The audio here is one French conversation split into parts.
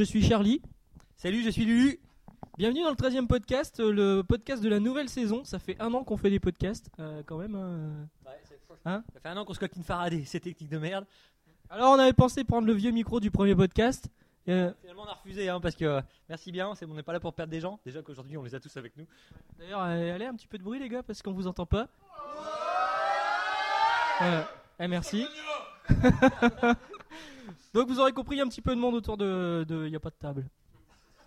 je suis Charlie. Salut, je suis Lulu. Bienvenue dans le 13e podcast, euh, le podcast de la nouvelle saison. Ça fait un an qu'on fait des podcasts, euh, quand même. hein. Hein Ça fait un an qu'on se coquine Faraday, ces techniques de merde. Alors, on avait pensé prendre le vieux micro du premier podcast. Euh, Finalement, on a refusé hein, parce que euh, merci bien, c'est on n'est pas là pour perdre des gens. Déjà qu'aujourd'hui, on les a tous avec nous. D'ailleurs, euh, allez un petit peu de bruit, les gars, parce qu'on vous entend pas. Voilà. Eh, merci. Donc, vous aurez compris, il y a un petit peu de monde autour de. Il n'y a pas de table.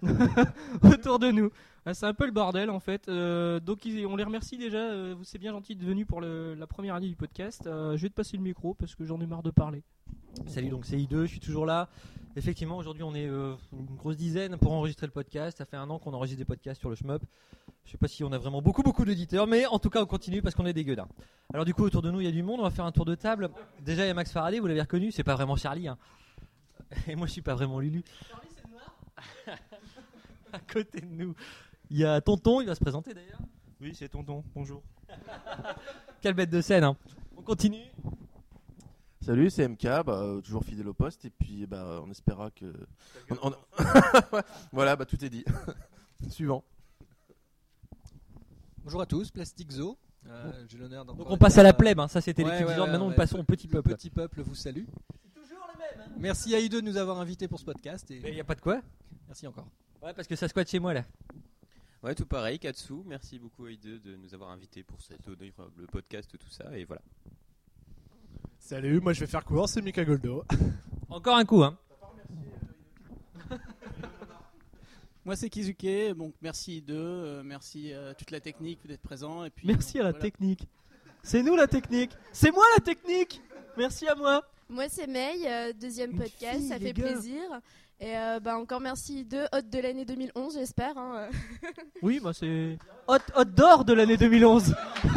autour de nous. Ah, C'est un peu le bordel en fait. Euh, donc on les remercie déjà. euh, vous c'est bien gentil de venir pour la première année du podcast. Euh, je vais te passer le micro parce que j'en ai marre de parler. Salut, donc c'est I2, je suis toujours là. Effectivement, aujourd'hui, on est une grosse dizaine pour enregistrer le podcast. Ça fait un an qu'on enregistre des podcasts sur le Shmup. Je sais pas si on a vraiment beaucoup, beaucoup d'éditeurs, mais en tout cas, on continue parce qu'on est des gueudins. Alors, du coup, autour de nous, il y a du monde. On va faire un tour de table. Déjà, il y a Max Faraday, vous l'avez reconnu. C'est pas vraiment Charlie. hein. Et moi, je suis pas vraiment Lulu. à côté de nous, il y a Tonton, il va se présenter d'ailleurs. Oui, c'est Tonton, bonjour. Quelle bête de scène. hein. On continue. Salut, c'est MK, bah, euh, toujours fidèle au poste, et puis bah, on espérera que. on- on- voilà, bah, tout est dit. Suivant. Bonjour à tous, Plastic Zoo. Euh, J'ai l'honneur d'en Donc, on passe à la euh, plèbe. hein. Ça, c'était ouais, l'équipe ouais, du genre. ouais, Maintenant, nous ouais. passons au petit Le peuple. petit peuple vous salue. Merci à I2 de nous avoir invités pour ce podcast et Il n'y a pas de quoi merci encore. Ouais, parce que ça squatte chez moi là. Ouais, tout pareil, Katsu. Merci beaucoup à I2 de nous avoir invités pour cette le podcast, tout ça, et voilà. Salut, moi je vais faire court, c'est Mika Goldo. Encore un coup, hein. Moi c'est Kizuke, donc merci deux, euh, merci à toute la technique d'être présent et puis Merci à la voilà. technique. C'est nous la technique. C'est moi la technique. Merci à moi. Moi c'est May, euh, deuxième Une podcast, fille, ça fait gars. plaisir. Et euh, bah, encore merci de hôte de l'année 2011 j'espère. hein. Oui, bah c'est hot hot d'or de l'année 2011.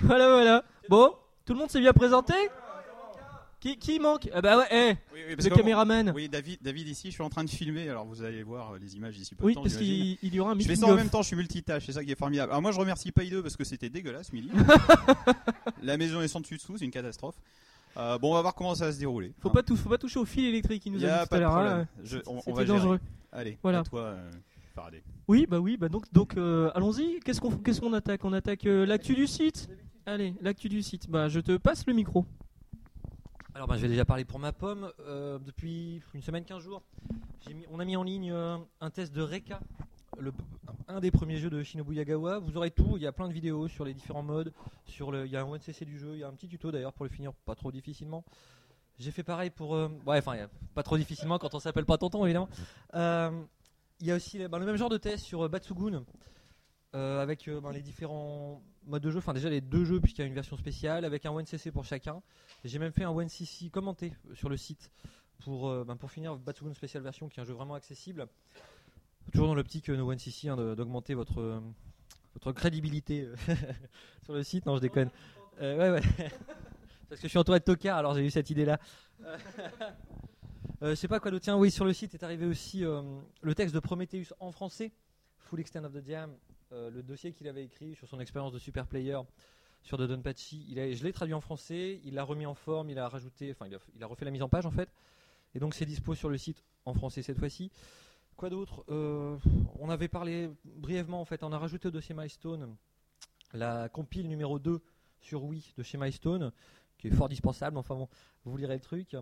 voilà, voilà. Bon, tout le monde s'est bien présenté? Qui, qui manque Ah bah ouais, Oui, oui, parce le caméraman. Oui, David, David ici, je suis en train de filmer, alors vous allez voir euh, les images d'ici peu Oui, de temps. parce qu'il il y aura un Je fais ça en même temps, je suis multitâche, c'est ça qui est formidable. Alors moi je remercie pas I2 parce que c'était dégueulasse, Milly. La maison est sans dessus dessous, c'est une catastrophe. Euh, bon, on va voir comment ça va se dérouler. Faut Hein. pas, faut pas toucher au fil électrique qui nous Y a a dit tout à l'heure. hein. C'était dangereux. Allez, Voilà. à toi, euh. Oui, bah oui, bah donc, donc euh, allons-y. Qu'est-ce qu'on qu'est-ce qu'on attaque? On attaque euh, l'actu du site? Allez, l'actu du site. Bah, je te passe le micro. Alors, ben, je vais déjà parler pour ma pomme. Euh, depuis une semaine, 15 jours, on a mis en ligne euh, un test de Reka, un des premiers jeux de Shinobu Yagawa. Vous aurez tout. Il y a plein de vidéos sur les différents modes. Il y a un ONCC du jeu. Il y a un petit tuto d'ailleurs pour le finir pas trop difficilement. J'ai fait pareil pour. euh, ouais, enfin, pas trop difficilement quand on s'appelle pas tonton évidemment. Il y a aussi ben, le même genre de test sur Batsugun. avec ben, les différents modes de jeu, enfin déjà les deux jeux puisqu'il y a une version spéciale avec un ONCC pour chacun. J'ai même fait un ONCC commenté euh, sur le site pour, euh, ben, pour finir Batsugun Special Version qui est un jeu vraiment accessible. Toujours dans l'optique euh, no ONCC hein, de- d'augmenter votre, euh, votre crédibilité euh, sur le site. Non, je déconne. Euh, ouais, ouais. Parce que je suis entouré de tocards, alors j'ai eu cette idée là. Euh, je sais pas quoi d'autre. Tiens, oui, sur le site est arrivé aussi euh, le texte de Prometheus en français, Full Extent of the Jam, euh, le dossier qu'il avait écrit sur son expérience de super player sur The Donpachi. Il je l'ai traduit en français, il l'a remis en forme, il a rajouté, enfin, il a, refait la mise en page en fait. Et donc c'est dispo sur le site en français cette fois-ci. Quoi d'autre? Euh, On avait parlé brièvement en fait, on a rajouté au dossier Milestone la compile numéro 2 sur Wii de chez Milestone, qui est fort dispensable, enfin bon, vous lirez le truc.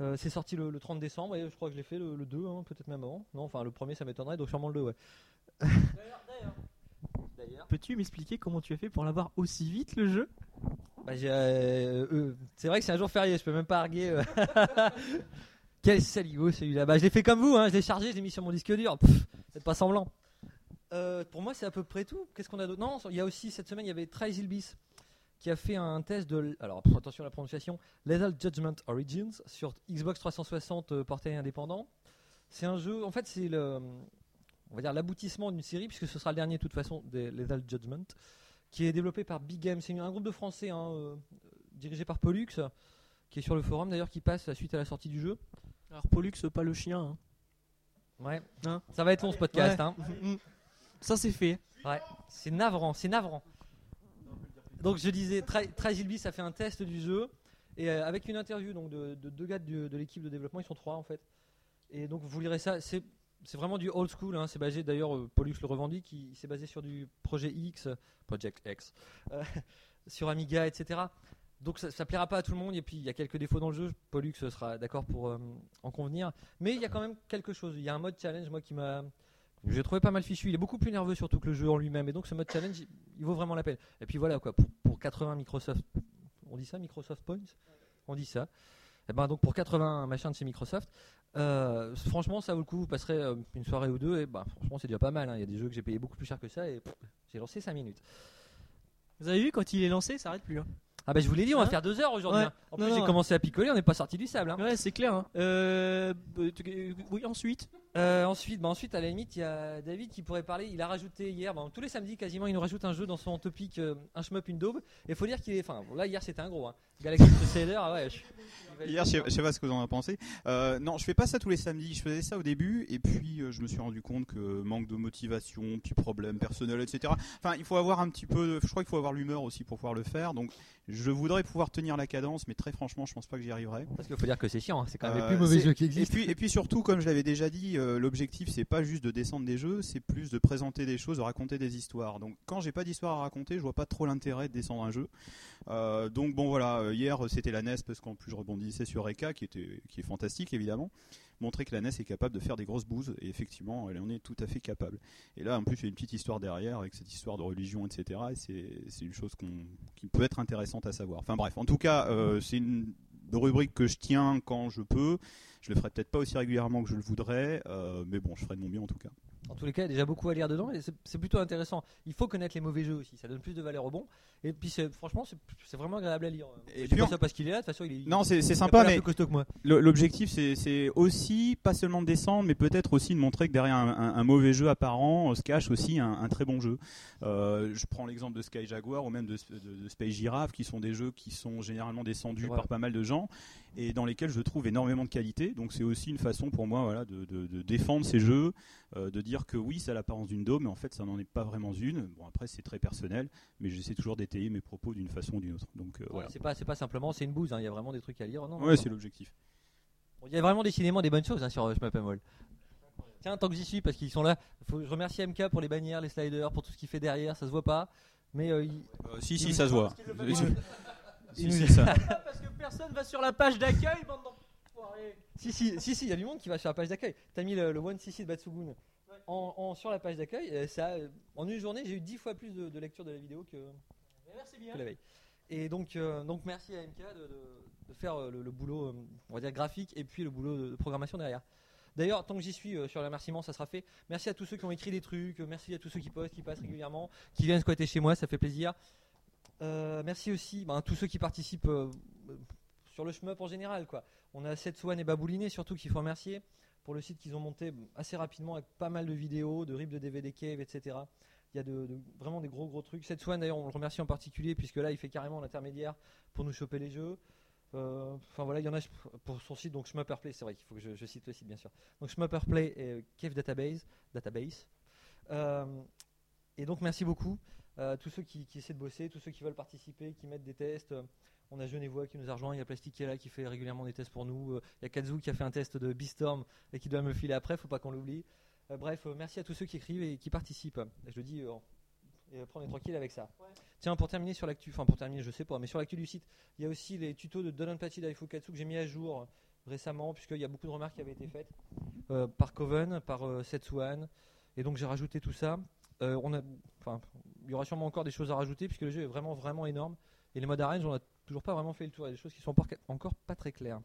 Euh, c'est sorti le, le 30 décembre et je crois que je l'ai fait le, le 2, hein, peut-être même avant. Non, enfin le premier ça m'étonnerait, donc sûrement le 2, ouais. D'ailleurs, Peux-tu m'expliquer comment tu as fait pour l'avoir aussi vite le jeu? Bah, euh, euh, c'est vrai que c'est un jour férié, je peux même pas arguer. euh. Quel saligo celui-là. Bah, je l'ai fait comme vous, hein, je l'ai chargé, je l'ai mis sur mon disque dur. Faites pas semblant. Euh, pour moi, c'est à peu près tout. Qu'est-ce qu'on a d'autre? Non, il y a aussi cette semaine, il y avait Trice Ilbis qui a fait un test de. Alors, attention à la prononciation. Lethal Judgment Origins sur Xbox 360 euh, porté indépendant. C'est un jeu. En fait, c'est le. On va dire l'aboutissement d'une série, puisque ce sera le dernier de toute façon des Lethal Judgment, qui est développé par Big Game. C'est un groupe de français hein, euh, dirigé par Pollux, qui est sur le forum d'ailleurs, qui passe suite à la sortie du jeu. Alors Pollux, pas le chien. hein. Ouais. Hein Ça va être long ce podcast. Ouais. hein. Ça c'est fait. Ouais, c'est navrant, c'est navrant. Donc je disais, Trazilby ça fait un test du jeu et euh, avec une interview donc de, de deux gars de, de l'équipe de développement, ils sont trois en fait. Et donc vous lirez ça. C'est c'est vraiment du old school. hein. C'est basé d'ailleurs, euh, Pollux le revendique. Il, s'est basé sur du projet X, Project X, euh, sur Amiga, etc. Donc ça, ça plaira pas à tout le monde. Et puis il y a quelques défauts dans le jeu. Pollux sera d'accord pour euh, en convenir. Mais il y a quand même quelque chose. Il y a un mode challenge, moi qui m'a j'ai trouvé pas mal fichu. Il est beaucoup plus nerveux surtout que le jeu en lui-même. Et donc ce mode challenge, il, vaut vraiment la peine. Et puis voilà quoi. Pour, pour 80 Microsoft, on dit ça, Microsoft Points, on dit ça. Et ben donc pour 80 machins de chez Microsoft, euh, franchement ça vaut le coup. Vous passerez euh, une soirée ou deux et ben franchement c'est déjà pas mal. hein. Il y a des jeux que j'ai payé beaucoup plus cher que ça et j'ai lancé 5 minutes. Vous avez vu, quand il est lancé, ça arrête plus. hein. Ah bah je vous l'ai dit, on va Hein faire deux heures aujourd'hui. Ouais. hein. En Non, plus j'ai commencé à picoler, on n'est pas sorti du sable. hein. Ouais, c'est clair. hein. Euh, euh, oui, ensuite. Euh, ensuite, bah ensuite, à la limite, il y a David qui pourrait parler. Il a rajouté hier, bah, tous les samedis quasiment, il nous rajoute un jeu dans son topic, euh, un shmup, une daube. Et faut dire qu'il est. Enfin, bon, là, hier c'était un gros. Hein. Galaxy Crusader, ah ouais. je- Hier, je sais, je sais pas ce que vous en avez pensé. Euh, non, je fais pas ça tous les samedis. Je faisais ça au début, et puis euh, je me suis rendu compte que manque de motivation, petits problèmes personnels, etc. Enfin, il faut avoir un petit peu. de- Je crois qu'il faut avoir l'humeur aussi pour pouvoir le faire. Donc, je voudrais pouvoir tenir la cadence, mais très franchement, je pense pas que j'y arriverai. Parce qu'il faut dire que c'est chiant, hein, c'est quand même Euh, les plus mauvais jeux qui Et existent. puis, et puis surtout, comme je l'avais déjà dit, euh, l'objectif c'est pas juste de descendre des jeux, c'est plus de présenter des choses, de raconter des histoires. Donc quand j'ai pas d'histoire à raconter, je vois pas trop l'intérêt de descendre un jeu. Euh, donc bon voilà, euh, hier c'était la NES parce qu'en plus je rebondissais sur Reka qui était qui est fantastique évidemment. Montrer que la NES est capable de faire des grosses bouses et effectivement elle en est tout à fait capable. Et là en plus il y a une petite histoire derrière avec cette histoire de religion etc. Et c'est une chose qui peut être intéressante à savoir. Enfin bref, en tout cas euh, c'est une rubrique que je tiens quand je peux. Je le ferai peut-être pas aussi régulièrement que je le voudrais, euh, mais bon, je ferai de mon mieux en tout cas. En tous les cas, il y a déjà beaucoup à lire dedans et c'est- plutôt intéressant. Il faut connaître les mauvais jeux aussi, ça donne plus de valeur au bon. Et puis franchement, c'est vraiment agréable à lire. Et puis ça parce qu'il est là, de toute façon il est. Non, c'est sympa, mais plus costaud que moi. le- l'objectif c'est- aussi pas seulement de descendre, mais peut-être aussi de montrer que derrière un, un- un mauvais jeu apparent se cache aussi un, un très bon jeu. Euh, je prends l'exemple de Sky Jaguar ou même de, de- de Space Giraffe, qui sont des jeux qui sont généralement descendus par pas mal de gens et dans lesquels je trouve énormément de qualité. Donc c'est aussi une façon pour moi voilà, de défendre ces jeux, euh, de dire que oui, ça a l'apparence d'une daube, mais en fait ça n'en est pas vraiment une. Bon après c'est très personnel, mais j'essaie toujours d'étayer mes propos d'une façon ou d'une autre. Donc euh, voilà. C'est pas, c'est pas simplement, c'est une bouse. hein, Il y a vraiment des trucs à lire. Non, Ouais, c'est l'objectif. Bon, Il y a vraiment décidément des bonnes choses hein, sur euh, Shmup All. Tiens, tant que j'y suis, parce qu'ils sont là, faut, je remercie MK pour les bannières, les sliders, pour tout ce qui fait derrière, ça se voit pas. Mais euh, il- Euh, si, si, ça se voit. Si, si, ça. Parce que personne va sur la page d'accueil, bande. Si, si, si, si, il y a du monde qui va sur la page d'accueil. T'as mis le, le One CC de Batsugun en, en- sur la page d'accueil. Ça, euh, en une journée, j'ai eu 10 fois plus de, de lecture de la vidéo que, Merci bien. que la veille. Et donc, euh, donc merci à MK de, de- de faire euh, le, le boulot, euh, on va dire graphique, et puis le boulot de, programmation derrière. D'ailleurs, tant que j'y suis euh, sur les remerciements, ça sera fait. Merci à tous ceux qui ont écrit des trucs, euh, merci à tous ceux qui postent, qui passent régulièrement, qui viennent squatter chez moi, ça fait plaisir. Euh, merci aussi ben, à tous ceux qui participent euh, euh, sur le shmup en général. Quoi. On a Setswan et Babouliné surtout qu'il faut remercier pour le site qu'ils ont monté assez rapidement avec pas mal de vidéos, de rips de DVD cave, etc. Il y a vraiment des gros gros trucs. Setswan d'ailleurs on le remercie en particulier puisque là il fait carrément l'intermédiaire pour nous choper les jeux. Euh, Enfin voilà, il y en a pour son site, donc Shmupperplay, c'est vrai qu'il faut que je, cite le site bien sûr. Donc Shmupperplay et euh, Cave Database, Database. Euh, et donc merci beaucoup à tous ceux qui essaient de bosser, tous ceux qui veulent participer, qui mettent des tests. On a Genevois qui nous a rejoint, il y a est là qui fait régulièrement des tests pour nous. Euh, Il y a Kazu qui a fait un test de Beastorm et qui doit me le filer après, faut pas qu'on l'oublie. Euh, bref, euh, merci à tous ceux qui écrivent et qui participent. Je le dis, et est tranquille avec ça. Tiens, pour terminer sur l'actu, enfin pour terminer, je sais pas, mais sur l'actu du site, il y a aussi les tutos de Dononpachi Daifukatsu que j'ai mis à jour récemment, puisqu'il y a beaucoup de remarques qui avaient été faites euh, par Coven, par euh, Setsuan, et donc j'ai rajouté tout ça. Euh, on a, enfin, il y aura sûrement encore des choses à rajouter, puisque le jeu est vraiment vraiment énorme, et les modes arrange, on a toujours pas vraiment fait le tour, il y a des choses qui sont encore, pas très claires.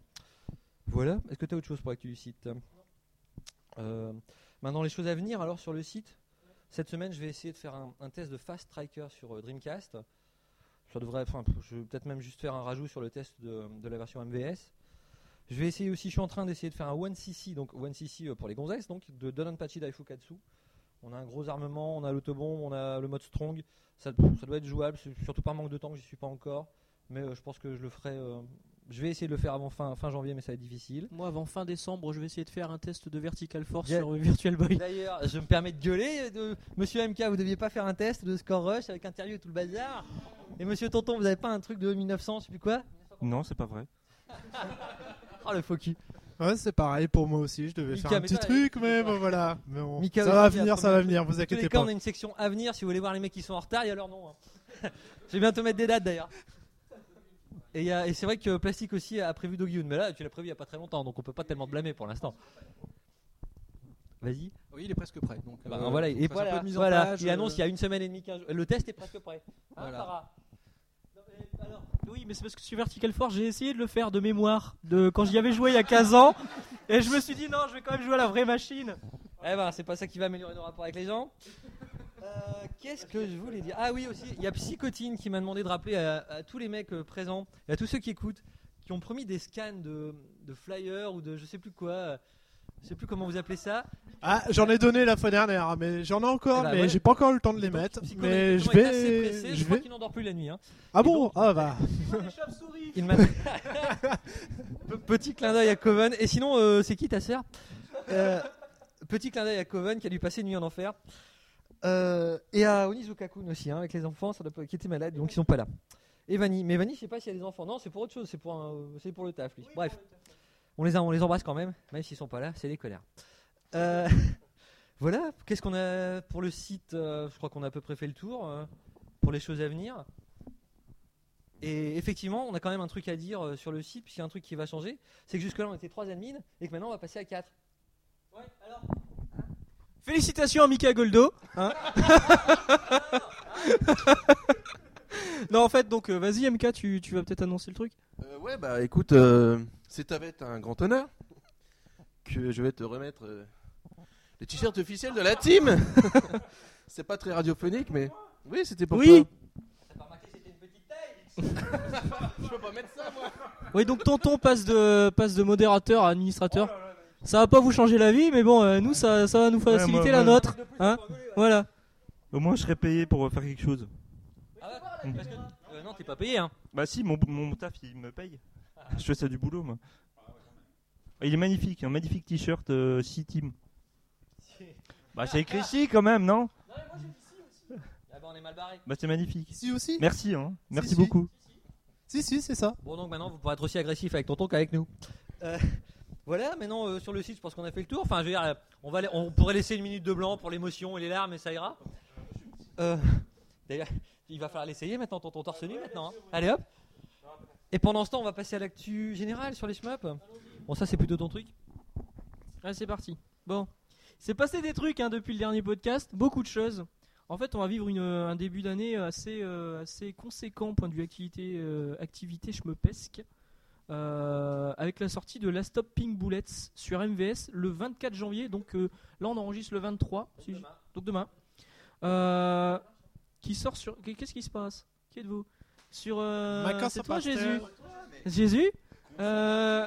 Voilà, est-ce que tu as autre chose pour l'actu du site Euh, Maintenant, les choses à venir, alors sur le site, cette semaine, je vais essayer de faire un, test de Fast Striker sur euh, Dreamcast. Ça devrait, enfin, je vais peut-être même juste faire un rajout sur le test de, la version MVS. Je vais essayer aussi, je suis en train d'essayer de faire un 1cc, donc 1cc euh, pour les gonzesses, donc de Dononpachi Daifukatsu. On a un gros armement, on a l'autobombe, on a le mode strong. Ça, doit être jouable, surtout par manque de temps que j'y suis pas encore. Mais euh, je pense que je le ferai. euh, je vais essayer de le faire avant fin, fin janvier, mais ça va être difficile. Moi, avant fin décembre, je vais essayer de faire un test de Vertical Force sur euh, Virtual Boy. D'ailleurs, je me permets de gueuler. De... Monsieur MK, vous deviez pas faire un test de score rush avec interview et tout le bazar. Et Monsieur Tonton, vous avez pas un truc de 1900, je sais plus quoi? Non, c'est pas vrai. Oh le faux cul. Ouais, c'est pareil pour moi aussi. Je devais Mika, faire un petit toi, truc, mais bon, voilà. Mais bon, Mika ça va venir, ça va venir, vous Dans tous les inquiétez cas, pas. on a une section à venir. Si vous voulez voir les mecs qui sont en retard, il y a leur nom. hein. Je vais bientôt mettre des dates d'ailleurs. Et, c'est vrai que Plastique aussi a prévu Doggy mais là tu l'as prévu il y a pas très longtemps, donc on peut pas tellement te blâmer pour l'instant. Vas-y. Oui, il est presque prêt. Donc, Bah, euh, voilà, et page, il annonce euh, il y a une semaine et demie, 15 jours. Le test est presque prêt. Hein, Voilà. Sarah Non, mais alors, Oui, mais c'est parce que sur Vertical Force, j'ai essayé de le faire de mémoire de quand j'y avais joué il y a 15 ans. Et je me suis dit, non, je vais quand même jouer à la vraie machine. Eh ben, c'est pas ça qui va améliorer nos rapports avec les gens. Euh, Qu'est-ce que je voulais dire? Ah oui, aussi, il y a Psychotine qui m'a demandé de rappeler à, à tous les mecs euh, présents et à tous ceux qui écoutent, qui ont promis des scans de, de flyers ou de je sais plus quoi, euh, je sais plus comment vous appelez ça. Ah, j'en ai donné la fois dernière, mais j'en ai encore, Eh ben, mais ouais. j'ai pas encore eu le temps de les Donc, mettre. Mais je vais. pressé, je, Je crois vais. qu'il n'endort plus la nuit. hein. Ah Et bon? donc- Ah bah. Il m'a petit clin d'œil à Coven. Et sinon, euh, c'est qui ta sœur? Euh, Petit clin d'œil à Coven qui a dû passer une nuit en enfer. Euh, et à Onizuka-kun aussi, hein, avec les enfants, ça doit pas- qui étaient malades, donc ils sont pas là. Et Vanny, mais Vanny, je sais pas s'il y a des enfants. Non, c'est pour autre chose, c'est pour, un- c'est pour le taf, lui. Bref, on les, a, on les embrasse quand même, même s'ils sont pas là, c'est des connards. Euh, voilà, qu'est-ce qu'on a pour le site euh, Je crois qu'on a à peu près fait le tour euh, pour les choses à venir. Et effectivement, on a quand même un truc à dire euh, sur le site, puisqu'il y a un truc qui va changer. C'est que jusque-là, on était 3 admins, et que maintenant, on va passer à 4. Ouais, alors Félicitations à Mika Goldo. hein. non, en fait, donc, euh, vas-y, MK, tu, tu vas peut-être annoncer le truc. Euh, ouais, bah écoute, euh, c'est avec un grand honneur que je vais te remettre euh, les t-shirts officiels de la team. c'est pas très radiophonique, mais oui, c'était pour Oui. toi. T'as pas remarqué que c'était une petite taille Je peux pas mettre ça, moi. Oui, donc Tonton passe de, passe de modérateur à administrateur. Ça va pas vous changer la vie, mais bon, euh, nous, ça, ça va nous faciliter moi, la moi- nôtre. Hein voilà. Au moins, je serais payé pour faire quelque chose. Ah ouais Parce que, euh, non, t'es pas payé, hein. Bah si, mon, mon taf, il me paye. Je fais ça du boulot, moi. Il est magnifique, un magnifique t-shirt euh, Sea Team. Bah c'est écrit si quand même, non? Ah bah, on est mal barré. Bah c'est magnifique. Si aussi? Merci, hein. Merci si. beaucoup. Si, si, c'est ça. Bon, donc maintenant, vous pourrez être aussi agressif avec Tonton qu'avec nous. Euh, voilà, maintenant, euh, sur le site, je pense qu'on a fait le tour. Enfin, je veux dire, euh, on, va, la- on pourrait laisser une minute de blanc pour l'émotion et les larmes, et ça ira. Euh, D'ailleurs, il va falloir l'essayer maintenant, Tonton torse nu maintenant. hein. Allez hop Et pendant ce temps, on va passer à l'actu générale sur les shmups. Bon, ça, c'est plutôt ton truc. Allez, c'est parti. Bon. C'est passé des trucs hein, depuis le dernier podcast, beaucoup de choses. En fait, on va vivre une, un début d'année assez, euh, assez conséquent point de vue activité, euh, activité schmeupesque. Euh, avec la sortie de Last Stop Pink Bullets sur MVS le 24 janvier. Donc euh, là, on enregistre le 23. si je- Donc demain. Euh, qui sort sur. Qu'est-ce qui se passe? Qui êtes-vous? Sur. euh, c'est toi. Jésus Jésus? Euh,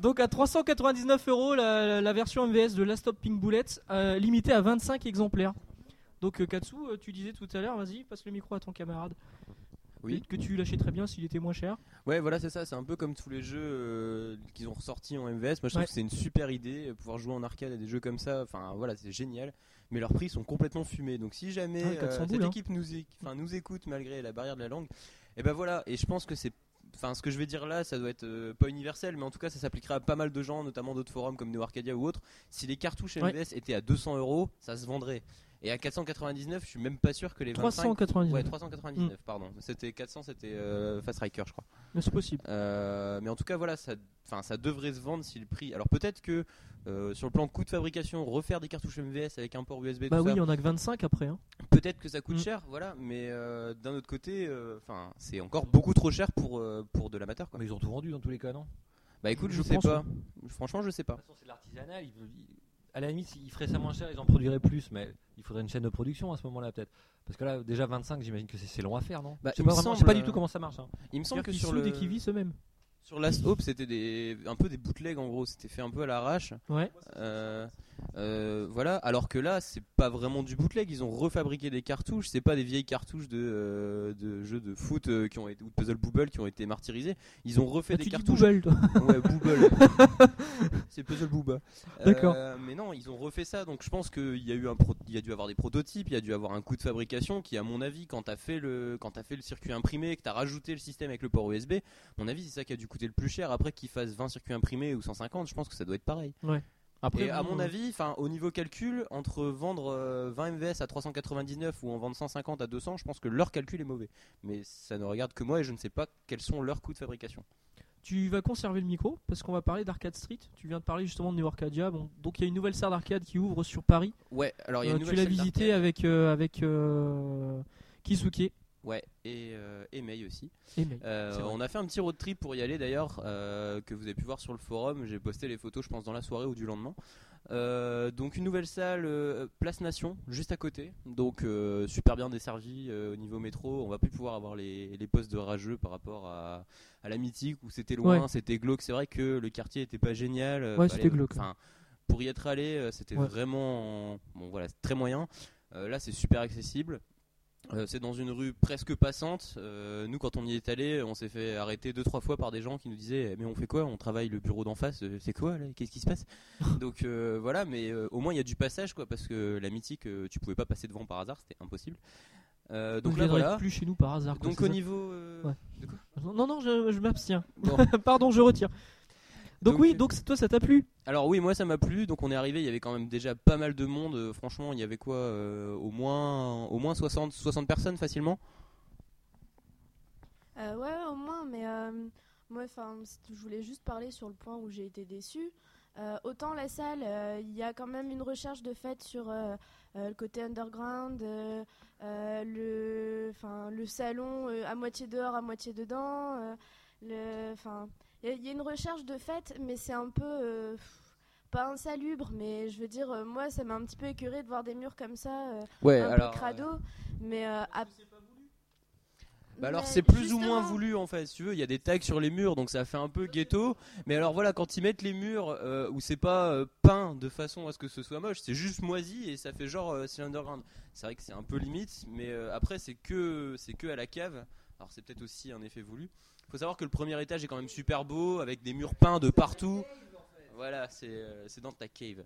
donc à 399 euros la, la version MVS de Last Stop Pink Bullets, euh, limitée à 25 exemplaires. Donc euh, Katsu, tu disais tout à l'heure, vas-y, passe le micro à ton camarade. Oui. Que tu lâchais très bien s'il était moins cher? Ouais, voilà, c'est ça. C'est un peu comme tous les jeux euh, qu'ils ont ressortis en MVS. Moi, je trouve Ouais. que c'est une super idée. euh, Pouvoir jouer en arcade à des jeux comme ça, enfin voilà, c'est génial. Mais leurs prix sont complètement fumés. Donc, si jamais Ah 400 euh, boules, cette hein. équipe nous, éc- enfin, nous écoute malgré la barrière de la langue, et ben voilà. Et je pense que c'est. Enfin, ce que je vais dire là, ça doit être euh, pas universel, mais en tout cas, ça s'appliquera à pas mal de gens, notamment d'autres forums comme Neo Arcadia ou autres. Si les cartouches Ouais. MVS étaient à 200 euros, ça se vendrait. Et à 499, je suis même pas sûr que les 25 399. Ouais, 399, pardon. C'était 400, c'était euh, Fast Striker, je crois. Mais c'est possible. Euh, mais en tout cas, voilà, ça, enfin, ça devrait se vendre si le prix. Alors peut-être que euh, sur le plan coût de fabrication, refaire des cartouches MVS avec un port USB, Bah tout oui, il y en a que 25 après. Hein. peut-être que ça coûte Mm. cher, voilà. Mais euh, d'un autre côté, euh, enfin, c'est encore beaucoup trop cher pour euh, pour de l'amateur. Mais ils ont tout vendu dans tous les cas, non? Bah écoute, je, Je sais pense, pas. Franchement, je sais pas. De toute façon, c'est de l'artisanal. ils- À la limite, ils feraient ça moins cher, ils en produiraient plus, mais il faudrait une chaîne de production à ce moment-là, peut-être. Parce que là, déjà 25, j'imagine que c'est- long à faire, non Bah, Je sais je sais semble, pas du euh, tout comment ça marche. hein. Il me semble que sur le qu'ils eux-mêmes. sur Last Hope, c'était des un peu des bootlegs en gros. C'était fait un peu à l'arrache. Ouais. Euh, Euh, voilà, alors que là, c'est pas vraiment du bootleg. Ils ont refabriqué des cartouches. C'est pas des vieilles cartouches de, euh, de jeux de foot euh, qui ont été ou de puzzle booble qui ont été martyrisés. Ils ont refait Ah, des tu dis cartouches. Booble, toi. Ouais, booble. c'est puzzle booba. D'accord. Euh, mais non, ils ont refait ça. Donc je pense qu'il y a eu un, pro- il y a dû avoir des prototypes, il y a dû avoir un coût de fabrication qui, à mon avis, quand t'as fait le, quand fait le circuit imprimé, que t'as rajouté le système avec le port USB, à mon avis, c'est ça qui a dû coûter le plus cher. Après qu'ils fassent 20 circuits imprimés ou 150, je pense que ça doit être pareil. Après, Et à mon euh, avis, enfin au niveau calcul, entre vendre euh, 20 MVS à 399 ou en vendre 150 à 200, je pense que leur calcul est mauvais. Mais ça ne regarde que moi et je ne sais pas quels sont leurs coûts de fabrication. Tu vas conserver le micro parce qu'on va parler d'Arcade Street. Tu viens de parler justement de New Arcadia. Bon, donc il y a une nouvelle salle d'arcade qui ouvre sur Paris. Ouais, alors il y a Euh, une tu nouvelle l'as salle visité avec euh, avec euh, Kisuke. Ouais, et, euh, et May aussi. Et May, Euh, on a fait un petit road trip pour y aller d'ailleurs, euh, que vous avez pu voir sur le forum. J'ai posté les photos, je pense, dans la soirée ou du lendemain. Donc une nouvelle salle, Place Nation, juste à côté. Donc super bien desservie au niveau métro. On va plus pouvoir avoir les, les postes de rageux par rapport à, à la mythique où c'était loin, Ouais. c'était glauque. C'est vrai que le quartier était pas génial. Ouais, fallait- c'était glauque. Enfin, pour y être allé, c'était Ouais. vraiment bon voilà, très moyen. Là, c'est super accessible. Euh, c'est dans une rue presque passante. Euh, nous, quand on y est allé, on s'est fait arrêter deux trois fois par des gens qui nous disaient "Mais on fait quoi? On travaille le bureau d'en face. euh, C'est quoi là? Qu'est-ce qui se passe? Donc euh, voilà, mais au moins il y a du passage quoi, parce que la mythique, tu pouvais pas passer devant par hasard, c'était impossible. Donc je là voilà. plus chez nous par hasard. quoi, Donc au ça niveau Ouais. de quoi? Non, non, je, je m'abstiens. Bon. Pardon, je retire. Donc, Donc, oui, donc toi ça t'a plu Alors oui, moi ça m'a plu. Donc on est arrivé, il y avait quand même déjà pas mal de monde. Euh, franchement, il y avait quoi euh, Au moins, au moins 60, 60 personnes facilement? Euh, ouais, ouais, au moins, mais euh, moi, enfin, je voulais juste parler sur le point où j'ai été déçue. Euh, autant la salle, euh, il y a quand même une recherche de fait sur euh, euh, le côté underground, euh, euh, le, enfin, le salon euh, à moitié dehors, à moitié dedans. euh, le, enfin, il y, a- il y a une recherche de fait, mais c'est un peu euh, pas insalubre, mais je veux dire, euh, moi, ça m'a un petit peu écœuré de voir des murs comme ça, euh, Ouais, un alors, peu crado, mais euh, ap- Bah alors c'est plus ou moins voulu en fait, si tu veux, il y a des tags sur les murs donc ça fait un peu ghetto, mais alors voilà quand ils mettent les murs euh, où c'est pas euh, peint de façon à ce que ce soit moche, c'est juste moisi et ça fait genre euh, c'est underground. C'est vrai que c'est un peu limite, mais euh, après c'est que c'est que à la cave. Alors c'est peut-être aussi un effet voulu. Faut savoir que le premier étage est quand même super beau avec des murs peints de partout. Voilà, c'est euh, dans ta cave.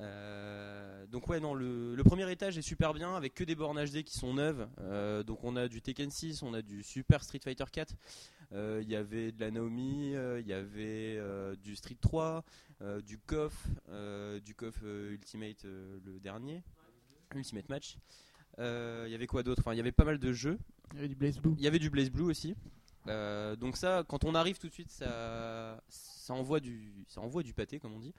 Euh, donc ouais non le, le premier étage est super bien avec que des bornes HD qui sont neuves Euh, donc on a du Tekken 6 on a du Super Street Fighter 4 Euh, il y avait de la Naomi il y avait du Street 3 euh, du KOF du KOF Ultimate le dernier Ultimate Match il y avait quoi d'autre? Enfin il y avait pas mal de jeux Il y avait du Blaze Blue. il y avait du Blaze Blue aussi Euh, donc ça quand on arrive tout de suite ça, envoie du ça envoie du pâté comme on dit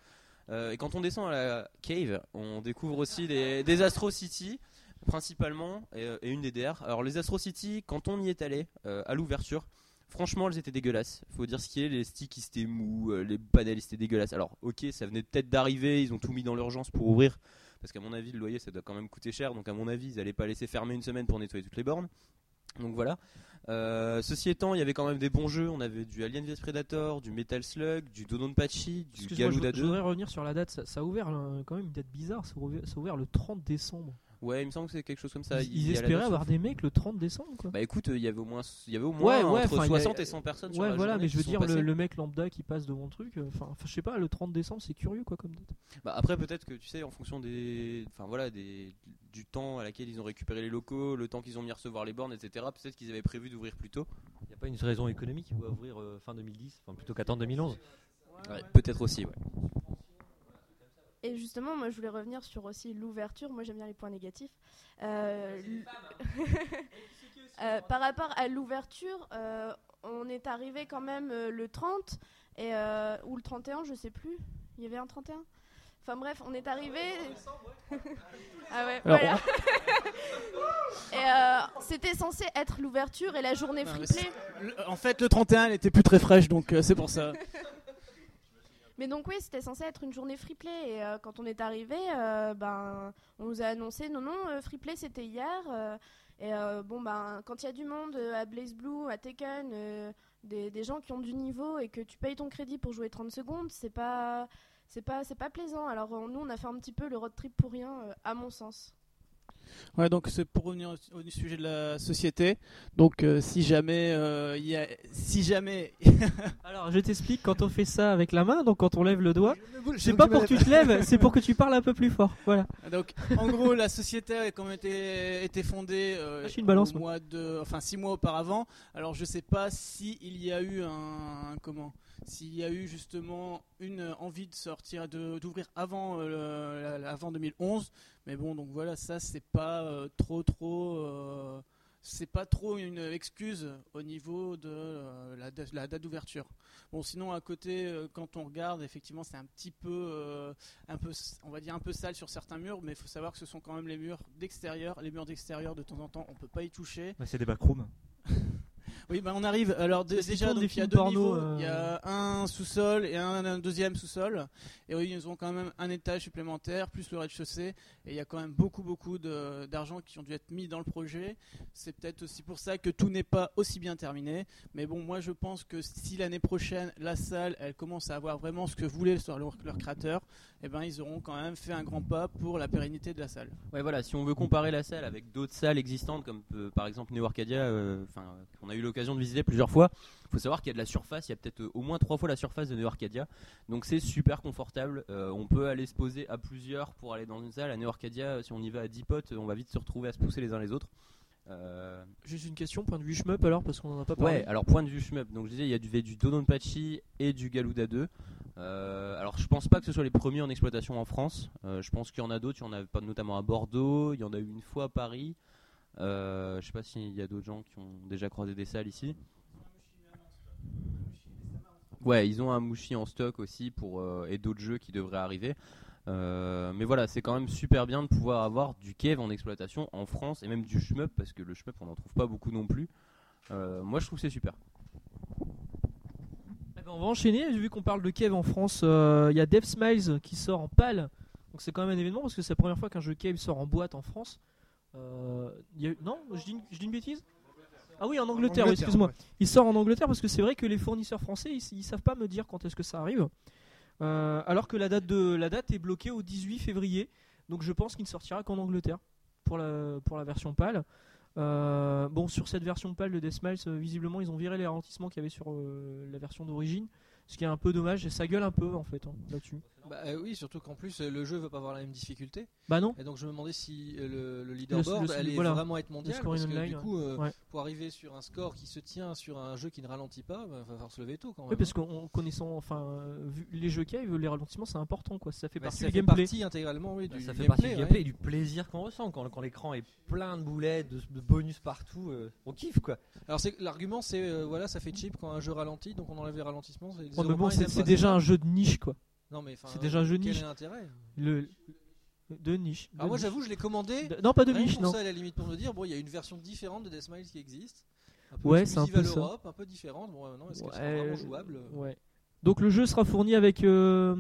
euh, et quand on descend à la cave, on découvre aussi des, des Astro City, principalement, et, une DDR. Alors, les Astro City, quand on y est allé, euh, à l'ouverture, franchement, elles étaient dégueulasses. Faut dire ce qui est, les sticks ils étaient mous, les panels ils étaient dégueulasses. Alors, ok, ça venait peut-être d'arriver, ils ont tout mis dans l'urgence pour ouvrir, parce qu'à mon avis, le loyer ça doit quand même coûter cher, donc à mon avis, ils allaient pas laisser fermer une semaine pour nettoyer toutes les bornes. Donc voilà. Euh, ceci étant, il y avait quand même des bons jeux. On avait du Alien vs Predator, du Metal Slug, du Dodonpachi, du je, Galuda je 2. voudrais revenir sur la date. Ça, ça a ouvert euh, quand même une date bizarre. Ça a ouvert, ça a ouvert le 30 décembre. Ouais, il me semble que c'est quelque chose comme ça. ils Il espéraient avoir sur- des mecs le 30 décembre. Quoi. Bah écoute, il y avait au moins, il y avait au moins entre enfin, il y a- 60 et 100 personnes sur Ouais, la voilà, mais je veux dire, le, mec lambda qui passe devant le truc, euh, enfin, je sais pas, le 30 décembre, c'est curieux quoi comme date. Bah après peut-être que tu sais en fonction des, enfin voilà, des, du temps à laquelle ils ont récupéré les locaux, le temps qu'ils ont mis à recevoir les bornes, etc. Peut-être qu'ils avaient prévu d'ouvrir plus tôt. Il n'y a pas une raison économique qui doit ouvrir euh, fin 2010, enfin plutôt qu'attendre 2011. Ouais, peut-être aussi, ouais. Et justement, moi je voulais revenir sur aussi l'ouverture. Moi j'aime bien les points négatifs. Euh, Euh, par rapport à l'ouverture, euh, on est arrivé quand même euh, le 30 et, euh, ou le 31, je sais plus. Il y avait un 31 Enfin bref, on est arrivé. ah ouais, voilà. et euh, c'était censé être l'ouverture et la journée. Le- En fait, le 31, elle était plus très fraîche, donc c'est pour ça. Mais donc oui, c'était censé être une journée free play et euh, quand on est arrivé, euh, ben on nous a annoncé non non euh, free c'était hier euh, et bon ben quand il y a du monde à Blaze Blue, à Tekken, des, gens qui ont du niveau et que tu payes ton crédit pour jouer 30 secondes, c'est pas c'est pas c'est pas plaisant. Alors nous on a fait un petit peu le road trip pour rien, à mon sens. Ouais, donc c'est pour revenir au, au sujet de la société. Donc euh, si jamais euh, il y a, si jamais, Alors, je t'explique, quand on fait ça avec la main, donc quand on lève le doigt, c'est pas pour que tu te lèves, c'est pour que tu parles un peu plus fort. Voilà. donc en gros la société a quand même été, été fondée euh, Ah, je suis une balance, au mois de, enfin six mois auparavant. Alors je sais pas si il y a eu un, un- comment, s'il y a eu justement une envie de sortir, d'ouvrir avant euh, avant 2011. Mais bon donc voilà ça c'est pas euh, trop trop. euh, c'est pas trop une excuse au niveau de euh, la, da- la date d'ouverture. Bon, sinon à côté, euh, quand on regarde, effectivement, c'est un petit peu, euh, un peu, on va dire un peu sale sur certains murs, mais il faut savoir que ce sont quand même les murs d'extérieur. Les murs d'extérieur, de temps en temps, on peut pas y toucher. C'est des backrooms. Oui, bah on arrive. Alors déjà, donc, il y a deux porno, niveaux. euh. Il y a un sous-sol et un, un deuxième sous-sol. Et oui, ils ont quand même un étage supplémentaire plus le rez-de-chaussée. Et il y a quand même beaucoup, beaucoup d'argent qui ont dû être mis dans le projet. C'est peut-être aussi pour ça que tout n'est pas aussi bien terminé. Mais bon, moi je pense que si l'année prochaine la salle elle commence à avoir vraiment ce que voulait leur, leur créateur, eh ben ils auront quand même fait un grand pas pour la pérennité de la salle. Ouais, voilà, si on veut comparer la salle avec d'autres salles existantes, comme euh, par exemple Neo Arcadia, euh, enfin, qu'on a eu l'occasion de visiter plusieurs fois, il faut savoir qu'il y a de la surface, il y a peut-être euh, au moins trois fois la surface de Neo Arcadia, donc c'est super confortable. Euh, on peut aller se poser à plusieurs pour aller dans une salle. À Neo Arcadia, si on y va à 10 potes, on va vite se retrouver à se pousser les uns les autres. Euh, Juste une question, point de vue shmup alors, parce qu'on en a pas parlé. Ouais, alors point de vue shmup, donc je disais il y a du, du Dodonpachi et du Galuda 2. Euh, alors je pense pas que ce soit les premiers en exploitation en France. Euh, je pense qu'il y en a d'autres, il y en a notamment à Bordeaux, il y en a eu une fois à Paris. Euh, je sais pas s'il y a d'autres gens qui ont déjà croisé des salles ici. Ouais, ils ont un Mushi en stock aussi pour et d'autres jeux qui devraient arriver. Mais voilà, c'est quand même super bien de pouvoir avoir du Kev en exploitation en France et même du shmup parce que le shmup on n'en trouve pas beaucoup non plus. Moi je trouve c'est super. Ben, on va enchaîner, vu qu'on parle de Kev en France, euh, il y a Dev Smiles qui sort en pâle. Donc c'est quand même un événement parce que c'est la première fois qu'un jeu Kev sort en boîte en France. Euh, y a Non, je dis, une, je dis une bêtise? Ah oui, en Angleterre, oui, excuse-moi. Il sort en Angleterre parce que c'est vrai que les fournisseurs français, ils, ils savent pas me dire quand est-ce que ça arrive. Euh, alors que la date, de, la date est bloquée au 18 février. Donc je pense qu'il ne sortira qu'en Angleterre pour la, pour la version pâle. Euh, bon, sur cette version pâle de Death Smiles, euh, visiblement, ils ont viré les ralentissements qu'il y avait sur euh, la version d'origine. Ce qui est un peu dommage, et ça gueule un peu en fait hein, là-dessus. Bah euh, oui, surtout qu'en plus euh, le jeu veut pas avoir la même difficulté. Bah non. Et donc je me demandais si euh, le, le leaderboard le- allait voilà. vraiment être mondial. Parce que online, du coup, euh, ouais. pour arriver sur un score qui se tient sur un jeu qui ne ralentit pas, bah, va falloir se lever tôt quand même. Oui, parce hein. qu'en connaissant, enfin, vu les jeux Cave, les ralentissements c'est important quoi. Ça fait Bah, partie ça du fait gameplay. partie intégralement oui, du ça fait gameplay, partie du ouais. gameplay et du plaisir qu'on ressent quand, quand l'écran est plein de boulettes, de, de bonus partout. euh, on kiffe quoi. Alors l'argument c'est euh, voilà ça fait cheap quand un jeu ralentit donc on enlève les ralentissements. c'est- Ouais, mais bon, c'est pas déjà un jeu de niche quoi. Non mais c'est déjà un jeu quel niche. est l'intérêt Le de niche. De moi j'avoue je l'ai commandé. De- non, pas de rien niche, pour non. ça à la limite pour me dire bon il y a une version différente de Death Smiles qui existe. Un peu Ouais, c'est un peu à ça. un peu différente. Bon euh, non est-ce qu'elle sera Ouais, vraiment jouable Ouais. Donc le jeu sera fourni avec. euh,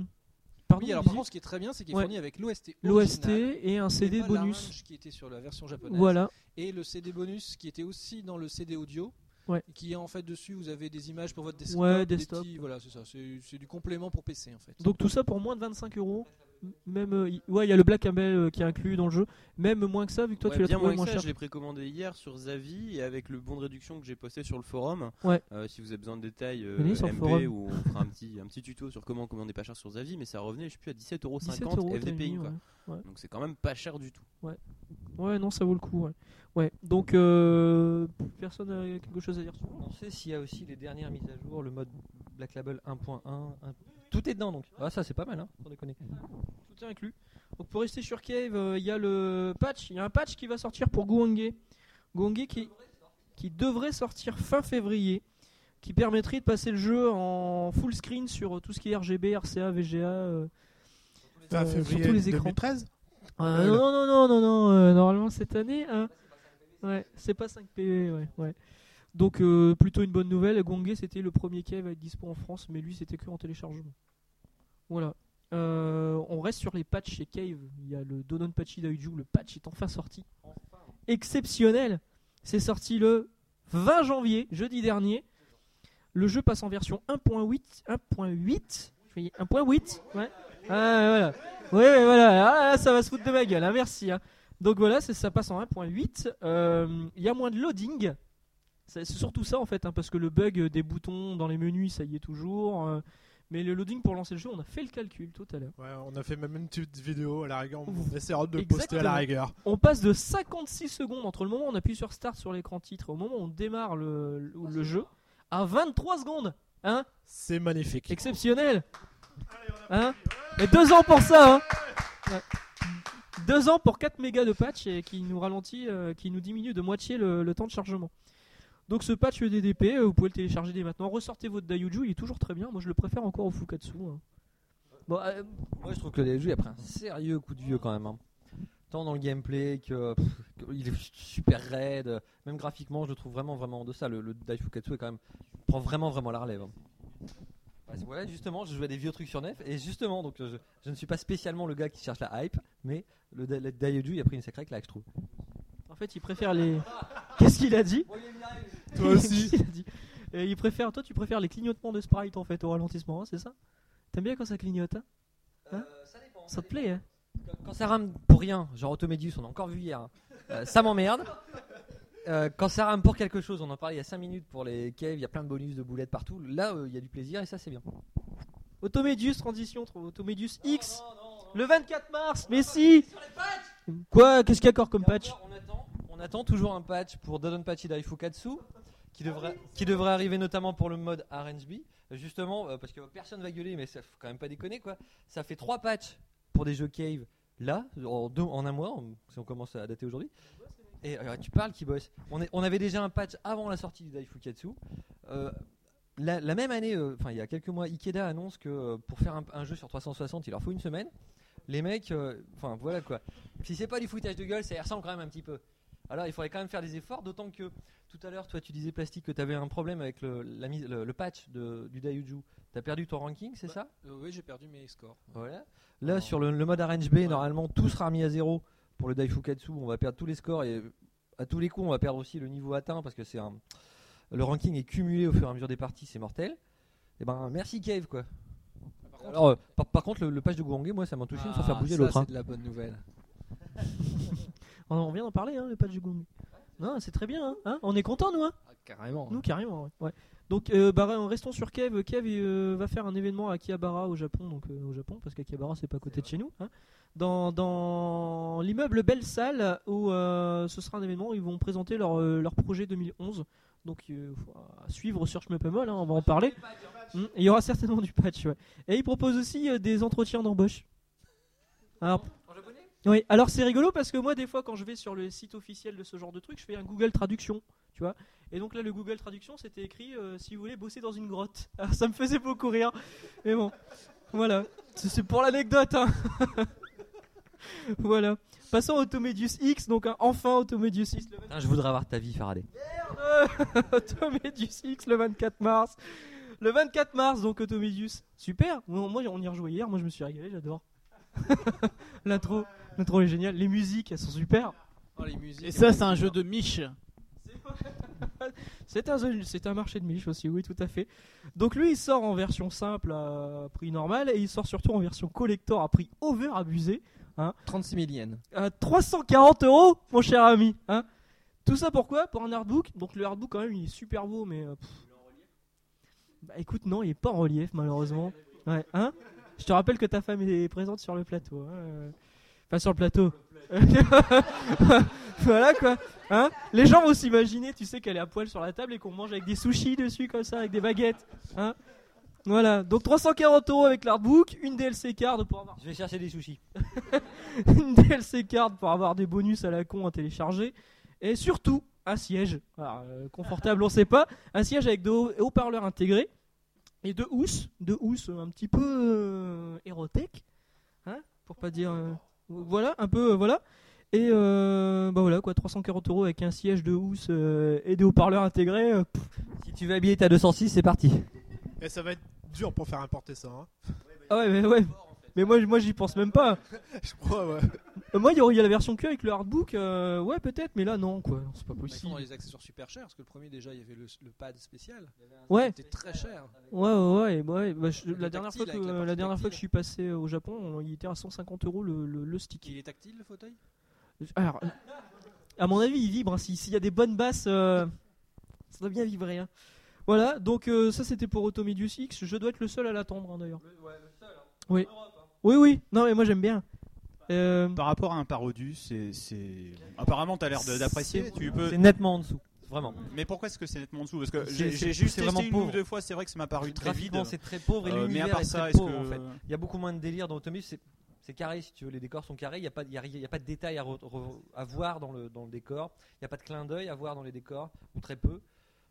Pardon, Oui, alors par contre, ce qui est très bien, c'est qu'il est Ouais. fourni avec l'OST. L'OST et un CD pas bonus. qui était sur la version japonaise. Voilà. Et le CD bonus qui était aussi dans le CD audio. Ouais. Qui est en fait dessus, vous avez des images pour votre desktop. Ouais, des desktop. petits- voilà, c'est ça. C'est du complément pour PC en fait. Donc tout ça pour moins de 25 euros. Même, euh, y- ouais, il y a le Black Camel euh, qui est inclus dans le jeu. Même moins que ça, vu que toi Ouais, tu l'as bien trouvé moins moins que ça, cher. je l'ai précommandé hier sur Zavi et avec le bon de réduction que j'ai posté sur le forum. Ouais. Euh, si vous avez besoin de détails, euh, Venez sur le MP forum. ou on fera un petit, un petit tuto sur comment commander pas cher sur Zavi, mais ça revenait, je sais plus, à 17,50€ 17 euros, t'as FDPI. mis, quoi. ouais. Ouais. Donc c'est quand même pas cher du tout. Ouais. Ouais, non, ça vaut le coup. Ouais. Ouais. Donc euh, personne a quelque chose à dire sur On sait s'il y a aussi les dernières mises à jour, le mode Black Label 1.1. un- Tout est dedans donc. Ah, ça c'est pas mal, hein, pour déconner. Tout est inclus. Donc pour rester sur Cave, euh, il y a le patch, il y a un patch qui va sortir pour Guangé. Guangé qui qui devrait sortir fin février, qui permettrait de passer le jeu en full screen sur tout ce qui est RGB, RCA, VGA, euh, Fin euh, sur février tous les écrans. 2013 Euh, Euh, non, non, non, non, non, euh, normalement cette année, hein. ouais, c'est pas 5 PV, ouais, ouais. Donc euh, plutôt une bonne nouvelle. Gongé c'était le premier cave à être dispo en France, mais lui c'était que en téléchargement. Voilà. Euh, on reste sur les patchs chez Cave. Il y a le Donon Patchy d'Aiju, le patch est enfin sorti. Exceptionnel. C'est sorti le 20 janvier, jeudi dernier. Le jeu passe en version 1.8, 1.8, je vais dire 1.8, ouais. Ah, voilà. Oui, voilà. Ah, ça va se foutre de ma gueule. hein, merci. hein. Donc voilà, ça passe en 1.8. Euh, Il y a moins de loading. C'est surtout ça en fait, hein, parce que le bug des boutons dans les menus, ça y est toujours. euh, mais le loading pour lancer le jeu, on a fait le calcul tout à l'heure. Ouais, on a fait même une petite vidéo à la rigueur. On essaiera de le poster à Exactement. la rigueur. On passe de 56 secondes entre le moment où on appuie sur Start sur l'écran titre et au moment où on démarre le, le- le jeu à 23 secondes. Hein C'est magnifique. Exceptionnel. Hein Et deux ans pour ça. Hein Ouais. Deux ans pour 4 mégas de patch et qui nous ralentit, euh, qui nous diminue de moitié le, le temps de chargement. Donc ce patch DDP, euh, vous pouvez le télécharger dès maintenant. Ressortez votre Dayuju, il est toujours très bien. Moi je le préfère encore au Fukatsu. hein. Euh, Moi, je trouve que le a pris un sérieux coup de vieux quand même. hein. Tant dans le gameplay que, est super raide, même graphiquement, je le trouve vraiment vraiment en deçà. Le, le Daifukatsu est quand même prend vraiment vraiment la relève. hein. Ouais, justement, je jouais à des vieux trucs sur Nef et justement, donc je, ne suis pas spécialement le gars qui cherche la hype, mais le, le a pris une sacrée claque, je trouve. En fait, il préfère les. Qu'est-ce qu'il a dit Toi aussi. A dit Euh, il préfère. Toi, tu préfères les clignotements de sprite en fait au ralentissement, hein, c'est ça T'aimes bien quand ça clignote hein Hein ça, te plaît hein Quand ça rame pour rien, genre Automedius, on a encore vu hier, hein, euh, ça m'emmerde. Euh, quand ça rame pour quelque chose, on en parlait il y a 5 minutes pour les caves, il y a plein de bonus de boulettes partout. Là, euh, il y a du plaisir et ça, c'est bien. Automedius transition, Automedius X. Le 24 mars, mais si Quoi Qu'est-ce qu'il y a encore comme patch On attend toujours un patch pour Dodonpachi Daifukatsu qui devrait, qui devrait arriver notamment pour le mode RNB. Justement, euh, parce que personne va gueuler, mais ça faut quand même pas déconner quoi. Ça fait 3 patchs pour des jeux cave là, en, en un mois, si on commence à dater aujourd'hui. Et euh, tu parles qui bosse. On, on avait déjà un patch avant la sortie du Daifukatsu. Euh, la, même année, euh, enfin il y a quelques mois, Ikeda annonce que pour faire un, jeu sur 360, il leur faut une semaine. Les mecs, enfin voilà quoi. Si c'est pas du foutage de gueule, ça y ressemble quand même un petit peu. Alors il faudrait quand même faire des efforts, d'autant que tout à l'heure, toi tu disais Plastique que tu avais un problème avec le, la mise, le, le patch de, du Dayuju. T'as perdu ton ranking, c'est ça? Euh, oui, j'ai perdu mes scores. Voilà. Là, sur le, le mode RNB, normalement, tout sera remis à zéro pour le Daifukatsu. On va perdre tous les scores et à tous les coups, on va perdre aussi le niveau atteint parce que c'est un. Le ranking est cumulé au fur et à mesure des parties, c'est mortel. Et ben, merci Cave, quoi. Alors, euh, par, par contre, le, le patch de Gouangé, moi, ça m'a touché sans faire bouger Ah, ça, l'autre. hein. C'est de la bonne nouvelle. On on vient d'en parler, hein, le patch du Gong. Non, c'est très bien, hein, hein On est content, nous, hein Carrément. Nous, carrément, ouais. ouais. Donc, euh, bah, restons sur Kev. Kev il, euh, va faire un événement à Akihabara au Japon, donc euh, au Japon, parce qu'Akihabara c'est pas à côté de chez nous. hein. Dans, dans l'immeuble Belle Salle, où euh, ce sera un événement où ils vont présenter leur, euh, leur projet 2011. Donc, euh, faut à suivre sur Schmeppemol, hein, on va en parler. Mm, Il y aura certainement du patch, ouais. Et ils proposent aussi euh, des entretiens d'embauche. Alors, oui, alors c'est rigolo parce que moi, des fois, quand je vais sur le site officiel de ce genre de truc, je fais un Google Traduction, tu vois. Et donc là, le Google Traduction, c'était écrit euh, si vous voulez bosser dans une grotte. Alors, ça me faisait beaucoup rire. Mais bon, voilà. C'est pour l'anecdote, hein. voilà. Passons au Automedius X, donc hein, enfin Automedius X le Putain, je voudrais avoir ta vie, Faraday. Automedius X le 24 mars. Le 24 mars, donc Automedius. Super. Moi, moi, on y a rejoué hier. Moi, je me suis régalé. J'adore. L'intro, l'intro est géniale. Les musiques, elles sont super. Oh, les musiques. Et ça, c'est un jeu de miche. C'est un, c'est un marché de niche aussi, oui, tout à fait. Donc lui, il sort en version simple à prix normal et il sort surtout en version collector à prix over abusé. Hein, 36 000 yens. à 340 euros, mon cher ami. Hein. Tout ça pourquoi? Pour un artbook? Donc le artbook quand même, il est super beau, mais euh, pff. bah écoute, non, il est pas en relief malheureusement. Ouais, hein? Je te rappelle que ta femme est présente sur le plateau. hein, euh. Enfin sur le plateau. voilà quoi. Hein? Les gens vont s'imaginer, tu sais, qu'elle est à poil sur la table et qu'on mange avec des sushis dessus comme ça, avec des baguettes. Hein? Voilà, donc 340 euros avec l'artbook, une DLC card pour avoir Je vais chercher des sushis. une DLC card pour avoir des bonus à la con à télécharger. Et surtout, un siège. Alors, euh, confortable, on sait pas. Un siège avec deux haut- haut-parleurs intégrés. Et deux housses. Deux housses un petit peu euh, érotèques. Hein? Pour pas dire. euh, voilà, un peu. euh, voilà. Et euh, bah voilà quoi, 340 euros avec un siège de housse euh, et des haut-parleurs intégrés. euh, pff. Si tu veux habiller ta 206, c'est parti. Et ça va être dur pour faire importer ça. hein. Ah ouais, mais ouais. Mais moi, moi j'y pense même pas. Je crois, ouais. Euh, Moi, il y a la version que avec le hardbook, euh, ouais, peut-être, mais là, non, quoi. C'est pas ils possible. font des accessoires super chers, parce que le premier déjà il y avait le, le pad spécial. Ouais. C'était très cher. Ouais, ouais, ouais. ouais, bah, je- Le la dernière fois que, la dernière fois que je suis passé euh, au Japon, on- il était à 150 euros le, le, le stick. Il est tactile le fauteuil? Alors, euh, à mon avis, il vibre. hein. Si- S'il y a des bonnes basses, euh, ça doit bien vibrer. hein. Voilà, donc euh, ça c'était pour Automedius X. Je dois être le seul à l'attendre hein, d'ailleurs. Oui. Oui, oui. Non, mais moi j'aime bien. Euh, Par rapport à un Parodius, c'est, apparemment t'as l'air d'apprécier. Tu peux. C'est nettement en dessous, vraiment. Mais pourquoi est-ce que c'est nettement en dessous? Parce que j'ai, juste c'est testé vraiment une ou pauvre. deux fois. C'est vrai que ça m'a paru très vide. C'est très pauvre et Euh, mais à l'univers part est ça, très est-ce pauvre que- en fait. Il y a beaucoup moins de délire dans Automus, c'est c'est carré si tu veux, les décors sont carrés, il n'y a, pas- il y a, rien- il y a pas de détails à, re- re- à voir dans le, dans le décor, il n'y a pas de clin d'œil à voir dans les décors, ou très peu.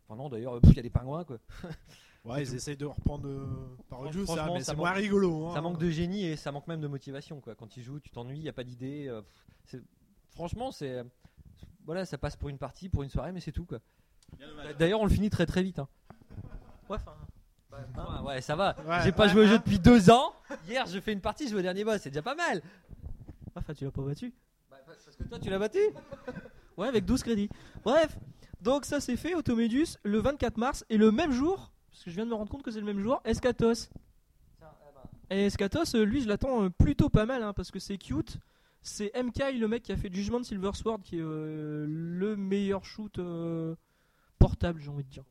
Enfin non d'ailleurs, il y a des pingouins quoi. Ouais, ils essayent de reprendre euh, ça, Franchement, mais ça c'est manque- moins rigolo. hein. Ça manque de génie et ça manque même de motivation quoi. Quand tu joues, tu t'ennuies, il n'y a pas d'idée. euh, c'est- franchement, c'est voilà, ça passe pour une partie, pour une soirée, mais c'est tout quoi. D'ailleurs, on le finit très très vite. hein. Ouais, ouais, ça va. Ouais, J'ai pas ouais, joué au jeu depuis deux ans. Hier, je fais une partie, je joue au dernier boss, c'est déjà pas mal. Enfin, tu l'as pas battu. Parce que toi, tu l'as battu. Ouais, avec 12 crédits. Bref, donc ça c'est fait, Automedius, le 24 mars, et le même jour, parce que je viens de me rendre compte que c'est le même jour, Escatos. Et Escatos, euh, lui, je l'attends euh, plutôt pas mal, hein, parce que c'est cute. C'est MK, le mec qui a fait Judgment Silver Sword, qui est euh, le meilleur shoot euh, portable, j'ai envie de dire.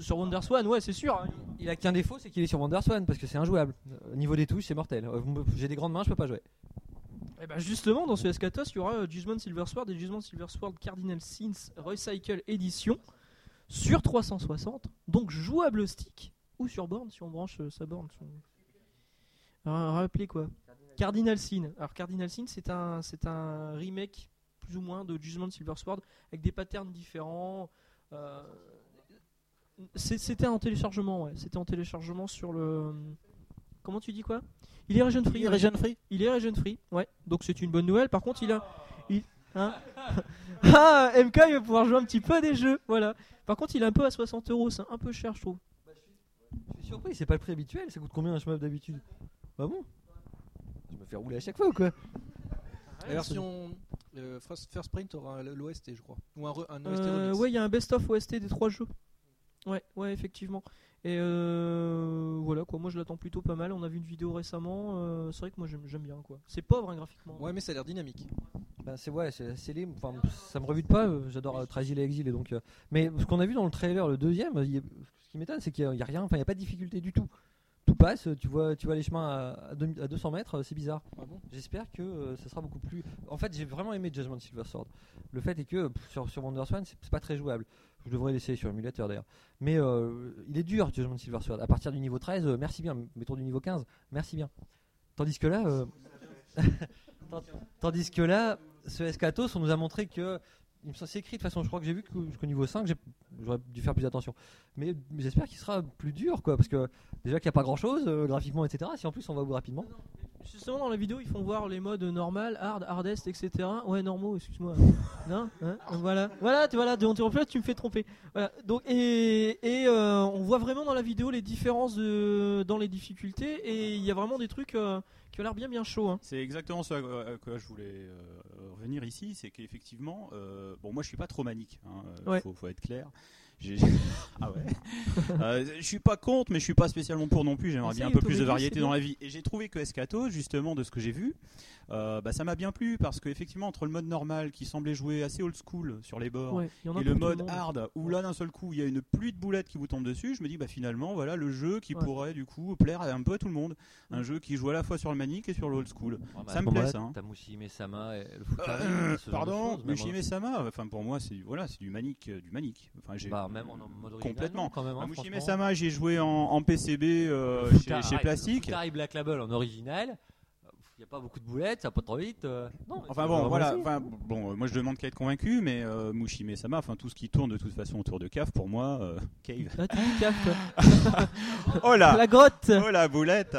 Sur WonderSwan, ouais, c'est sûr. hein. Il a qu'un défaut, c'est qu'il est sur WonderSwan parce que c'est injouable. Au niveau des touches, c'est mortel. J'ai des grandes mains, je peux pas jouer. Et bah justement, dans ce Escatos, il y aura Judgment Silver Sword et Judgment Silver Sword Cardinal Sins Recycle Edition sur 360, donc jouable au stick ou sur borne si on branche euh, sa borne. son- Alors, rappelez quoi? Cardinal Sin. Alors Cardinal Sin, c'est un, c'est un remake plus ou moins de Judgment Silver Sword avec des patterns différents. euh, C'était en téléchargement, ouais. C'était en téléchargement sur le. Comment tu dis quoi? Il est region free. Il est region free? Il est region free, ouais. Donc c'est une bonne nouvelle. Par contre, il a. Il... Hein ah, MK, il va pouvoir jouer un petit peu à des jeux, voilà. Par contre, il est un peu à 60 euros, c'est un peu cher, je trouve. Je suis surpris, c'est pas le prix habituel. Ça coûte combien un shmup d'habitude? Bah bon Je me fais rouler à chaque fois ou quoi? La version euh, First, First Print aura l'OST, je crois. Ou un, OST Euh, ouais, il y a un best-of OST des trois jeux. Ouais, ouais, effectivement. Et euh, voilà quoi, moi je l'attends plutôt pas mal. On a vu une vidéo récemment. euh, c'est vrai que moi j'aime bien quoi. C'est pauvre hein, graphiquement. Ouais, mais ça a l'air dynamique. Bah, c'est ouais, c'est assez libre. Enfin, ça me rebute pas. euh, J'adore euh, Trasil et Exil et donc. euh, Mais ce qu'on a vu dans le trailer, le deuxième, il y a- ce qui m'étonne, c'est qu'il y a- rien. Enfin, il y a pas de difficulté du tout. Tout passe. Tu vois, tu vois les chemins à, à deux- à 200 mètres. C'est bizarre. Ah bon? J'espère que euh, ça sera beaucoup plus. En fait, j'ai vraiment aimé Judgment Silver Sword. Le fait est que pff, sur, sur WonderSwan, c'est c'est pas très jouable. Je devrais l'essayer sur émulateur d'ailleurs. Mais euh, il est dur, Judgment Silver Sword. À partir du niveau 13, euh, merci bien. Mettons du niveau 15, merci bien. Tandis que là. euh, Tand- Tandis que là, ce Escatos, on nous a montré que. Il me semble écrit de toute façon, je crois que j'ai vu jusqu'au niveau 5, j'ai- j'aurais dû faire plus attention. Mais j'espère qu'il sera plus dur, quoi, parce que déjà qu'il n'y a pas grand chose, graphiquement, etc. Si en plus on va au bout rapidement. Justement, dans la vidéo, ils font voir les modes normal, hard, hardest, etc. Ouais, normaux, excuse-moi. non hein Voilà, voilà, tu, voilà, en fait, tu me fais tromper. Voilà. Donc, et et, euh, on voit vraiment dans la vidéo les différences de, dans les difficultés, et il y a vraiment des trucs euh, qui ont l'air bien bien chaud. Hein. C'est exactement ce à à quoi je voulais euh, revenir ici, c'est qu'effectivement, euh, bon, moi je suis pas trop manique, hein, euh, Ouais. faut, faut être clair. Ah ouais. Euh, je suis pas contre, mais je suis pas spécialement pour non plus. J'aimerais Ça bien un peu plus de variété dans la vie. Et j'ai trouvé que Escato, justement, de ce que j'ai vu, euh, bah, ça m'a bien plu parce qu'effectivement, entre le mode normal qui semblait jouer assez old school sur les bords Ouais, et le mode monde. hard où là d'un seul coup il y a une pluie de boulettes qui vous tombe dessus, je me dis bah finalement voilà le jeu qui Ouais. pourrait du coup plaire un peu à tout le monde. Un jeu qui joue à la fois sur le manique et sur le old school. ça me plaît ça. hein. T'as Mushime Sama et le Euh, pardon, Mushime Sama, enfin pour moi c'est du voilà, c'est du manique, euh, du manique. Enfin j'ai Bah, même en mode original, complètement. quand même, hein, Ah, Mushime. Sama, j'ai joué en, en PCB euh, Futa- chez, Plastic. Futari Black Label en original. Il n'y a pas beaucoup de boulettes, ça va pas trop vite. euh, non, Enfin bon, voilà. Enfin, bon, euh, moi je demande qu'à être convaincu, mais euh, Mushime Sama, enfin tout ce qui tourne de toute façon autour de Cave, pour moi, euh, Cave. Ah, cave, oh là, La grotte. oh la boulette.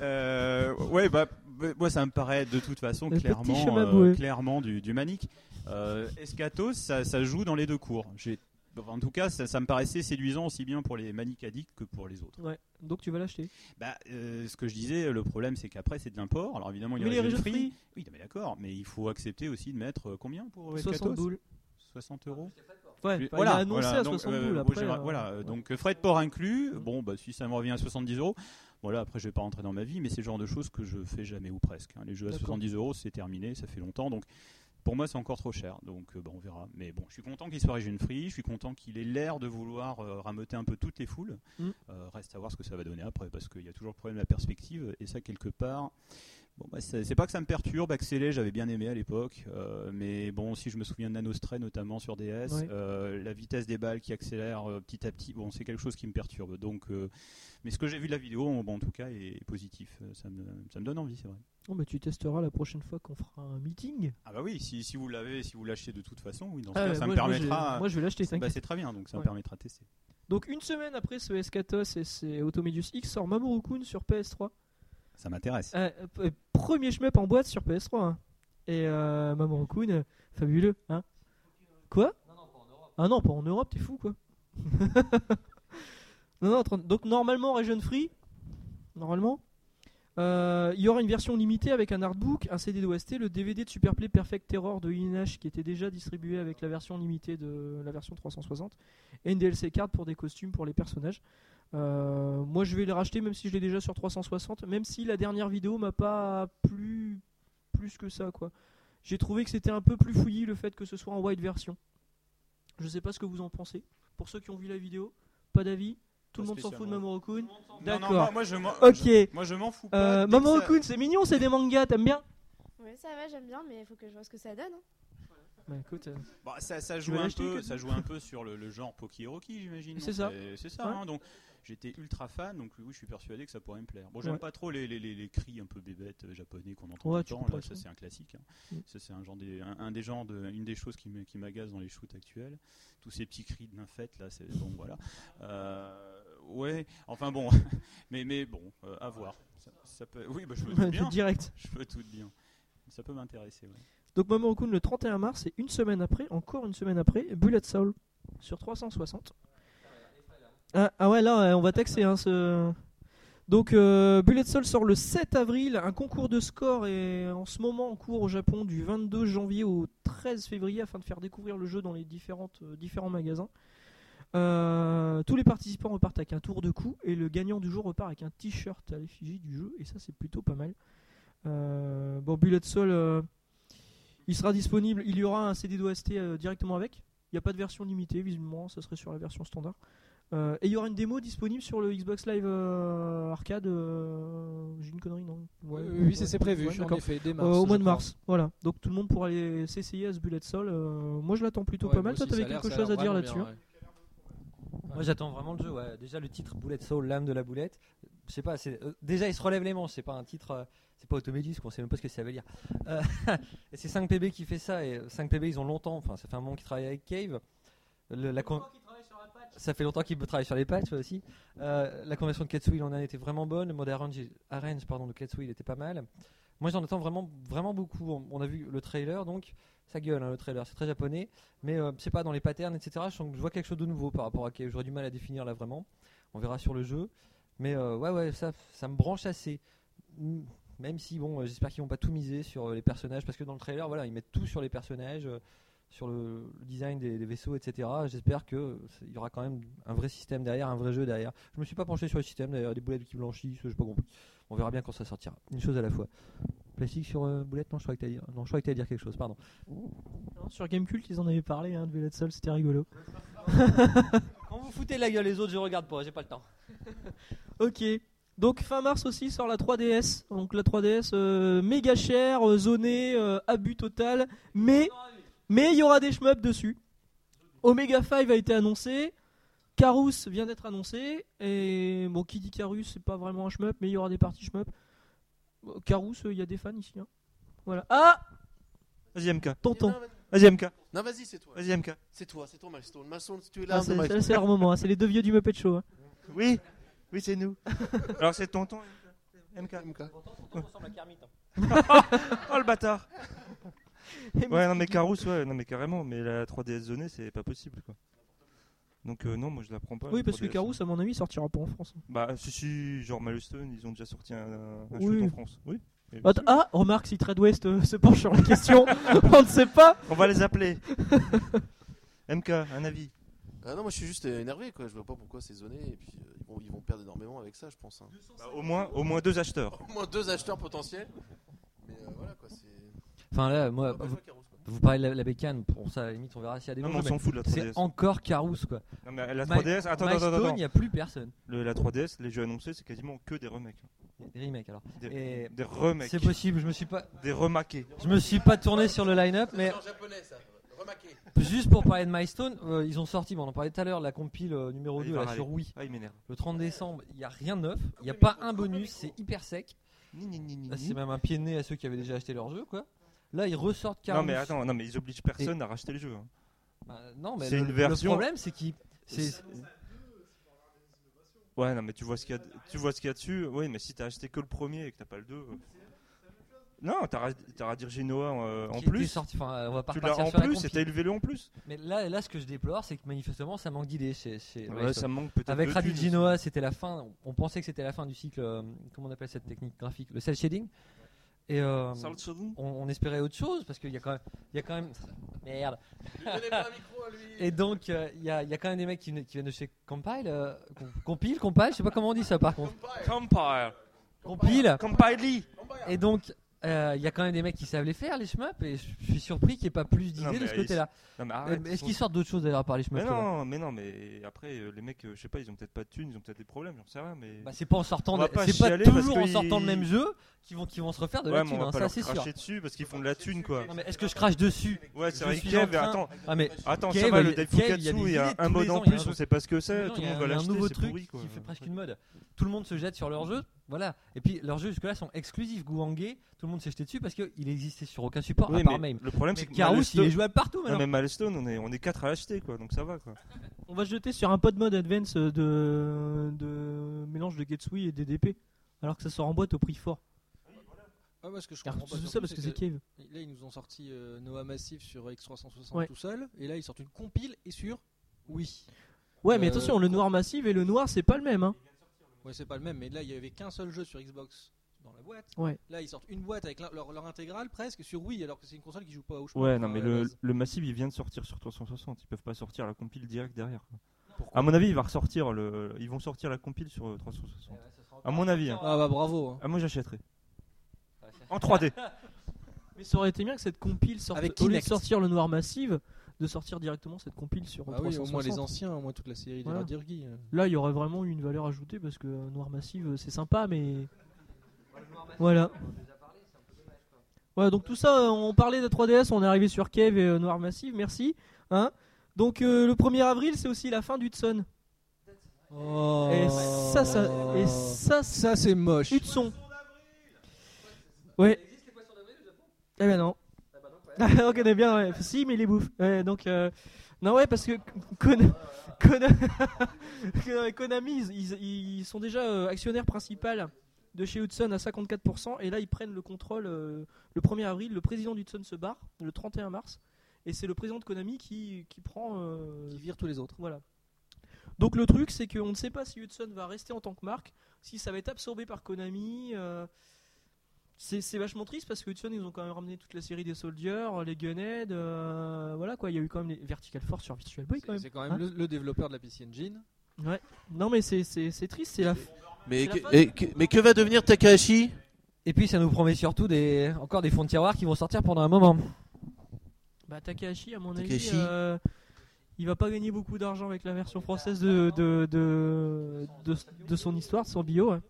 Euh, ouais, bah bah, moi ça me paraît de toute façon Le clairement, euh, clairement du, du manique. Euh, Escatos, ça, ça joue dans les deux cours. En tout cas, ça, ça me paraissait séduisant aussi bien pour les maniques addicts que pour les autres. Ouais. Donc tu vas l'acheter? Bah, euh, ce que je disais, le problème c'est qu'après c'est de l'import. Alors évidemment, il y a régions free. Oui, non, mais d'accord, mais il faut accepter aussi de mettre euh, combien pour El 60 Catos boules. 60 euros Ouais, Puis- enfin, il a annoncé à donc, 60 euh, boules. moi, Après, j'aimerais- euh, voilà, ouais. donc frais de port inclus. Bon, bah, si ça me revient à 70 euros, voilà, après je vais pas rentrer dans ma vie, mais c'est le genre de choses que je fais jamais ou presque. hein. Les jeux à D'accord. 70 euros, c'est terminé, ça fait longtemps, donc pour moi c'est encore trop cher. Donc euh, bah, on verra. Mais bon, je suis content qu'il soit region free, je suis content qu'il ait l'air de vouloir euh, rameuter un peu toutes les foules. Mm. Euh, reste à voir ce que ça va donner après, parce qu'il y a toujours le problème de la perspective, et ça quelque part. Bon, bah, c'est pas que ça me perturbe, Axelé, j'avais bien aimé à l'époque, euh, mais bon, si je me souviens de Nanostray notamment sur DS, euh, la vitesse des balles qui accélère euh, petit à petit, bon, c'est quelque chose qui me perturbe. Donc, mais ce que j'ai vu de la vidéo, bon, en tout cas, est positif. Euh, Ça me, ça me donne envie, c'est vrai. Bon, bah, tu testeras la prochaine fois qu'on fera un meeting? Ah bah oui, si, si vous l'avez, si vous l'achetez de toute façon, oui, dans ce Ah cas, ouais, ça moi, me moi, permettra. moi, je vais l'acheter, Bah, c'est très bien, donc ça Ouais. me permettra de tester. Donc une semaine après ce Escatos et ses Automedius X sort Mamoru-kun sur PS3. Ça m'intéresse. Euh, euh, premier shmup en boîte sur PS3. hein. Et euh, Mamoru-kun, euh, fabuleux. Hein quoi? Ah non, pas en Europe, t'es fou quoi. non, non, 30 donc normalement Region Free. Normalement. Euh, il y aura une version limitée avec un artbook, un CD d'OST, le DVD de Superplay Perfect Terror de Inash qui était déjà distribué avec la version limitée de la version 360 et une DLC card pour des costumes pour les personnages. Euh, moi je vais les racheter même si je l'ai déjà sur 360, même si la dernière vidéo m'a pas plu plus que ça quoi. J'ai trouvé que c'était un peu plus fouillis le fait que ce soit en white version. Je sais pas ce que vous en pensez. Pour ceux qui ont vu la vidéo, pas d'avis tout le monde s'en fout de spécialement. Mamoru-kun Non, non, D'accord. moi- moi, je m'en- ok. je- moi, je m'en fous pas. Euh, c'est mignon, c'est des mangas, t'aimes bien Oui, ça va, j'aime bien, mais il faut que je vois ce que ça donne. hein. Bah écoute, euh, Bah, ça, joue un peu, ça joue un peu sur le, le genre Poki-Roki, j'imagine. C'est ça. C'est ça. Ouais. hein, donc j'étais ultra fan, donc oui, je suis persuadé que ça pourrait me plaire. Bon, j'aime Ouais. pas trop les, les, les, les cris un peu bébêtes euh, japonais qu'on entend Ouais, tout le temps. Là, ça c'est un classique. hein. Mm. Ça c'est un genre des, un, un des genres de, une des choses qui me- qui m'agace dans les shoots actuels. Tous ces petits cris de nymphette là, c'est bon voilà. Euh, ouais, enfin bon, mais mais bon, euh, à voir. Ça, ça peut, oui, bah, je me doute bien. Direct. Je doute bien. Ça peut m'intéresser. Ouais. Donc Mamoru-kun le 31 mars et une semaine après, encore une semaine après, Bullet Soul sur 360. Ah, ah ouais là on va taxer hein, ce... Donc euh, Bullet Soul sort le 7 avril, un concours de score est en ce moment en cours au Japon du 22 janvier au 13 février afin de faire découvrir le jeu dans les différentes, euh, différents magasins. Euh, tous les participants repartent avec un tour de coup et le gagnant du jour repart avec un t-shirt à l'effigie du jeu et ça c'est plutôt pas mal. Euh, bon Bullet Soul euh, il sera disponible, il y aura un CD d'OST directement avec. Il n'y a pas de version limitée, visiblement, ça serait sur la version standard. Et il y aura une démo disponible sur le Xbox Live Arcade. J'ai une connerie, non? Ouais, Oui, oui, c'est- c'est prévu, en effet, dès mars, au mois de crois. mars, voilà. Donc tout le monde pourra aller s'essayer à ce Bullet Soul. moi je l'attends plutôt pas mal. Toi t'avais quelque chose à dire là-dessus. Moi j'attends vraiment le jeu. Déjà le titre Bullet Soul, l'âme de la boulette. Je sais pas. euh, déjà il se relève les manches. C'est pas un titre. euh, c'est pas Automedis. On sait même pas ce que ça veut dire. Euh, et c'est 5PB qui fait ça. Et 5PB ils ont longtemps. Enfin ça fait un moment qu'ils travaillent avec Cave. Ça fait longtemps qu'ils travaillent sur les patchs aussi. La conversion de Katsuil en a été vraiment bonne. Le mode arrange, pardon, de Katsuil était pas mal. Moi j'en attends vraiment, vraiment beaucoup. On a vu le trailer donc ça gueule hein, le trailer, c'est très japonais. Mais euh, c'est pas dans les patterns etc. Je, je vois quelque chose de nouveau par rapport à Cave. J'aurais du mal à définir là vraiment. On verra sur le jeu. Mais euh, ouais ouais ça, me branche assez. Mm, Même si bon, euh, j'espère qu'ils vont pas tout miser sur euh, les personnages parce que dans le trailer voilà ils mettent tout sur les personnages. sur le, design des, vaisseaux, etc. J'espère que c'est- il y aura quand même un vrai système derrière, un vrai jeu derrière. Je me suis pas penché sur le système d'ailleurs, des boulettes qui blanchissent, j'ai pas compris. On verra bien quand ça sortira. Une chose à la fois. Plastique sur euh, boulette, non je crois que t'allais dire, non je crois que t'allais dire quelque chose, pardon. Non, sur Gamecult ils en avaient parlé hein, de Bullet Soul, c'était rigolo. Quand vous foutez la gueule les autres, je regarde pas, j'ai pas le temps. Ok. Donc fin mars aussi sort la 3DS. Donc la 3DS euh, méga chère, euh, zonée, euh, abus total. Mais mais il y aura des shmups dessus. Omega 5 a été annoncé. Carus vient d'être annoncé. Et bon, qui dit Carus, c'est pas vraiment un shmup, mais il y aura des parties shmup. Euh, il y a des fans ici. hein. Voilà. Ah Vas-y MK. Tonton. Vas-y MK. Non, vas-y, c'est toi. Vas-y MK. C'est toi, c'est ton milestone. Milestone, tu es là. Ah, c'est c'est- c'est leur moment, hein, c'est les deux vieux du Muppet Show. hein. Oui, oui c'est nous. Alors c'est tonton MK. ressemble à Kermit. oh le bâtard. Ouais non mais Carous ouais non mais carrément mais la 3DS zonée c'est pas possible quoi. Donc euh, non, moi je la prends pas. Oui, parce que 3DS. Carous, à mon avis, sortira pas en France. Bah si si, genre Milestone, ils ont déjà sorti un, un Oui. shoot en France. Oui. Ah, remarque si Trade West euh, se penche sur la question, on ne sait pas. On va les appeler. MK, un avis. Ah non, moi je suis juste euh, énervé quoi. Je vois pas pourquoi c'est zoné et puis euh, ils, vont, ils vont perdre énormément avec ça, je pense. hein. Bah, au moins, au moins deux acheteurs. Au moins deux acheteurs potentiels. Mais euh, voilà quoi, c'est. Enfin là, moi, Bah, vous. Vous parlez de la, la bécane, pour ça à la limite on verra s'il y a des Non, mais on s'en fout de la C'est 3DS. encore Carousse quoi. Non mais la My- 3DS, attends, attends, attends, il n'y a plus personne. Le- la 3DS, les jeux annoncés, c'est quasiment que des remakes. Des remakes alors. Des, Et des remakes. C'est possible, je me suis pas, Des remakés. je me suis pas tourné sur le line-up, mais C'est en japonais ça. Remarquez. juste pour parler de Milestone, euh, ils ont sorti, bon, on en parlait tout à l'heure, la compile euh, numéro Ah, il 2 va là, râler. sur Wii. Ah, il m'énerve. Le 30 décembre, il n'y a rien de neuf, il n'y a pas un bonus, c'est hyper sec. Ni, ni, ni, ni, Là, ni. c'est même un pied de nez à ceux qui avaient déjà acheté leur jeu quoi. Là, ils ressortent Non Carousse. mais attends, non mais ils obligent personne à racheter le jeu. hein. Bah, non, mais C'est le, une le version- problème c'est qu'ils. Ouais, non mais tu vois ce qu'il y a, tu vois ce qu'il y a dessus. Oui, mais si t'as acheté que le premier et que t'as pas le 2 Non, t'as dirigé Noah euh, en qui était plus. sorti, enfin, on va pas Tu l'as en plus, et t'as élevé le en plus. Mais là, là, ce que je déplore, c'est que manifestement, ça manque d'idées chez, chez Ouais, Milestone. ça me manque peut-être. Avec thunes Genoa, c'était la fin. On pensait que c'était la fin du cycle. euh, comment on appelle cette technique graphique? Le cel shading? Et euh, on, on espérait autre chose parce qu'il y a quand même, il y a quand même, merde. Lui donnez pas un micro à lui. Et donc euh, il y, a, il y a quand même des mecs qui, viennent- qui viennent de chez Compile, euh, com- compile, compile, je sais pas comment on dit ça par contre. Compile. Compile. Compile. Et donc euh, il y a quand même des mecs qui savent les faire les shmups et je suis surpris qu'il n'y ait pas plus d'idées de ce côté-là. Euh. Est-ce ils qu'ils sortent d'autres choses d'ailleurs par les shmups Mais non, mais non, mais après euh, les mecs, euh, je sais pas, ils ont peut-être pas de thunes, ils ont peut-être des problèmes, j'en sais rien, mais. Bah, c'est pas en sortant, de- c'est pas toujours en sortant le même jeu qu'ils vont, qu'ils vont se refaire de la ouais, thune, on va hein, pas ça c'est sûr. cracher dessus parce qu'ils font de la thune quoi. Non, mais est-ce que je crache dessus Ouais, c'est vrai. Kev, attends, mais attends, ça va le Daifukatsu, il y a un mode en plus, on sait pas ce que c'est, tout le monde va a un l'acheter, nouveau truc qui fait presque une mode. Tout le monde se jette sur leur jeu. Voilà. Et puis leurs jeux jusque-là sont exclusifs. Gouangé, tout le monde s'est jeté dessus parce qu'il existait sur aucun support Oui, à part mais même. le problème c'est que Carousse, il est jouable partout Non, maintenant. mais Milestone, on est, on est 4 à l'acheter quoi, donc ça va quoi. On va se jeter sur un pod mode advance de, de mélange de Getsui et DDP, alors que ça sort en boîte au prix fort. Ouais, parce que je comprends pas. ça parce que c'est Cave. Là, ils nous ont sorti euh, Noah Massif sur X360 Ouais. tout seul, et là, ils sortent une compile et sur oui. Ouais, mais Euh, attention, le noir massif et le noir, c'est pas le même. Hein. Ouais, c'est pas le même, mais là, il y avait qu'un seul jeu sur Xbox dans la boîte. Ouais. Là, ils sortent une boîte avec leur, leur intégrale presque sur Wii, alors que c'est une console qui joue pas au choix. Ouais, non mais le, le Massive il vient de sortir sur 360, ils peuvent pas sortir la compile direct derrière. quoi. Pourquoi À mon avis, il va ressortir le, ils vont sortir la compile sur euh, 360. À mon avis. hein. Ah bah bravo. hein. Ah moi j'achèterais. En 3D. Mais ça aurait été bien que cette compile sorte, Avec au lieu de sortir le noir massive, de sortir directement cette compile sur Bah oui, au 360. moins les anciens, au moins toute la série des Voilà. Radirgi. euh. Là, il y aurait vraiment eu une valeur ajoutée parce que euh, noir massive, c'est sympa, mais voilà. Voilà, donc tout ça, euh, on parlait de 3DS, on est arrivé sur Kev et euh, Noir Massive, merci. Hein donc euh, le 1er avril, c'est aussi la fin d'Hudson. Oh. Et ça, ça, et ça, ça c'est moche. Hudson. Ouais. Eh ben non. on connaît bien, ouais. Si, mais il les bouffe. Ouais, donc, euh, non, ouais, parce que Kon- Kon- Konami, ils, sont déjà euh, actionnaires principaux de chez Hudson à 54%, et là, ils prennent le contrôle euh, le 1er avril. Le président d'Hudson se barre le 31 mars, et c'est le président de Konami qui, qui prend. euh, Qui vire tous les autres. voilà. Donc le truc, c'est qu'on ne sait pas si Hudson va rester en tant que marque, si ça va être absorbé par Konami. euh, c'est c'est vachement triste parce que Hudson, ils ont quand même ramené toute la série des Soldiers, les Gunhead, euh, voilà quoi. Il y a eu quand même les Vertical Force sur Virtual Boy quand même. C'est quand même Hein le, le développeur de la PC Engine. Ouais. Non mais c'est c'est- c'est triste, c'est la. Mais, la que, fin et que- mais que va devenir Takahashi? Et puis ça nous promet surtout des encore des fonds de tiroir qui vont sortir pendant un moment. Bah Takahashi, à mon Takahashi. avis, euh, il va pas gagner beaucoup d'argent avec la version française de de, de, de, de son histoire, de son bio. ouais.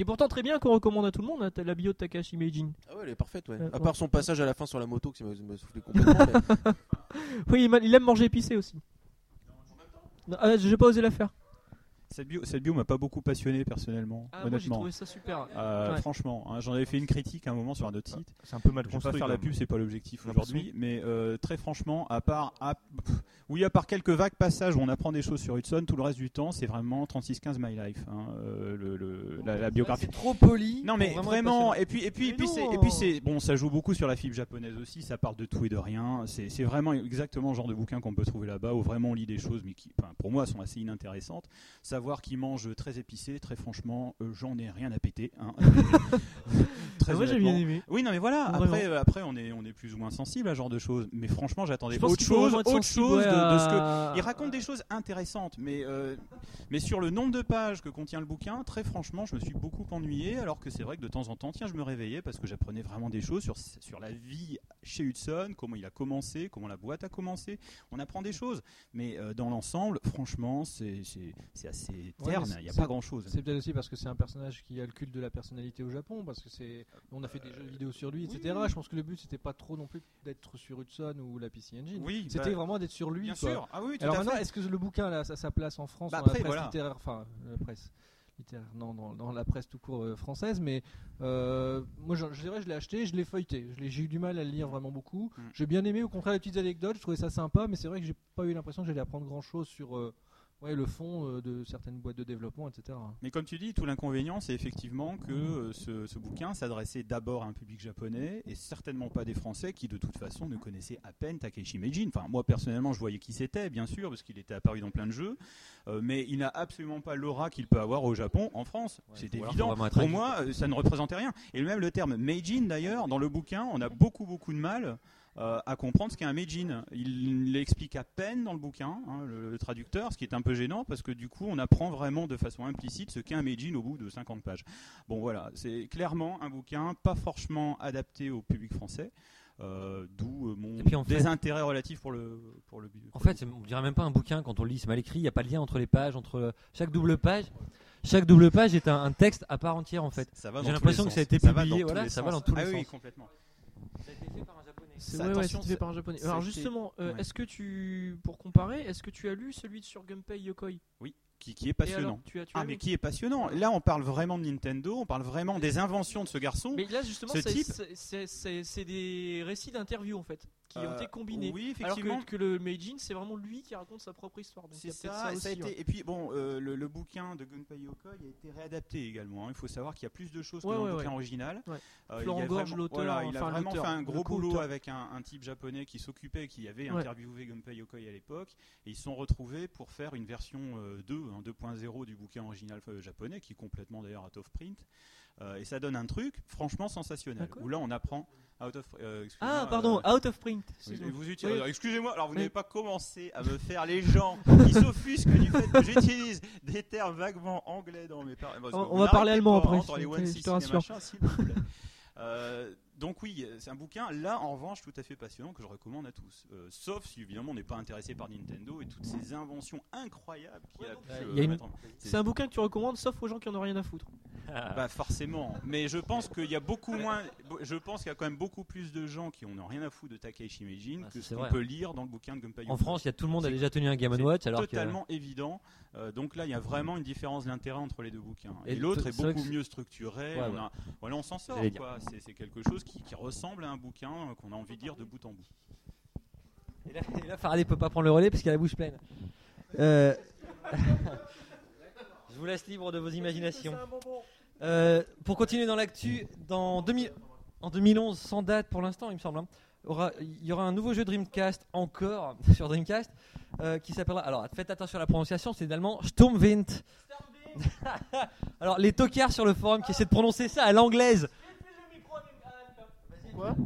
Qui est pourtant très bien, qu'on recommande à tout le monde, hein, la bio de Takahashi Meijin. Ah ouais, elle est parfaite, ouais. Euh, à part son passage à la fin sur la moto qui m'a soufflé complètement. mais- Oui, il, il aime manger épicé aussi. Non, ah, j'ai pas osé la faire. Cette bio, cette bio m'a pas beaucoup passionné personnellement, Ah, moi j'ai honnêtement. trouvé ça super. Euh, Ouais. Franchement, hein, j'en avais fait une critique à un moment sur un autre site. C'est un peu mal Je vais pas construit. faire la pub, c'est pas l'objectif aujourd'hui, mais euh, très franchement, à part, à- oui, à part quelques vagues passages où on apprend des choses sur Hudson, tout le reste du temps, c'est vraiment 3615 My Life, hein, euh, le, le- la, la biographie. C'est trop poli. Non mais vraiment et puis et puis et puis non. c'est et puis c'est bon, ça joue beaucoup sur la fibre japonaise aussi. Ça part de tout et de rien. C'est vraiment exactement le genre de bouquin qu'on peut trouver là-bas où vraiment on lit des choses, mais qui, enfin, pour moi, sont assez inintéressantes. Savoir qu'ils mangent très épicé, très franchement, euh, j'en ai rien à péter. hein. Très Ah, moi j'ai bien aimé. Oui, non, mais voilà. Après, euh, après, on est, on est plus ou moins sensible à ce genre de choses. Mais franchement, j'attendais autre chose, autre chose ouais, de, de ce que. à- Il raconte des choses intéressantes, mais euh, mais sur le nombre de pages que contient le bouquin, très franchement, je me suis beaucoup ennuyé. Alors que c'est vrai que de temps en temps, tiens, je me réveillais parce que j'apprenais vraiment des choses sur sur la vie chez Hudson, comment il a commencé, comment la boîte a commencé. On apprend des choses, mais dans l'ensemble, franchement, c'est c'est c'est terne. Il n'y a pas grand chose. C'est peut-être aussi parce que c'est un personnage qui a le culte de la personnalité au Japon, parce que c'est, on a fait des jeux vidéo sur lui, etc. Je pense que le but c'était pas trop non plus d'être sur Hudson ou la PC Engine. Oui, c'était bah, vraiment d'être sur lui. bien quoi. sûr. Ah oui, tout Alors maintenant, est-ce que le bouquin là, ça a sa place en France Bah dans la presse voilà. littéraire, enfin la presse littéraire, non, dans, dans la presse tout court euh, française, mais euh, moi je, je dirais je l'ai acheté, je l'ai feuilleté, j'ai eu du mal à le lire vraiment beaucoup. Mm. J'ai bien aimé, au contraire les petites anecdotes, je trouvais ça sympa, mais c'est vrai que j'ai pas eu l'impression que j'allais apprendre grand chose sur euh, ouais, le fond euh, de certaines boîtes de développement, etc. Mais comme tu dis, tout l'inconvénient, c'est effectivement que euh, ce, ce bouquin s'adressait d'abord à un public japonais et certainement pas des Français qui, de toute façon, ne connaissaient à peine Takeshi Meijin. Enfin, moi personnellement, je voyais qui c'était, bien sûr, parce qu'il était apparu dans plein de jeux, euh, mais il n'a absolument pas l'aura qu'il peut avoir au Japon, en France. c'est ou alors faut évident. Pour moi, ça ne représentait rien. Et même le terme Meijin, d'ailleurs, dans le bouquin, on a beaucoup, beaucoup de mal. Euh, à comprendre ce qu'est un Meijin. Il l'explique à peine dans le bouquin, hein, le, le traducteur, ce qui est un peu gênant parce que du coup on apprend vraiment de façon implicite ce qu'est un Meijin au bout de 50 pages. Bon voilà, c'est clairement un bouquin pas franchement adapté au public français, euh, d'où euh, mon Et puis, en fait- désintérêt relatif pour le pour le. En fait, on dirait même pas un bouquin quand on le lit, c'est mal écrit. Il n'y a pas de lien entre les pages, entre chaque double page. Chaque double page est un, un texte à part entière en fait. J'ai l'impression que ça a été Ça va publié, voilà, ça va dans tous Ah les oui, sens. complètement. Ça a été fait par un japonais. C'est ouais, ouais, fait par un japonais. Alors justement, euh, ouais. est-ce que tu, pour comparer, est-ce que tu as lu celui sur Gunpei Yokoi? Oui, qui, qui est passionnant. alors, tu as, tu Ah mais qui est passionnant. Là, on parle vraiment de Nintendo, on parle vraiment des inventions de ce garçon. Mais là justement, Ce c'est- des récits d'interviews en fait qui ont Euh, été combinés. Oui, Alors effectivement. que, que le Meijin, c'est vraiment lui qui raconte sa propre histoire. C'est ça, ça a été- ouais. et puis bon, euh, le, le bouquin de Gunpei Yokoi a été réadapté également. hein. Il faut savoir qu'il y a plus de choses Ouais, que dans ouais, le bouquin original. Ouais. Euh, Florent il a Gorge, vraiment- l'auteur, voilà, il a enfin, vraiment fait un gros boulot avec un, un type japonais qui s'occupait, qui avait Ouais. interviewé Gunpei Yokoi à l'époque, et ils se sont retrouvés pour faire une version euh, 2, hein, 2.0 du bouquin original euh, japonais, qui est complètement d'ailleurs out of print. Euh, et ça donne un truc franchement sensationnel. Ah, Où là, on apprend out of. euh, Ah excusez-moi, pardon, euh, out of print. oui, vous Oui. Excusez-moi, alors vous Oui. n'avez pas commencé à me faire les gens qui s'offusquent du fait que j'utilise des termes vaguement anglais dans mes par- parce que On- va parler allemand après, les One je te rassure. vous plaît. Euh, donc oui, c'est un bouquin là en revanche tout à fait passionnant que je recommande à tous. Euh, sauf si évidemment on n'est pas intéressé par Nintendo et toutes ces inventions incroyables qu'il a pu euh, y a une- mettre en- C'est un bouquin que tu recommandes, sauf aux gens qui en ont rien à foutre. bah forcément, mais je pense qu'il y a beaucoup moins. Je pense qu'il y a quand même beaucoup plus de gens qui en ont rien à foutre de Takeshi Meijin Ah, que ce qu'on peut lire dans le bouquin de Gunpei En. France, il y a tout le monde a déjà tenu un Game c'est Watch alors que totalement évident. Euh, donc là, il y a vraiment une différence d'intérêt entre les deux bouquins. Et, Et l'autre est beaucoup mieux structuré. Ouais, on, ouais. a- voilà, on s'en sort. C'est quelque chose qui, qui ressemble à un bouquin euh, qu'on a envie de lire de bout en bout. Et là, et là, Faraday peut pas prendre le relais parce qu'il a la bouche pleine. Euh, Je vous laisse libre de vos imaginations. Euh, pour continuer dans l'actu, dans 2000 en 2011, sans date pour l'instant, il me semble, hein, il y aura un nouveau jeu Dreamcast encore sur Dreamcast qui s'appellera. Alors faites attention à la prononciation, c'est allemand Sturmwind. alors les tocards sur le forum qui essaient de prononcer ça à l'anglaise. Quoi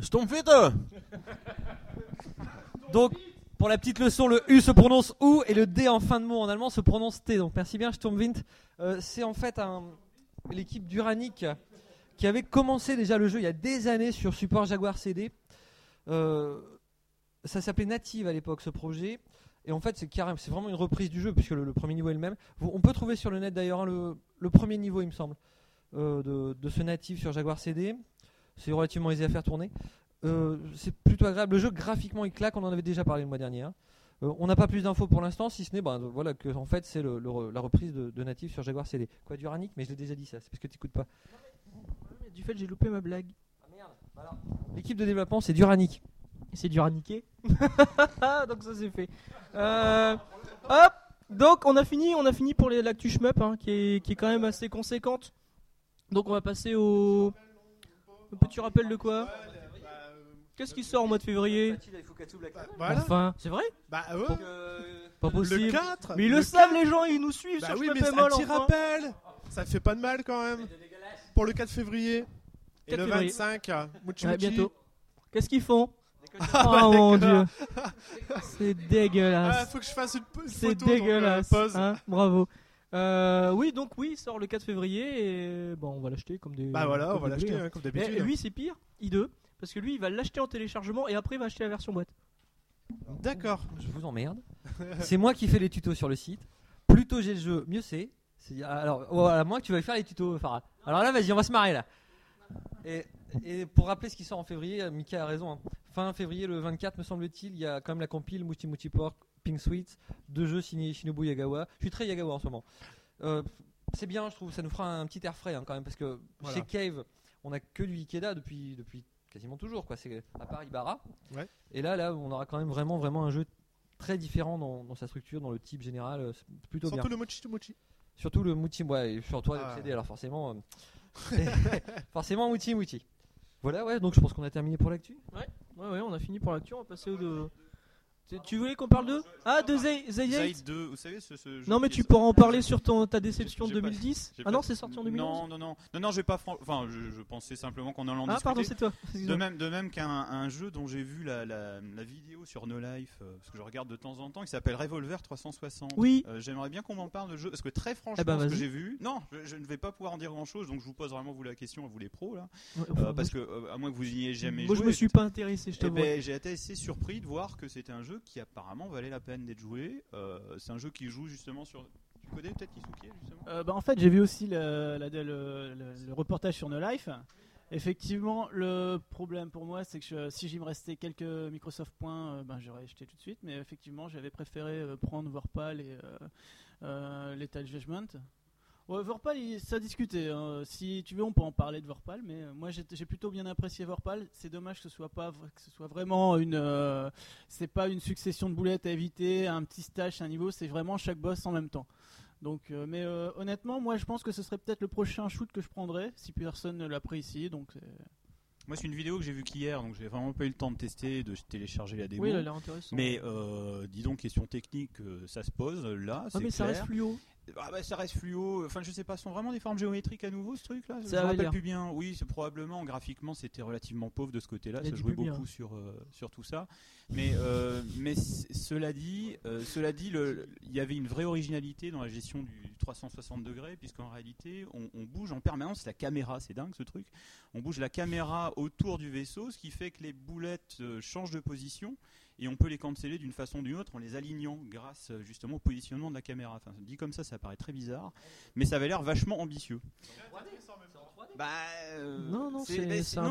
Je tombe vite Donc, pour la petite leçon, le U se prononce OU et le D en fin de mot en allemand se prononce T. Donc, merci bien, Sturmwind. Euh, c'est en fait un- l'équipe d'Uranic qui avait commencé déjà le jeu il y a des années sur support Jaguar CD. Euh, ça s'appelait Native à l'époque, ce projet. Et en fait, c'est carrément, c'est vraiment une reprise du jeu puisque le, le premier niveau est le même. Vous- on peut trouver sur le net d'ailleurs hein, le, le premier niveau, il me semble, euh, de, de ce Native sur Jaguar CD. C'est relativement aisé à faire tourner. Euh, c'est plutôt agréable. Le jeu, graphiquement, il claque. On en avait déjà parlé le mois dernier. hein. Euh, on n'a pas plus d'infos pour l'instant, si ce n'est bah, voilà, que en fait, c'est le- la reprise de, de Native sur Jaguar CD. Quoi, Duranic Mais je l'ai déjà dit ça, c'est parce que tu n'écoutes pas. Du fait, j'ai loupé ma blague. L'équipe de développement, c'est Duranic. C'est dur à niquer. donc ça c'est fait. Euh, hop Donc on a fini, on a fini pour les- l'actu shmup hein, qui, est, qui est quand même assez conséquente. Donc on va passer au, au petit rappel de quoi Qu'est-ce qui sort au mois de février Voilà. Enfin, c'est vrai Bah ouais. Pas possible. Le 4 Mais ils le, le savent les gens, ils nous suivent Bah sur oui, mais un petit enfin. rappel. Ça fait pas de mal quand même. Pour le 4 février. Et 4 le février. 25, euh, Muchi Ouais, Muchi. bientôt. Qu'est-ce qu'ils font Ah, Oh bah, mon dieu, c'est dégueulasse. Ah, faut que je fasse une une C'est donc, euh, dégueulasse. pause. hein, bravo. Euh, oui, donc oui, il sort le 4 février et bon, on va l'acheter comme des. Bah voilà, on va l'acheter, hein, comme d'habitude. Et lui, c'est pire, I2, parce que lui, il va l'acheter en téléchargement et après, il va acheter la version boîte. D'accord. Je vous emmerde. c'est moi qui fais les tutos sur le site. Plus tôt j'ai le jeu, mieux c'est. C'est- Alors, voilà, moi que tu vas faire les tutos, Farah. Alors là, vas-y, on va se marrer là. Et, et pour rappeler ce qui sort en février, euh, Mika a raison. hein. Fin février, le 24, me semble-t-il, il y a quand même la compile Mouti Mouti Pork, Pink Sweet, deux jeux signés Shinobu Yagawa. Je suis très Yagawa en ce moment. Euh, c'est bien, je trouve, ça nous fera un petit air frais hein, quand même, parce que Voilà. chez Cave, on a que du Ikeda depuis, depuis quasiment toujours, quoi. C'est à part Ibarra. Ouais. Et là, là, on aura quand même vraiment, vraiment un jeu très différent dans, dans sa structure, dans le type général. euh, C'est plutôt Surtout bien. le Mochi Mochi. Surtout le Mouti, ouais, et sur toi Ah. le alors forcément, euh, forcément Mouti Mouti. Voilà, ouais, donc je pense qu'on a terminé pour l'actu. Ouais, ouais, ouais, on a fini pour l'actu, on va passer au. De... Tu- voulais qu'on parle de Ah, de Zay- Zay Zaid Eight 2, vous savez ce, ce jeu Non, mais tu pourras en parler sur ton, ta déception de J'ai pas- 2010 j'ai Ah pas- non, c'est sorti en 2011 Non, non, non, non, non, j'ai pas. Enfin, je, je pensais simplement qu'on allait en Ah, discuter. pardon, c'est toi. De même, de même qu'un un jeu dont j'ai vu la, la- la vidéo sur No Life, euh, parce que je regarde de temps en temps, qui s'appelle Revolver 360. Oui. Euh, J'aimerais bien qu'on m'en parle de jeu, parce que très franchement, Eh ben, ce que j'ai vu, non, je, je ne vais pas pouvoir en dire grand-chose, donc je vous pose vraiment vous la question à vous les pros là, Ouais, Euh, parce moi, que euh, à moins que vous y ayez jamais Moi, je joué. me suis pas intéressé, je Eh t'avoue. ben, j'ai été assez surpris de voir que c'était un jeu qui apparemment valait la peine d'être joué. Euh, c'est un jeu qui joue justement sur. Tu connais peut-être Kisuke justement? Euh, bah, en fait, j'ai vu aussi le, reportage sur No Life. Effectivement, le problème pour moi, c'est que si j'y me restais quelques Microsoft points, euh, ben, j'aurais acheté tout de suite. Mais effectivement, j'avais préféré euh, prendre Vorpal et euh, euh, Judgment. Ouais, Vorpal, il- ça a discuté. hein. Si tu veux, on peut en parler de Vorpal. Mais euh, moi, j'ai plutôt bien apprécié Vorpal. C'est dommage que ce soit pas, que ce soit vraiment une. euh, c'est pas une succession de boulettes à éviter, un petit stage, un niveau. C'est vraiment chaque boss en même temps. Donc, euh, mais euh, honnêtement, moi je pense que ce serait peut-être le prochain shoot que je prendrais si personne ne l'apprécie. Donc, c'est- Moi, c'est une vidéo que j'ai vue qu'hier, donc j'ai vraiment pas eu le temps de tester, de télécharger la démo. Oui, elle a l'air intéressante. Mais euh, dis donc, question technique, euh, ça se pose là. Ah, c'est mais ça reste fluo. Ah bah, ça reste fluo. Enfin, je sais pas, sont vraiment des formes géométriques à nouveau ce truc là Je Ça me rappelle plus bien. Oui, c'est probablement graphiquement c'était relativement pauvre de ce y a Ça jouait beaucoup sur euh, sur tout ça. Mais euh, mais cela dit, euh, cela dit, il y avait une vraie originalité dans la gestion du 360 degrés puisqu'en réalité on, on bouge en permanence la caméra. C'est dingue ce truc. On bouge la caméra autour du vaisseau, ce qui fait que les boulettes euh, changent de position et on peut les canceller d'une façon ou d'une autre en les alignant grâce euh, justement au positionnement de la caméra. Enfin, dit comme ça, ça paraît très bizarre, mais ça avait l'air vachement ambitieux. Bah, euh, Non, non, c'est-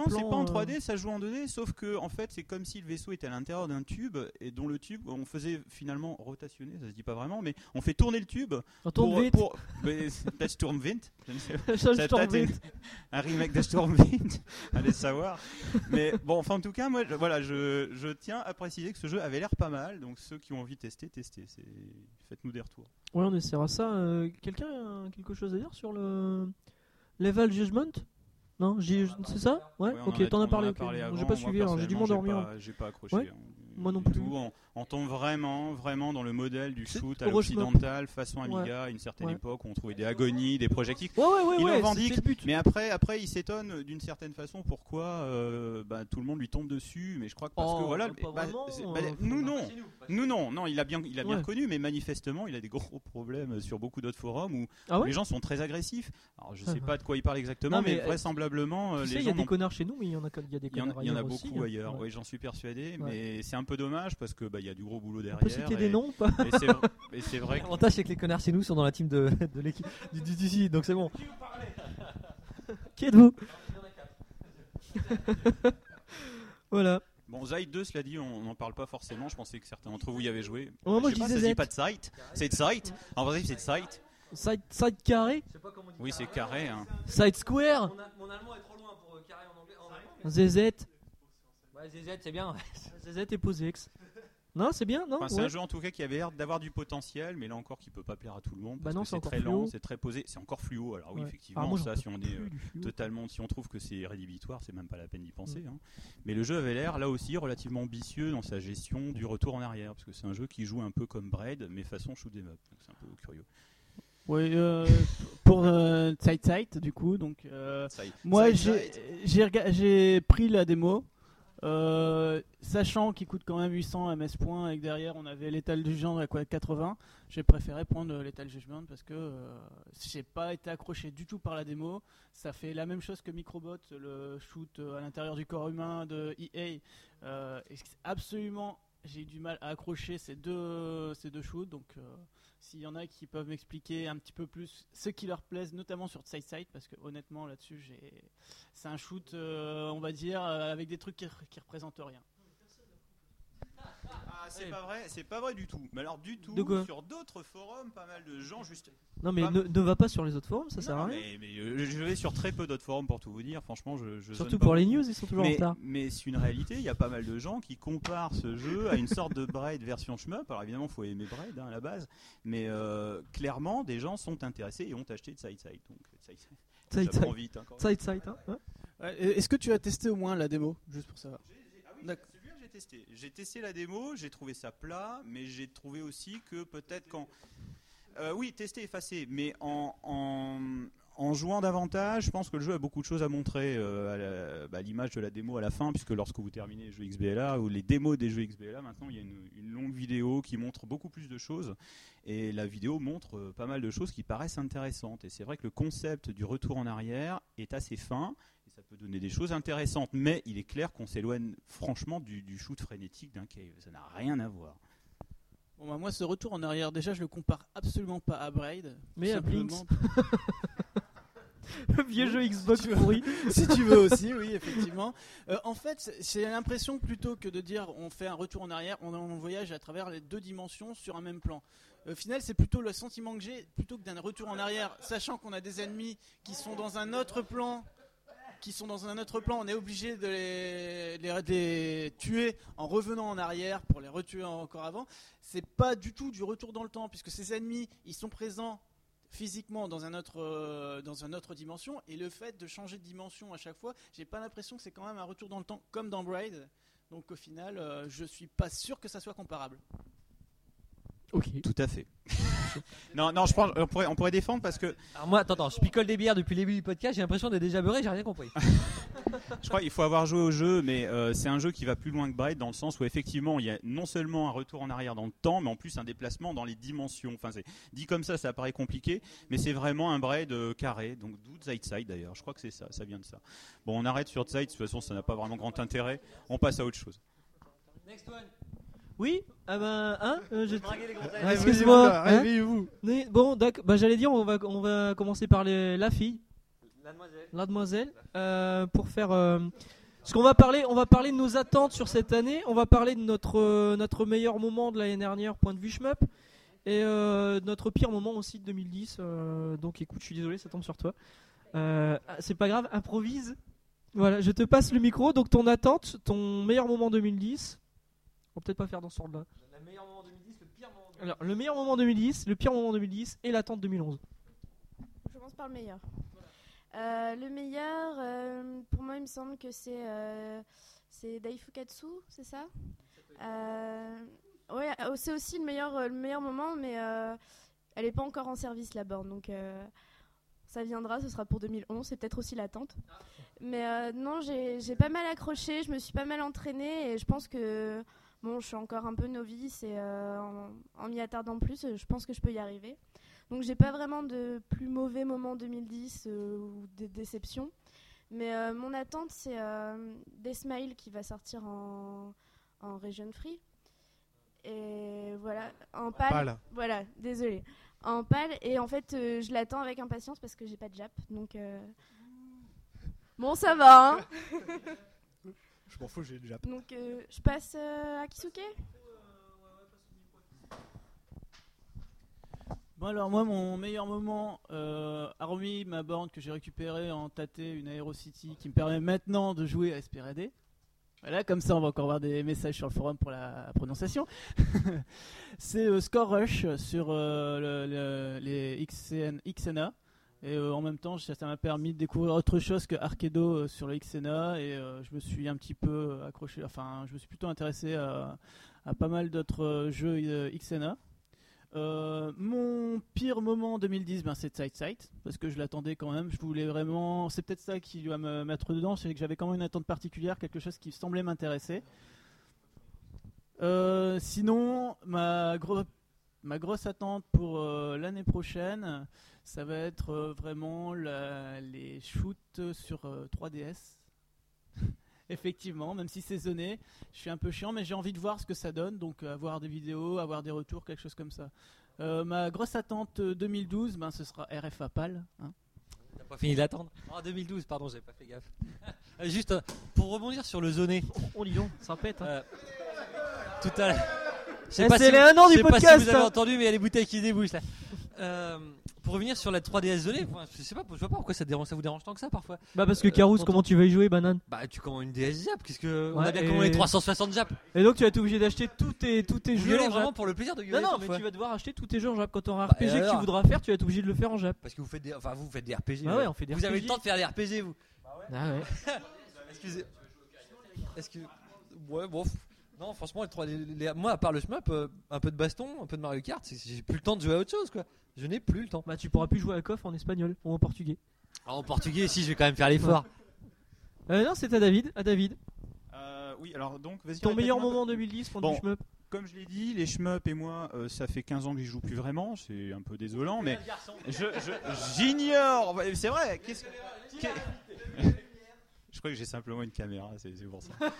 plan, pas en euh, 3D, ça joue en 2D, sauf que en fait, c'est comme si le vaisseau était à l'intérieur d'un tube et dont le tube, on faisait finalement rotationner, ça se dit pas vraiment, mais on fait tourner le tube. On tourne pour, vite. pour- mais peut-être Sturmwind, je ne sais pas. Ça, Sturmwind. un remake de Stormwind, allez savoir. Mais bon, enfin en tout cas, moi, je- voilà, je, je tiens à préciser que ce jeu avait l'air pas mal, donc ceux qui ont envie de tester, testez. Faites-nous des retours. Ouais, on essaiera ça. Euh, Quelqu'un a quelque chose à dire sur le Level Judgment? Non, j'y- c'est ça? Ouais, ok, t'en as parlé. J'ai pas suivi, j'ai dû m'endormir. pas- J'ai pas accroché. Hein, moi non plus. tout. On, on tombe vraiment, vraiment dans le modèle du shoot à l'occidental, façon. Amiga, à une certaine Ouais. époque où on trouvait des agonies, des projectiles. Ouais, il revendique, mais après, après, il s'étonne d'une certaine façon pourquoi euh, bah, tout le monde lui tombe dessus. Mais je crois que parce que Oh, voilà, bah, vraiment, euh, bah, nous non, nous, non, non, il a bien, il a bien reconnu, mais manifestement, il a des gros problèmes sur beaucoup d'autres forums où Ah les gens sont très agressifs. Alors, je Ah sais ouais. pas de quoi il parle exactement, Non, mais, mais, vraisemblablement, sais, il y a des connards chez nous, mais il y en a, il y a des il y en, connards il y en a beaucoup hein. ailleurs, oui, j'en suis persuadé, mais c'est un peu dommage parce que bah, il y a du gros boulot derrière. peut citer des noms pas et c'est vrai- et c'est vrai que L'avantage, c'est que les connards chez nous sont dans la team de, de l'équipe du, du, donc c'est bon. Qui êtes-vous? Voilà. Bon, Zite 2, cela dit, on n'en parle pas forcément. Je pensais que certains d'entre vous y avaient joué. Ouais, moi, je sais je pas, disais ça se dit pas de Site. C'est de Site. En vrai, c'est de Site. Side, side carré Oui, c'est carré. hein. Side square Mon, allemand est trop loin pour euh, carré en anglais. En. ZZ Ouais, ZZ, c'est bien. ZZ et Posex. Non, c'est bien, non Enfin, c'est Ouais. un jeu en tout cas qui avait l'air d'avoir du potentiel, mais là encore qui peut pas plaire à tout le monde. Bah Parce non, que c'est très fluo. lent, c'est très posé, c'est encore fluo. Alors oui, Ouais. effectivement, Ah, moi, ça, si on est totalement, si on trouve que c'est rédhibitoire, c'est même pas la peine d'y penser. Mm. hein. Mais le jeu avait l'air là aussi relativement ambitieux dans sa gestion du retour en arrière, parce que c'est un jeu qui joue un peu comme Braid, mais façon shoot 'em up. Donc c'est un peu curieux. Oui, euh, pour euh, Side Sight, du coup, donc euh, Side- moi j'ai pris la démo, euh, sachant qu'il coûte quand même 800 MS points et que derrière on avait l'étal du genre à quoi 80. J'ai préféré prendre l'étal judgment parce que euh, j'ai pas été accroché du tout par la démo. Ça fait la même chose que Microbot, le shoot euh, à l'intérieur du corps humain de EA. Euh, absolument, j'ai eu du mal à accrocher ces deux ces deux shoots, donc. S'il y en a qui peuvent m'expliquer un petit peu plus ce qui leur plaise, notamment sur Side Side, parce que honnêtement là-dessus, j'ai... c'est un shoot, euh, on va dire, euh, avec des trucs qui, qui représentent rien. Ah, c'est pas vrai, c'est pas vrai du tout. Mais alors du tout. De quoi sur d'autres forums, pas mal de gens juste. Non, mais Pas- ne, ne va pas sur les autres forums, ça sert Non, à rien. Mais, mais, euh, je vais sur très peu d'autres forums pour tout vous dire. Franchement, je, je Surtout zone pas pour les beaucoup. news, ils sont toujours en mais, retard. Mais c'est une réalité. Il y a pas mal de gens qui comparent ce jeu à une sorte de Braid version shmup. Alors évidemment, faut aimer Braid hein, à la base, mais euh, clairement, des gens sont intéressés et ont acheté de Side Side. Donc Side Side. Side J'apprends Side. vite, hein, quand même. Side Side, hein, hein Ouais, et Est-ce que tu as testé au moins la démo, juste pour savoir? D'accord. J'ai testé. La démo, j'ai trouvé ça plat, mais j'ai trouvé aussi que peut-être quand. Euh, oui, testé, effacé, mais en, en, jouant davantage, je pense que le jeu a beaucoup de choses à montrer euh, bah, l'image de la démo à la fin, puisque lorsque vous terminez les jeux XBLA ou les démos des jeux XBLA, maintenant il y a une, longue vidéo qui montre beaucoup plus de choses, et la vidéo montre euh, pas mal de choses qui paraissent intéressantes. Et c'est vrai que le concept du retour en arrière est assez fin, ça peut donner des choses intéressantes, mais il est clair qu'on s'éloigne franchement du, du shoot frénétique d'un cave. Ça n'a rien à voir. Bon, bah, moi, ce retour en arrière, déjà, je le compare absolument pas à Braid. Mais à simplement- Le vieux jeu Xbox pourri. si tu veux aussi, oui, effectivement. Euh, en fait, c'est- j'ai l'impression plutôt que de dire on fait un retour en arrière, on, on voyage à travers les deux dimensions sur un même plan. Au final, c'est plutôt le sentiment que j'ai, plutôt que d'un retour en arrière, sachant qu'on a des ennemis qui sont dans un autre plan, qui sont dans un autre plan, on est obligé de les, les- de les tuer en revenant en arrière pour les retuer encore avant. C'est pas du tout du retour dans le temps, puisque ces ennemis, ils sont présents physiquement dans un autre euh, dans une autre dimension et le fait de changer de dimension à chaque fois j'ai pas l'impression que c'est quand même un retour dans le temps comme dans Braid donc au final euh, je suis pas sûr que ça soit comparable Ok. Tout à fait. Non, non, je pense, on pourrait, on pourrait défendre parce que Alors moi, attends, attends, je picole des bières depuis le début du podcast, j'ai l'impression d'être déjà beurré, j'ai rien compris. je crois qu'il faut avoir joué au jeu, mais euh, c'est un jeu qui va plus loin que Braid dans le sens où effectivement il y a non seulement un retour en arrière dans le temps, mais en plus un déplacement dans les dimensions. Enfin, c'est dit comme ça, ça paraît compliqué, mais c'est vraiment un Braid euh, carré, donc d'où Side Side d'ailleurs. Je crois que c'est ça, ça vient de ça. Bon, on arrête sur Side, de toute façon ça n'a pas vraiment grand intérêt. On passe à autre chose. Next one. Oui Ah ben, hein euh, j'ai-. Ah, Réveillez-vous, Excuse-moi. hein Réveillez-vous. Mais bon, d'accord. Bah, j'allais dire, on va, on va commencer par les- la fille, La demoiselle. la demoiselle, euh, pour faire. euh, ce qu'on va parler, on va parler de nos attentes sur cette année. On va parler de notre euh, notre meilleur moment de l'année dernière, point de vue shmup, et euh, notre pire moment aussi de 2010. euh, donc, écoute, je suis désolé, ça tombe sur toi. Euh, ah, c'est pas grave, improvise. Voilà, je te passe le micro. Donc, ton attente, ton meilleur moment 2010. On va peut-être pas faire dans ce ordre-là. Le meilleur moment 2010, le pire moment 2010. Alors, le meilleur moment 2010, le pire moment 2010 et l'attente 2011. Je commence par le meilleur. Euh, le meilleur, euh, pour moi, il me semble que c'est euh, c'est Daifukatsu, c'est ça? Euh, Ouais, euh, c'est aussi le meilleur, le meilleur moment, mais euh, elle n'est pas encore en service la borne, donc euh, ça viendra, ce sera pour 2011, c'est peut-être aussi l'attente. Mais euh, non, j'ai j'ai pas mal accroché, je me suis pas mal entraînée et je pense que bon, je suis encore un peu novice et euh, en, en m'y attardant plus, je pense que je peux y arriver. Donc j'ai pas vraiment de plus mauvais moment 2010 euh, ou de déception. Mais euh, mon attente c'est euh, Des Smile qui va sortir en, en Region Free. Et voilà, en pâle. Pâle. Voilà, désolé. En pâle. Et en fait, euh, je l'attends avec impatience parce que j'ai pas de Jap. Donc. euh, Bon, ça va, hein Je m'en fous, j'ai déjà. Donc euh, je passe euh, à Kisuke? Bon alors moi mon meilleur moment, euh, hormis ma borne que j'ai récupérée en tâté, une Aerocity qui me permet maintenant de jouer à SPRD. Voilà, comme ça on va encore avoir des messages sur le forum pour la prononciation. C'est euh, Score Rush sur euh, le- le- les XN, XNA. Et euh, en même temps, ça m'a permis de découvrir autre chose que Arkedo euh, sur le XNA. Et euh, je me suis un petit peu accroché, enfin, je me suis plutôt intéressé à, pas mal d'autres euh, jeux euh, XNA. Euh, mon pire moment en 2010, ben, c'est Sight Sight, parce que je l'attendais quand même. Je voulais vraiment. C'est peut-être ça qui doit me mettre dedans, c'est que j'avais quand même une attente particulière, quelque chose qui semblait m'intéresser. Euh, sinon, ma, gro- ma grosse attente pour euh, l'année prochaine, ça va être euh, vraiment la- les shoots sur euh, 3DS. Effectivement, même si c'est zoné, je suis un peu chiant, mais j'ai envie de voir ce que ça donne, donc euh, avoir des vidéos, avoir des retours, quelque chose comme ça. Euh, ma grosse attente euh, 2012, ben, ce sera RFA PAL. hein. T'as pas fini d'attendre En 2012, pardon, j'avais pas fait gaffe. Euh, Juste euh, pour rebondir sur le zoné. On lit donc, ça pète. hein. Euh, tout à l'heure. Je sais Eh, pas c'est si vous- un an je du sais pas si podcast, vous avez hein. entendu, mais il y a les bouteilles qui débouchent là. Euh, pour revenir sur la 3DS zonée, enfin, je sais pas, je vois pas pourquoi ça, dérange, ça vous dérange tant que ça parfois. Bah parce que Euh, comment tu vas y jouer, banane? Bah tu commandes une DS Zap, qu'est-ce que. on Ouais, a bien et- commandé 360 Zap. Et donc tu vas être obligé d'acheter tous tes, tous tes jeux en vraiment Jap. pour le plaisir de Non, gueuler non, parfois. mais tu vas devoir acheter tous tes jeux en Jap. Quand tu auras un Bah, et RPG que tu alors voudras faire, tu vas être obligé de le faire en Jap. Parce que vous faites des, enfin vous faites des RPG. Bah ouais, on fait des Vous avez RPG. le temps de faire des RPG vous. Ah ouais. Excusez. Est-ce que. Ouais, bon. Non, franchement, les trois, les- les- moi, à part le shmup, euh, un peu de baston, un peu de Mario Kart, c'est- j'ai plus le temps de jouer à autre chose, quoi. Je n'ai plus le temps. Bah tu pourras plus jouer à KOF en espagnol ou en portugais. Alors, en portugais, si, je vais quand même faire l'effort. Euh, non, c'est à David. À David. Euh, oui, alors donc, vas-y. Ton meilleur moment en 2010 pour Bon, du shmup. Comme je l'ai dit, les shmups et moi, euh, ça fait 15 ans que j'y joue plus vraiment. C'est un peu désolant, mais je, je- j'ignore. C'est vrai. Qu'est-ce qu'est- Je crois que j'ai simplement une caméra, c'est pour ça.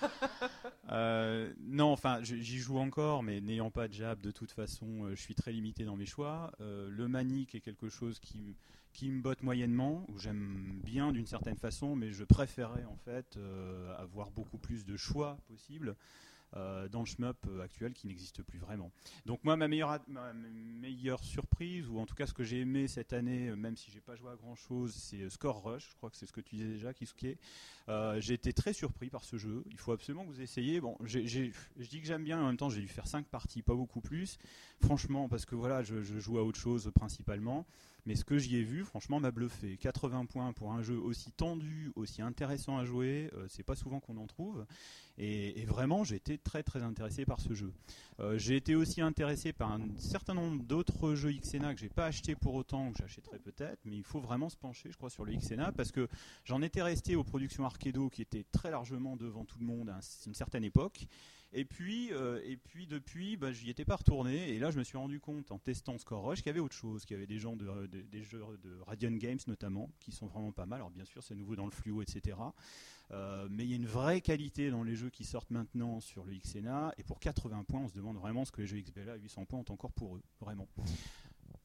Euh, non, enfin, j'y joue encore, mais n'ayant pas de jab, de toute façon, euh, je suis très limité dans mes choix. Euh, le manique est quelque chose qui, qui me botte moyennement, ou j'aime bien d'une certaine façon, mais je préférais en fait avoir beaucoup plus de choix possibles euh, dans le shmup euh, actuel qui n'existe plus vraiment. Donc moi, ma meilleure, surprise, ou en tout cas ce que j'ai aimé cette année, euh, même si j'ai pas joué à grand chose, c'est Score Rush. Je crois que c'est ce que tu disais déjà, Kisuke. J'ai été très surpris par ce jeu. Il faut absolument que vous essayiez. Bon, je dis que j'aime bien, en même temps, j'ai dû faire 5 parties, pas beaucoup plus. Franchement, parce que voilà, je joue à autre chose principalement. Mais ce que j'y ai vu, franchement, m'a bluffé. 80 points pour un jeu aussi tendu, aussi intéressant à jouer, euh, c'est pas souvent qu'on en trouve. Et, vraiment, j'ai été très très intéressé par ce jeu. Euh, j'ai été aussi intéressé par un certain nombre d'autres jeux XNA que j'ai pas acheté pour autant, que j'achèterai peut-être, mais il faut vraiment se pencher, je crois, sur le XNA parce que j'en étais resté aux productions Arcado qui étaient très largement devant tout le monde à un- une certaine époque. Et puis, euh, et puis depuis, bah, j'y étais pas retourné. Et là, je me suis rendu compte en testant Score Rush qu'il y avait autre chose, qu'il y avait des gens de, de- des jeux de Radiant Games notamment, qui sont vraiment pas mal. Alors bien sûr, c'est nouveau dans le fluo, etc. Euh, mais il y a une vraie qualité dans les jeux qui sortent maintenant sur le XNA. Et pour 80 points, on se demande vraiment ce que les jeux XBLA à 800 points ont encore pour eux, vraiment.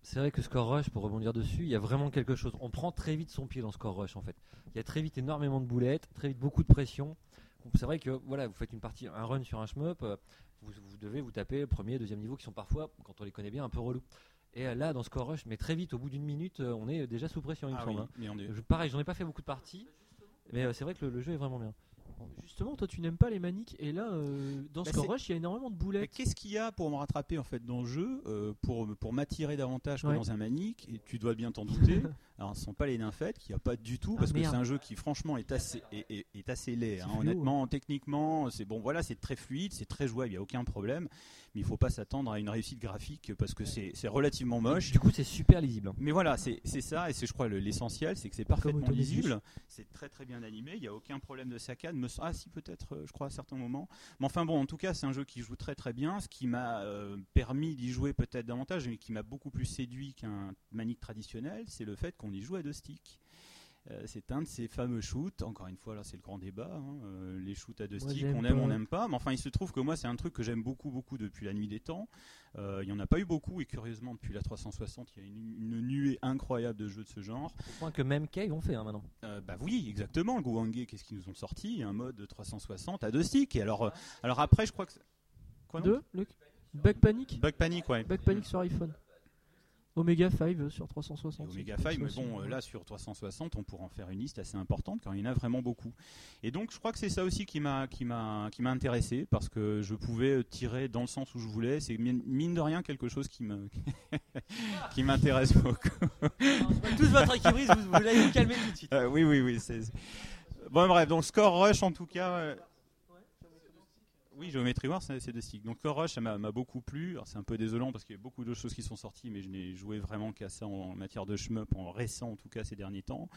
C'est vrai que Score Rush, pour rebondir dessus, il y a vraiment quelque chose. On prend très vite son pied dans Score Rush en fait. Il y a très vite énormément de boulettes, très vite beaucoup de pression. C'est vrai que voilà, vous faites une partie, un run sur un shmup, euh, vous, vous devez vous taper le premier, deuxième niveau qui sont parfois, quand on les connaît bien, un peu relous. Et euh, là, dans Score Rush, mais très vite, au bout d'une minute, euh, on est déjà sous pression, il me Ah semble. oui, hein. mais on est- Je- pareil, j'en ai pas fait beaucoup de parties, mais c'est vrai que le, le jeu est vraiment bien. Justement, toi tu n'aimes pas les maniques et là, euh, dans Bah, Score c'est- Rush, il y a énormément de boulettes. qu'est-ce qu'il y a pour me rattraper en fait dans le jeu euh, pour, pour m'attirer davantage que dans un manique et tu dois bien t'en douter alors ce ne sont pas les nymphètes qu'il n'y a pas du tout Ah, parce que c'est un jeu qui franchement est assez, est, est- est assez laid hein. fluo, honnêtement techniquement c'est bon voilà c'est très fluide c'est très jouable il n'y a aucun problème mais il faut pas s'attendre à une réussite graphique parce que c'est c'est relativement moche Du coup, c'est super lisible. hein. mais voilà, c'est ça, et c'est je crois le- l'essentiel, c'est que c'est parfaitement lisible, c'est très très bien animé, il n'y a aucun problème de saccade, me, ah si peut-être, euh, je crois à certains moments, mais enfin bon, en tout cas c'est un jeu qui joue très très bien, ce qui m'a euh, permis d'y jouer peut-être davantage, mais qui m'a beaucoup plus séduit qu'un manique traditionnel, c'est le fait qu'on y joue à deux sticks. Euh, c'est un de ces fameux shoots. Encore une fois, là, c'est le grand débat. hein, euh, les shoots à deux Moi, sticks, on aime, pas. on n'aime pas. Mais enfin, il se trouve que moi, c'est un truc que j'aime beaucoup, beaucoup depuis la nuit des temps. Euh, il n'y en a pas eu beaucoup, et curieusement, depuis la 360, il y a une, une nuée incroyable de jeux de ce genre. Au point que même Cave ont fait hein, maintenant. Euh, bah oui, exactement. Le Gouangé, qu'est-ce qu'ils nous ont sorti? Un mode de 360 à deux sticks. Et alors, euh, alors après, je crois que. Quoi, Deux, Luc? Bug Panic? Bug Panic, ouais. Bug Panic sur iPhone. Omega 5 euh, sur 360. Omega 5, mais bon, euh, là sur 360, on pourra en faire une liste assez importante quand il y en a vraiment beaucoup. Et donc, je crois que c'est ça aussi qui m'a qui m'a qui m'a intéressé parce que je pouvais euh, tirer dans le sens où je voulais. C'est mine de rien quelque chose qui me qui m'intéresse beaucoup. Tous votre équilibre, vous, vous allez vous calmer tout de suite. Euh, oui, oui, oui. c'est- c'est- Bon, bref, donc Score Rush en tout cas. euh, Oui, Geometry Wars, c'est c'est de stick. Donc Score Rush, ça m'a beaucoup plu. C'est un peu désolant parce qu'il y a beaucoup de choses qui sont sorties, mais je n'ai joué vraiment qu'à ça en matière de shmup, en récent en tout cas ces derniers temps.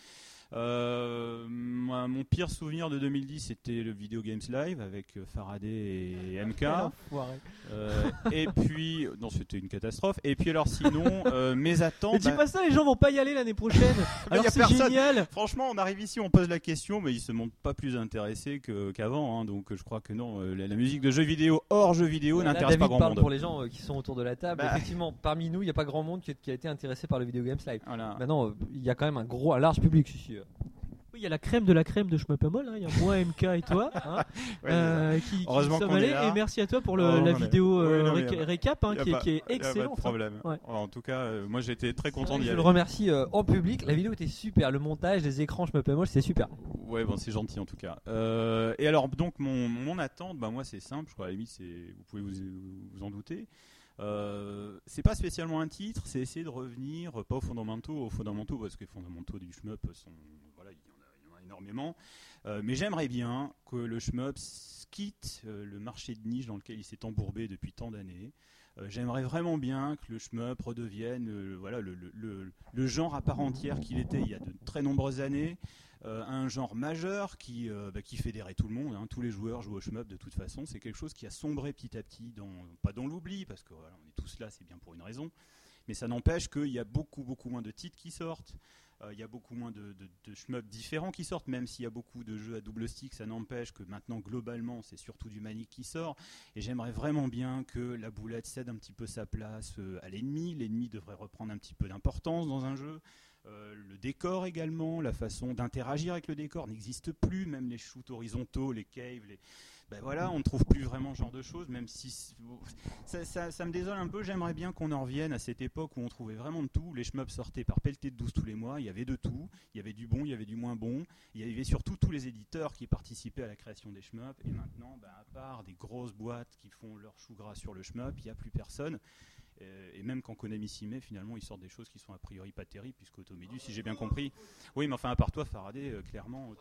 Euh, moi, mon pire souvenir de 2010, c'était le Video Games Live avec euh, Faraday et MK. Enfoiré. Euh, et puis, non, c'était une catastrophe. Et puis alors sinon, euh, mes attentes. Mais dis bah- pas ça, les gens vont pas y aller l'année prochaine. mais Alors c'est génial. Franchement, on arrive ici, on pose la question, mais ils se montrent pas plus intéressés qu'avant. hein. donc je crois que non, la, la musique de jeux vidéo hors jeux vidéo n'intéresse pas grand parle monde. pour les gens euh, qui sont autour de la table. Bah. Effectivement, parmi nous, il n'y a pas grand monde qui, qui a été intéressé par le Video Games Live. Voilà. Maintenant, euh, il y a quand même un gros, un large public. si, euh. Oui, il y a la crème de la crème de Schmuppamol. hein. Il y a moi, MK et toi. hein, Ouais, euh, qui, qui Heureusement allés. là. Et merci à toi pour le- Oh, la vidéo euh, Oui, non, mais réca- y a pas- récap hein, qui, est, pas- qui est excellente. problème. Ouais. En tout cas, euh, moi j'étais très content d'y Je aller. le remercie euh, en public. La vidéo était super. Le montage, les écrans, je molle, c'est super. Ouais, bon, c'est gentil en tout cas. Et alors, donc, mon, mon attente, bah, moi, c'est simple. Je crois, à la limite, vous pouvez vous, vous en douter. Euh, c'est pas spécialement un titre, c'est essayer de revenir, pas aux fondamentaux, aux fondamentaux, parce que les fondamentaux du shmup sont. Voilà, il y en a, énormément. Euh, mais j'aimerais bien que le shmup quitte euh, le marché de niche dans lequel il s'est embourbé depuis tant d'années. Euh, J'aimerais vraiment bien que le shmup redevienne voilà, le- le- le genre à part entière qu'il était il y a de très nombreuses années. Euh, un genre majeur qui, euh, bah, qui fédérait tout le monde. hein. Tous les joueurs jouent au shmup de toute façon. C'est quelque chose qui a sombré petit à petit, dans, pas dans l'oubli, parce que voilà, est tous là, c'est bien pour une raison. Mais ça n'empêche qu'il y a beaucoup, beaucoup moins de titres qui sortent. Euh, Il y a beaucoup moins de, de, shmups différents qui sortent, même s'il y a beaucoup de jeux à double stick, ça n'empêche que maintenant, globalement, c'est surtout du Manic qui sort. Et j'aimerais vraiment bien que la boulette cède un petit peu sa place à l'ennemi. L'ennemi devrait reprendre un petit peu d'importance dans un jeu. Euh, le décor également, la façon d'interagir avec le décor n'existe plus, même les shoots horizontaux, les caves. Ben voilà, on ne trouve plus vraiment ce genre de choses, même si ça me désole un peu. J'aimerais bien qu'on en revienne à cette époque où on trouvait vraiment de tout. Les shmups sortaient par pelleté de 12 tous les mois, il y avait de tout, il y avait du bon, il y avait du moins bon, il y avait surtout tous les éditeurs qui participaient à la création des shmups, et maintenant, ben, à part des grosses boîtes qui font leur chou gras sur le shmup, il n'y a plus personne. Euh, et même quand Konami s'y met, finalement, ils sortent des choses qui sont a priori pas terribles, puisque Automédu, si j'ai bien compris. Oui, mais enfin, à part toi, Faraday, euh, clairement,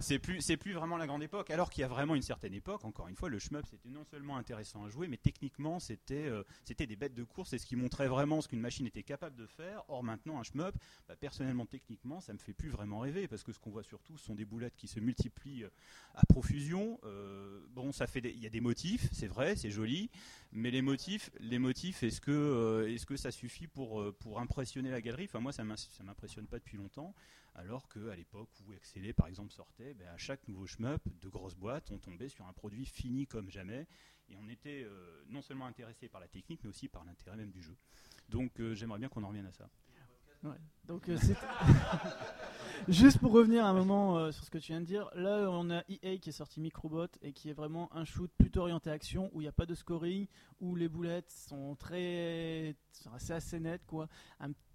c'est plus, c'est plus vraiment la grande époque. Alors qu'il y a vraiment une certaine époque, encore une fois, le shmup, c'était non seulement intéressant à jouer, mais techniquement, c'était, euh, c'était des bêtes de course, et ce qui montrait vraiment ce qu'une machine était capable de faire. Or, maintenant, un shmup, bah, personnellement, techniquement, ça me fait plus vraiment rêver, parce que ce qu'on voit surtout, ce sont des boulettes qui se multiplient euh, à profusion. Euh, bon, ça fait, il y a des motifs, c'est vrai, c'est joli, mais les motifs, les motifs, est-ce que, est-ce que ça suffit pour, pour impressionner la galerie? Enfin, moi, ça m'impressionne pas depuis longtemps. Alors qu'à l'époque où Excelé, par exemple, sortait, ben, à chaque nouveau shmup de grosses boîtes, on tombait sur un produit fini comme jamais. Et on était euh, non seulement intéressé par la technique, mais aussi par l'intérêt même du jeu. Donc euh, j'aimerais bien qu'on en revienne à ça. Donc euh, juste pour revenir un moment sur ce que tu viens de dire. Là, on a EA qui est sorti Microbot et qui est vraiment un shoot plutôt orienté action où il n'y a pas de scoring, où les boulettes sont très, assez nettes quoi.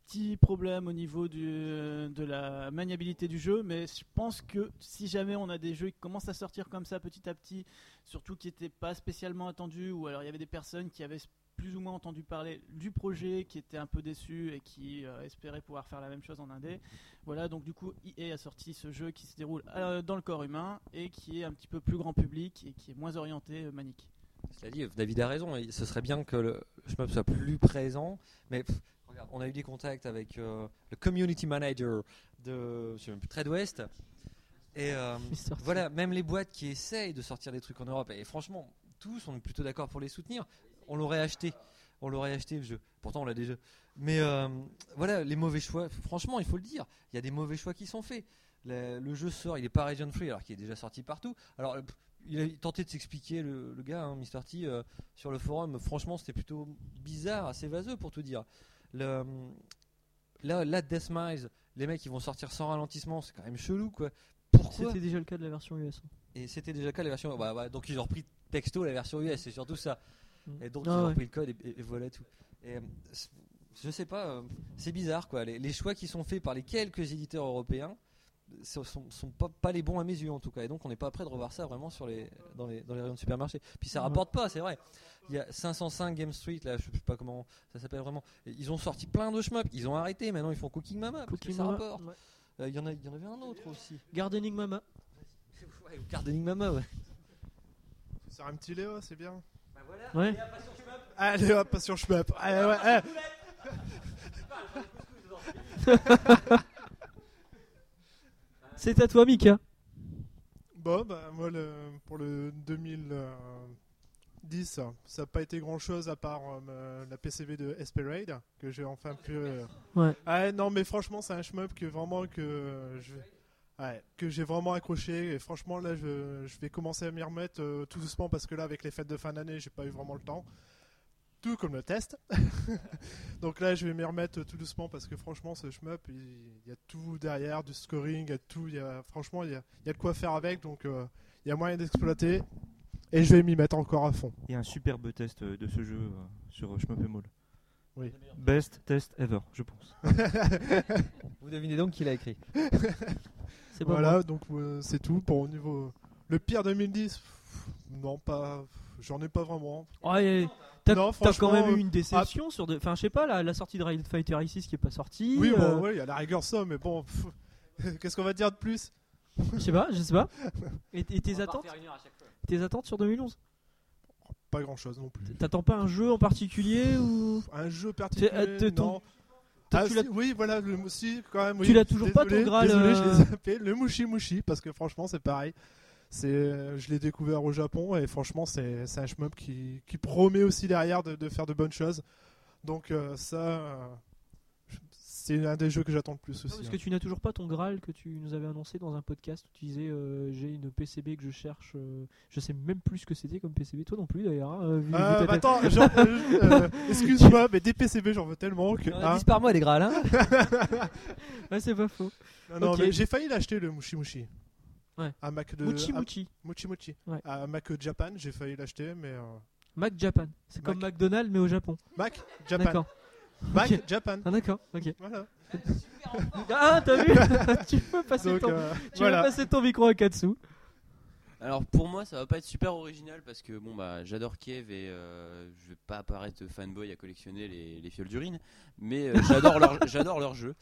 Petit problème au niveau du, de la maniabilité du jeu, mais je pense que si jamais on a des jeux qui commencent à sortir comme ça petit à petit, surtout qui n'étaient pas spécialement attendus, ou alors il y avait des personnes qui avaient plus ou moins entendu parler du projet, qui étaient un peu déçus et qui euh, espéraient pouvoir faire la même chose en indé. Voilà, donc du coup, EA a sorti ce jeu qui se déroule euh, dans le corps humain et qui est un petit peu plus grand public et qui est moins orienté euh, manique. Cela dit, David a raison. Ce serait bien que le shmup soit plus présent. Mais regarde, on a eu des contacts avec euh, le community manager de je sais même plus, Trade West. Et euh, voilà, même les boîtes qui essayent de sortir des trucs en Europe, et franchement, tous, on est plutôt d'accord pour les soutenir. On l'aurait acheté. on l'aurait acheté le jeu. Pourtant, on l'a déjà. Mais euh, voilà, les mauvais choix. Franchement, il faut le dire. Il y a des mauvais choix qui sont faits. Le, le jeu sort, il est pas region free alors qu'il est déjà sorti partout. Alors, il a tenté de s'expliquer, le, le gars, hein, Mr. T, euh, sur le forum. Franchement, c'était plutôt bizarre, assez vaseux pour tout dire. Le, là, là, Deathmise, les mecs, ils vont sortir sans ralentissement, c'est quand même chelou, quoi. Pourquoi C'était déjà le cas de la version US. et c'était déjà le cas la version. bah, bah, donc ils ont repris texto la version US, c'est surtout ça. Mm. Et donc Ah ils ont ouais. repris le code et, et- et voilà tout. Et, euh, je sais pas, euh, c'est bizarre quoi. Les, les choix qui sont faits par les quelques éditeurs européens sont, sont, sont pas, pas les bons à mes yeux en tout cas. Et donc on n'est pas prêt de revoir ça vraiment sur les, dans, les, dans les rayons de supermarché. Puis ça Ouais. rapporte pas, c'est vrai. Il y a 505 Game Street, là, je sais pas comment ça s'appelle vraiment. Et ils ont sorti plein de shmups, ils ont arrêté. Maintenant ils font Cooking Mama parce que Cooking ça Mama, rapporte. ouais. Euh, Il y, en a- il y en avait un autre aussi. Gardening Mama. Ouais, Gardening Mama, ouais. C'est un petit Léo, c'est bien. Ouais. Allez hop, passion shmup. Allez, ouais, eh. C'est à toi, Mika. Bon, bah, moi, le, pour le 2010, ça n'a pas été grand chose à part euh, la PCV de Esperade, que j'ai enfin pu. euh, Ouais. Ah, non, mais franchement, c'est un shmup que vraiment que je ouais, que j'ai vraiment accroché. Et franchement, là, je, je vais commencer à m'y remettre euh, tout doucement parce que là, avec les fêtes de fin d'année, j'ai pas eu vraiment le temps. Tout comme le test. Donc là, je vais m'y remettre tout doucement parce que franchement, ce shmup, il, y a tout derrière, du scoring, il y a tout. Il y a, franchement, il y a, il y a de quoi faire avec. Donc euh, il y a moyen d'exploiter. Et je vais m'y mettre encore à fond. Il y a un superbe test euh, de ce jeu euh, sur Shmup Mall. Oui. Best test ever, je pense. Vous devinez donc qui l'a écrit. C'est pas Voilà, moi. donc euh, c'est tout pour au niveau. Le pire 2010 pff, Non, pas. J'en ai pas vraiment. T'as quand même eu une déception sur. de- Enfin, je sais pas, la, la sortie de Ride Fighter X qui est pas sortie. Oui, euh, bon, ouais, il y a la rigueur ça, mais bon. Qu'est-ce qu'on va dire de plus? Je sais pas, je sais pas. Et, et tes attentes? Tes attentes sur 2011 Pas grand chose non plus. T'attends pas un jeu en particulier ou? Un jeu particulier euh, non. Ah, tu oui, voilà, le moussi quand même. oui. Tu l'as toujours pas, ton Graal, Désolé, je euh. Le Mushi Mushi, parce que franchement, c'est pareil. C'est, euh, je l'ai découvert au Japon et franchement, c'est, c'est un shmup qui, qui promet aussi derrière de, de faire de bonnes choses. Donc, euh, ça, euh, c'est un des jeux que j'attends le plus Non, aussi. Parce hein. que tu n'as toujours pas ton Graal que tu nous avais annoncé dans un podcast où tu disais euh, j'ai une PCB que je cherche. euh, je sais même plus ce que c'était comme PCB. Toi non plus d'ailleurs. hein, vu- Euh, bah attends, excuse-moi, mais des PCB, j'en veux tellement que. Hein. a 10 par mois, les Graal, hein Ouais, c'est pas faux. Non, non, mais j'ai failli l'acheter le Mushi Mushi. Ouais. À Mac de. Mochi à- Mochi. Mochi Mochi. Ouais. À Mac Japan, j'ai failli l'acheter, mais. euh, Mac Japan. C'est comme. McDonald's mais au Japon. Mac Japan. D'accord. Mac. Japan. Ah d'accord. Ok. Voilà. Ah t'as vu Tu peux passer Donc, ton. euh, tu voilà. passer ton micro à Katsu. Alors pour moi ça va pas être super original parce que bon bah j'adore Kiev et euh, je vais pas apparaître fanboy à collectionner les, les fioles d'urine mais euh, j'adore leur j'adore leur jeu.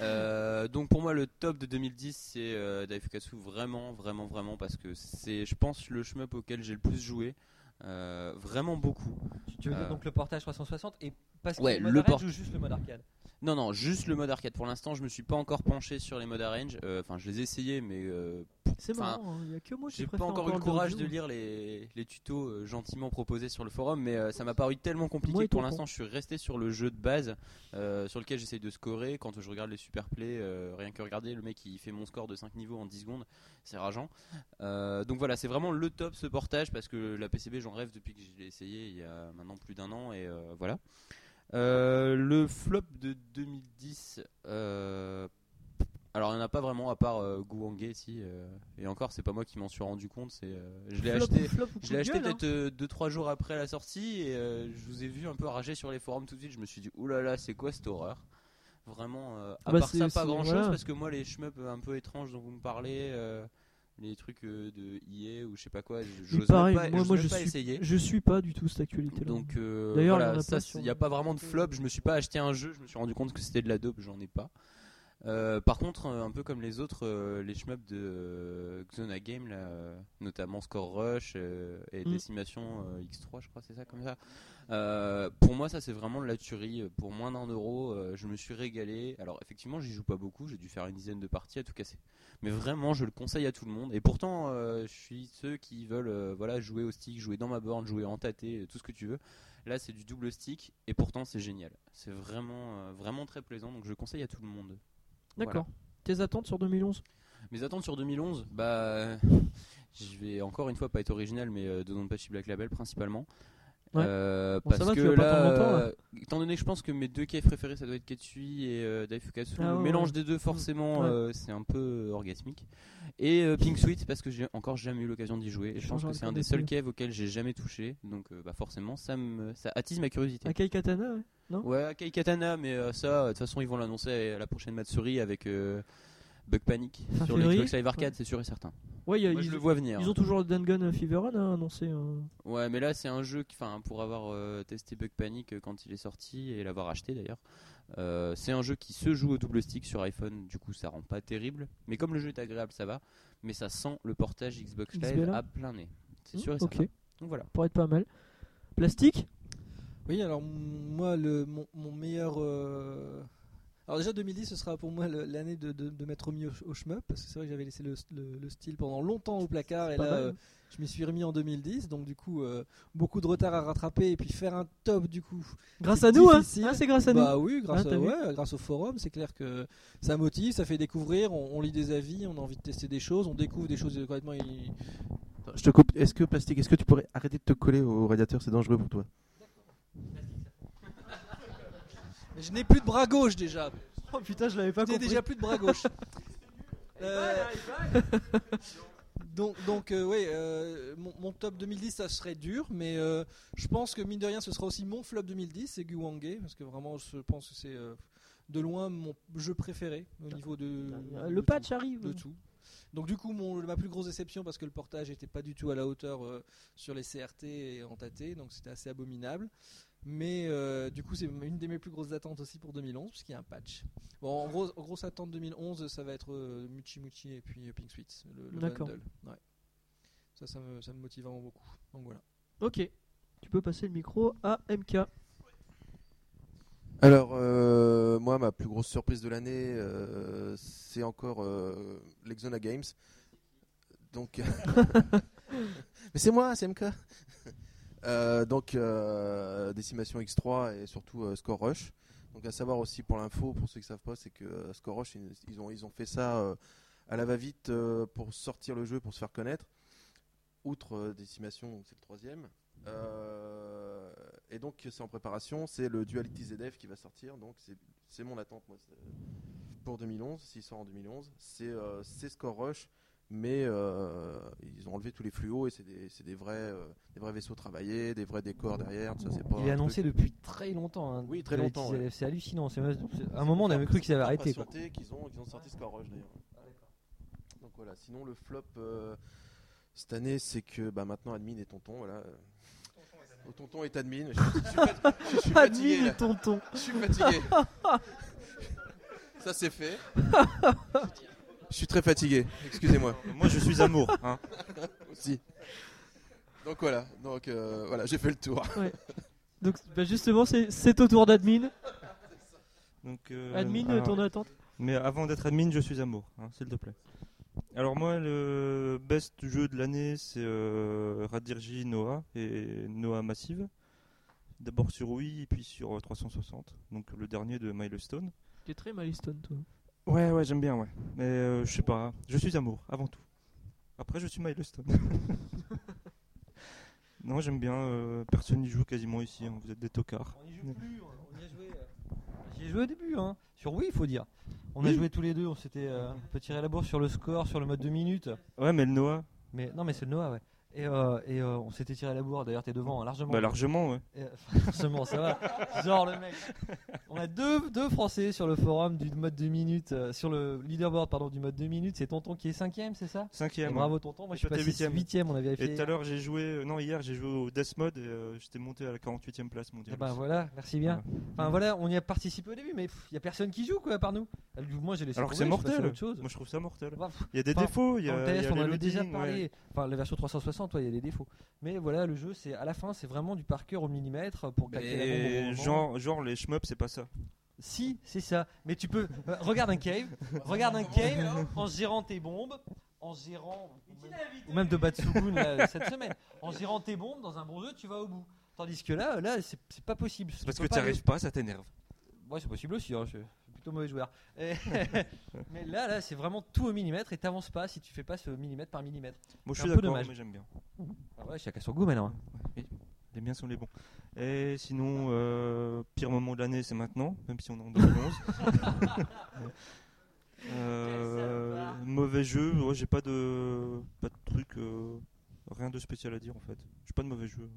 Euh, donc pour moi le top de 2010 c'est euh, Daifukatsu vraiment vraiment vraiment parce que c'est je pense le shmup auquel j'ai le plus joué Euh, vraiment beaucoup. Tu veux dire donc le portage 360 et parce que Ouais, le mode le arcade port- joue juste le mode arcade? Non, non, juste le mode arcade. Pour l'instant, je me suis pas encore penché sur les modes arrange. Euh, Enfin, je les ai essayés, mais euh, C'est marrant. Il y a que moi qui j'ai pas encore eu le courage de lire les, les tutos euh, gentiment proposés sur le forum, mais ça m'a paru tellement compliqué que pour l'instant, je suis resté sur le jeu de base, sur lequel j'essaye de scorer. Quand je regarde les super plays, euh, rien que regarder, le mec il fait mon score de 5 niveaux en 10 secondes, c'est rageant. Donc voilà, c'est vraiment le top ce portage parce que la PCB, j'en rêve depuis que je l'ai essayé il y a maintenant plus d'un an, et voilà. Euh, le flop de 2010, euh, alors il n'y en a pas vraiment à part euh, Gouangé si euh, et encore c'est pas moi qui m'en suis rendu compte c'est euh, je l'ai Flop acheté je l'ai acheté gueule, hein. peut-être 2-3 jours après la sortie et euh, je vous ai vu un peu rager sur les forums tout de suite je me suis dit oulala c'est quoi cette horreur? Vraiment euh, à Bah, part ça pas c'est- grand chose voilà. parce que moi les shmups un peu étranges dont vous me parlez euh, les trucs euh, de EA ou je sais pas quoi j'ose pas, moi, je pas suis, essayer je suis pas du tout cette actualité là. donc euh, D'ailleurs, il n'y a pas vraiment de flop. Je me suis pas acheté un jeu, je me suis rendu compte que c'était de la dope, j'en ai pas. Euh, par contre, euh, un peu comme les autres, euh, les shmups de euh, Xona Game, là, euh, notamment Score Rush euh, et Mm. Décimation euh, X3, je crois, c'est ça comme ça. Euh, pour moi, ça c'est vraiment de la tuerie. Pour moins d'un euro, euh, je me suis régalé. Alors, effectivement, j'y joue pas beaucoup, j'ai dû faire une dizaine de parties à tout casser. Mais vraiment, je le conseille à tout le monde. Et pourtant, euh, je suis ceux qui veulent voilà, jouer au stick, jouer dans ma borne, jouer en tâté, tout ce que tu veux. Là, c'est du double stick et pourtant, c'est génial. C'est vraiment, vraiment très plaisant. Donc, je le conseille à tout le monde. D'accord. Tes attentes sur 2011 Mes attentes sur 2011, bah, je vais encore une fois pas être original, mais euh, Dodonpachi Black Label principalement. Ouais. Euh, Bon, parce va, que là, longtemps, euh, étant donné que je pense que mes deux KF préférés, ça doit être Ketsui et euh, Daifukatsu, Ah le ouais, mélange des deux, forcément, Ouais. euh, c'est un peu orgasmique. Et Pink Sweet, parce que j'ai encore jamais eu l'occasion d'y jouer. Et je pense que c'est un des seuls. KF auxquels j'ai jamais touché. Donc, bah, forcément, ça, me, ça attise ma curiosité. Akai Katana, ouais Non? Ouais, Akai Katana, mais ça, de toute façon, ils vont l'annoncer à la prochaine Matsuri avec Bug Panic Fin sur février l'Xbox Live Arcade, Ouais. c'est sûr et certain. Ouais, il y a- Moi, ils, je le vois venir. Ils ont toujours le Dangun Fever Run hein, annoncé. hein. Ouais, mais là, c'est un jeu qui, enfin, pour avoir euh, testé Bug Panic euh, quand il est sorti et l'avoir acheté d'ailleurs, euh, c'est un jeu qui se joue au double stick sur iPhone, du coup, ça rend pas terrible. Mais comme le jeu est agréable, ça va. Mais ça sent le portage Xbox Live XBLA. à plein nez. C'est Hmm, sûr et ok. certain. Donc voilà. Pour être pas mal. Plastique? Oui, alors m- moi, le, mon, mon meilleur. euh, Alors, déjà, 2010, ce sera pour moi l'année de, de, de m'être remis au, au shmup, parce que c'est vrai que j'avais laissé le, le- le style pendant longtemps au placard, et là, euh, je m'y suis remis en 2010, donc du coup, euh, beaucoup de retard à rattraper, et puis faire un top, du coup. Grâce à nous, hein. Ah, c'est grâce à nous. Bah oui, grâce, Ah, à- ouais, grâce au forum, c'est clair que ça motive, ça fait découvrir, on, on lit des avis, on a envie de tester des choses, on découvre des choses complètement. Je te coupe. Est-ce que plastique, est-ce que tu pourrais arrêter de te coller au radiateur C'est dangereux pour toi? Je n'ai plus de bras gauche déjà. Oh putain, je l'avais pas Je n'ai compris. déjà plus de bras gauche. Euh, donc, donc euh, ouais, euh, mon, mon top 2010, ça serait dur, mais euh, je pense que mine de rien, ce sera aussi mon flop 2010, c'est Guwange, parce que vraiment, je pense que c'est euh, de loin mon jeu préféré au niveau de. Le de patch tout, arrive. De tout. Donc du coup, mon, ma plus grosse déception, parce que le portage n'était pas du tout à la hauteur euh, sur les CRT et en TAT, donc c'était assez abominable. Mais euh, du coup, c'est une de mes plus grosses attentes aussi pour 2011, puisqu'il y a un patch. Bon, en gros, en grosse attente 2011, ça va être euh, Muchi Muchi et puis euh, Pink Sweet, le, le D'accord. bundle. Ouais. Ça, ça me, ça me motive vraiment beaucoup. Donc voilà. Ok. Tu peux passer le micro à MK. Alors, euh, moi, ma plus grosse surprise de l'année, euh, c'est encore euh, l'Exona Games. Donc, mais c'est moi, c'est MK. Euh, donc, euh, Décimation X3 et surtout euh, Score Rush. Donc, à savoir aussi pour l'info, pour ceux qui savent pas, c'est que euh, Score Rush, ils, ont, ils ont fait ça à la va-vite pour sortir le jeu, pour se faire connaître. Outre Décimation, c'est le troisième. Et donc c'est en préparation, c'est le Duality ZF qui va sortir, donc c'est- mon attente pour 2011, s'il sort en 2011. C'est euh, c'est Score Rush, mais euh, ils ont enlevé tous les fluos et c'est des, c'est des vrais, euh, des vrais vaisseaux travaillés, des vrais décors derrière. Ça, c'est pas Il est annoncé truc- depuis très longtemps. hein, Oui, très longtemps, ouais. C'est hallucinant. c'est- À un moment, on avait cru qu'ils avaient arrêté. Quoi. patienter qu'ils ont, qu'ils ont sorti Score Rush d'ailleurs. Donc voilà, sinon le flop euh, cette année, c'est que bah, maintenant admin et tonton, voilà. Au tonton est admin. Je, suis- je suis fat- je suis fatigué. Admin et tonton. Je suis fatigué. Ça c'est fait. Je suis très fatigué, excusez-moi. Moi, je suis amour, hein. Aussi. Donc voilà, donc euh, voilà, j'ai fait le tour. Ouais. Donc bah, justement, c'est au tour d'admin. Euh, Admin, alors- ton attente Mais avant d'être admin, je suis amour, hein, s'il te plaît. Alors moi, le best jeu de l'année, c'est euh, Radirji Noah et Noah Massive. D'abord sur Wii et puis sur euh, 360. Donc le dernier de Milestone. Tu es très milestone, toi. Ouais, ouais, j'aime bien, ouais. Mais euh, je sais pas, je suis amour, avant tout. Après, je suis Milestone. non, j'aime bien. euh, personne n'y joue quasiment ici, hein, vous êtes des tocards. On y joue plus, on y a joué. euh, J'y ai joué au début, hein. Sur Wii, il faut dire. On a Oui. joué tous les deux, on s'était euh, un peu tiré la bourre sur le score, sur le mode 2 minutes. Ouais, mais le Noah. Mais non, mais c'est le Noah, ouais. Et, euh, et, euh, on s'était tiré la bourre, d'ailleurs t'es devant hein, largement. Bah, largement, ouais. Et, euh, largement, ça va. Genre le mec. On a deux, deux Français sur le forum du mode 2 minutes, euh, sur le leaderboard pardon, du mode 2 minutes. C'est Tonton qui est cinquième, c'est ça? Cinquième. Et Bravo Tonton, moi je suis passé huitième. huitième, on a vérifié. Et tout à l'heure, j'ai joué. euh, Non, hier, j'ai joué au Death Mode et euh, j'étais monté à la 48ème place mondiale. Eh ben voilà, merci bien. Enfin voilà, on y a participé au début, mais il y a personne qui joue quoi, à part nous. Euh, Moi j'ai laissé Alors c'est à mortel. Moi, je trouve ça mortel. Bah, Il y a des enfin, défauts. Il y a, on en avait déjà parlé. Enfin, la version 360, ouais, il y a des défauts. Mais voilà, le jeu, c'est à la fin, c'est vraiment du par cœur au millimètre pour la bombe au moment. genre, genre, les shmups, c'est pas ça. Si, c'est ça. Mais tu peux. euh, regarde un cave. regarde un cave en gérant tes bombes. En gérant. Ou même de Batsugun là, cette semaine. En gérant tes bombes dans un bon jeu, tu vas au bout. Tandis que là, là c'est c'est pas possible. Parce Tu que tu aller- arrives pas, ça t'énerve. Ouais, c'est possible aussi. hein, Je plutôt mauvais joueur. Et- mais là, là, c'est vraiment tout au millimètre et t'avances pas si tu fais pas ce millimètre par millimètre. Moi, je suis d'accord, mais j'aime bien. Ah ouais, chacun son goût maintenant. hein. Les biens sont les bons. Et sinon, euh, pire moment de l'année, c'est maintenant, même si on est en 2011. Euh, mauvais jeu, ouais, j'ai pas de pas de truc, euh, rien de spécial à dire en fait. J'ai pas de mauvais jeu.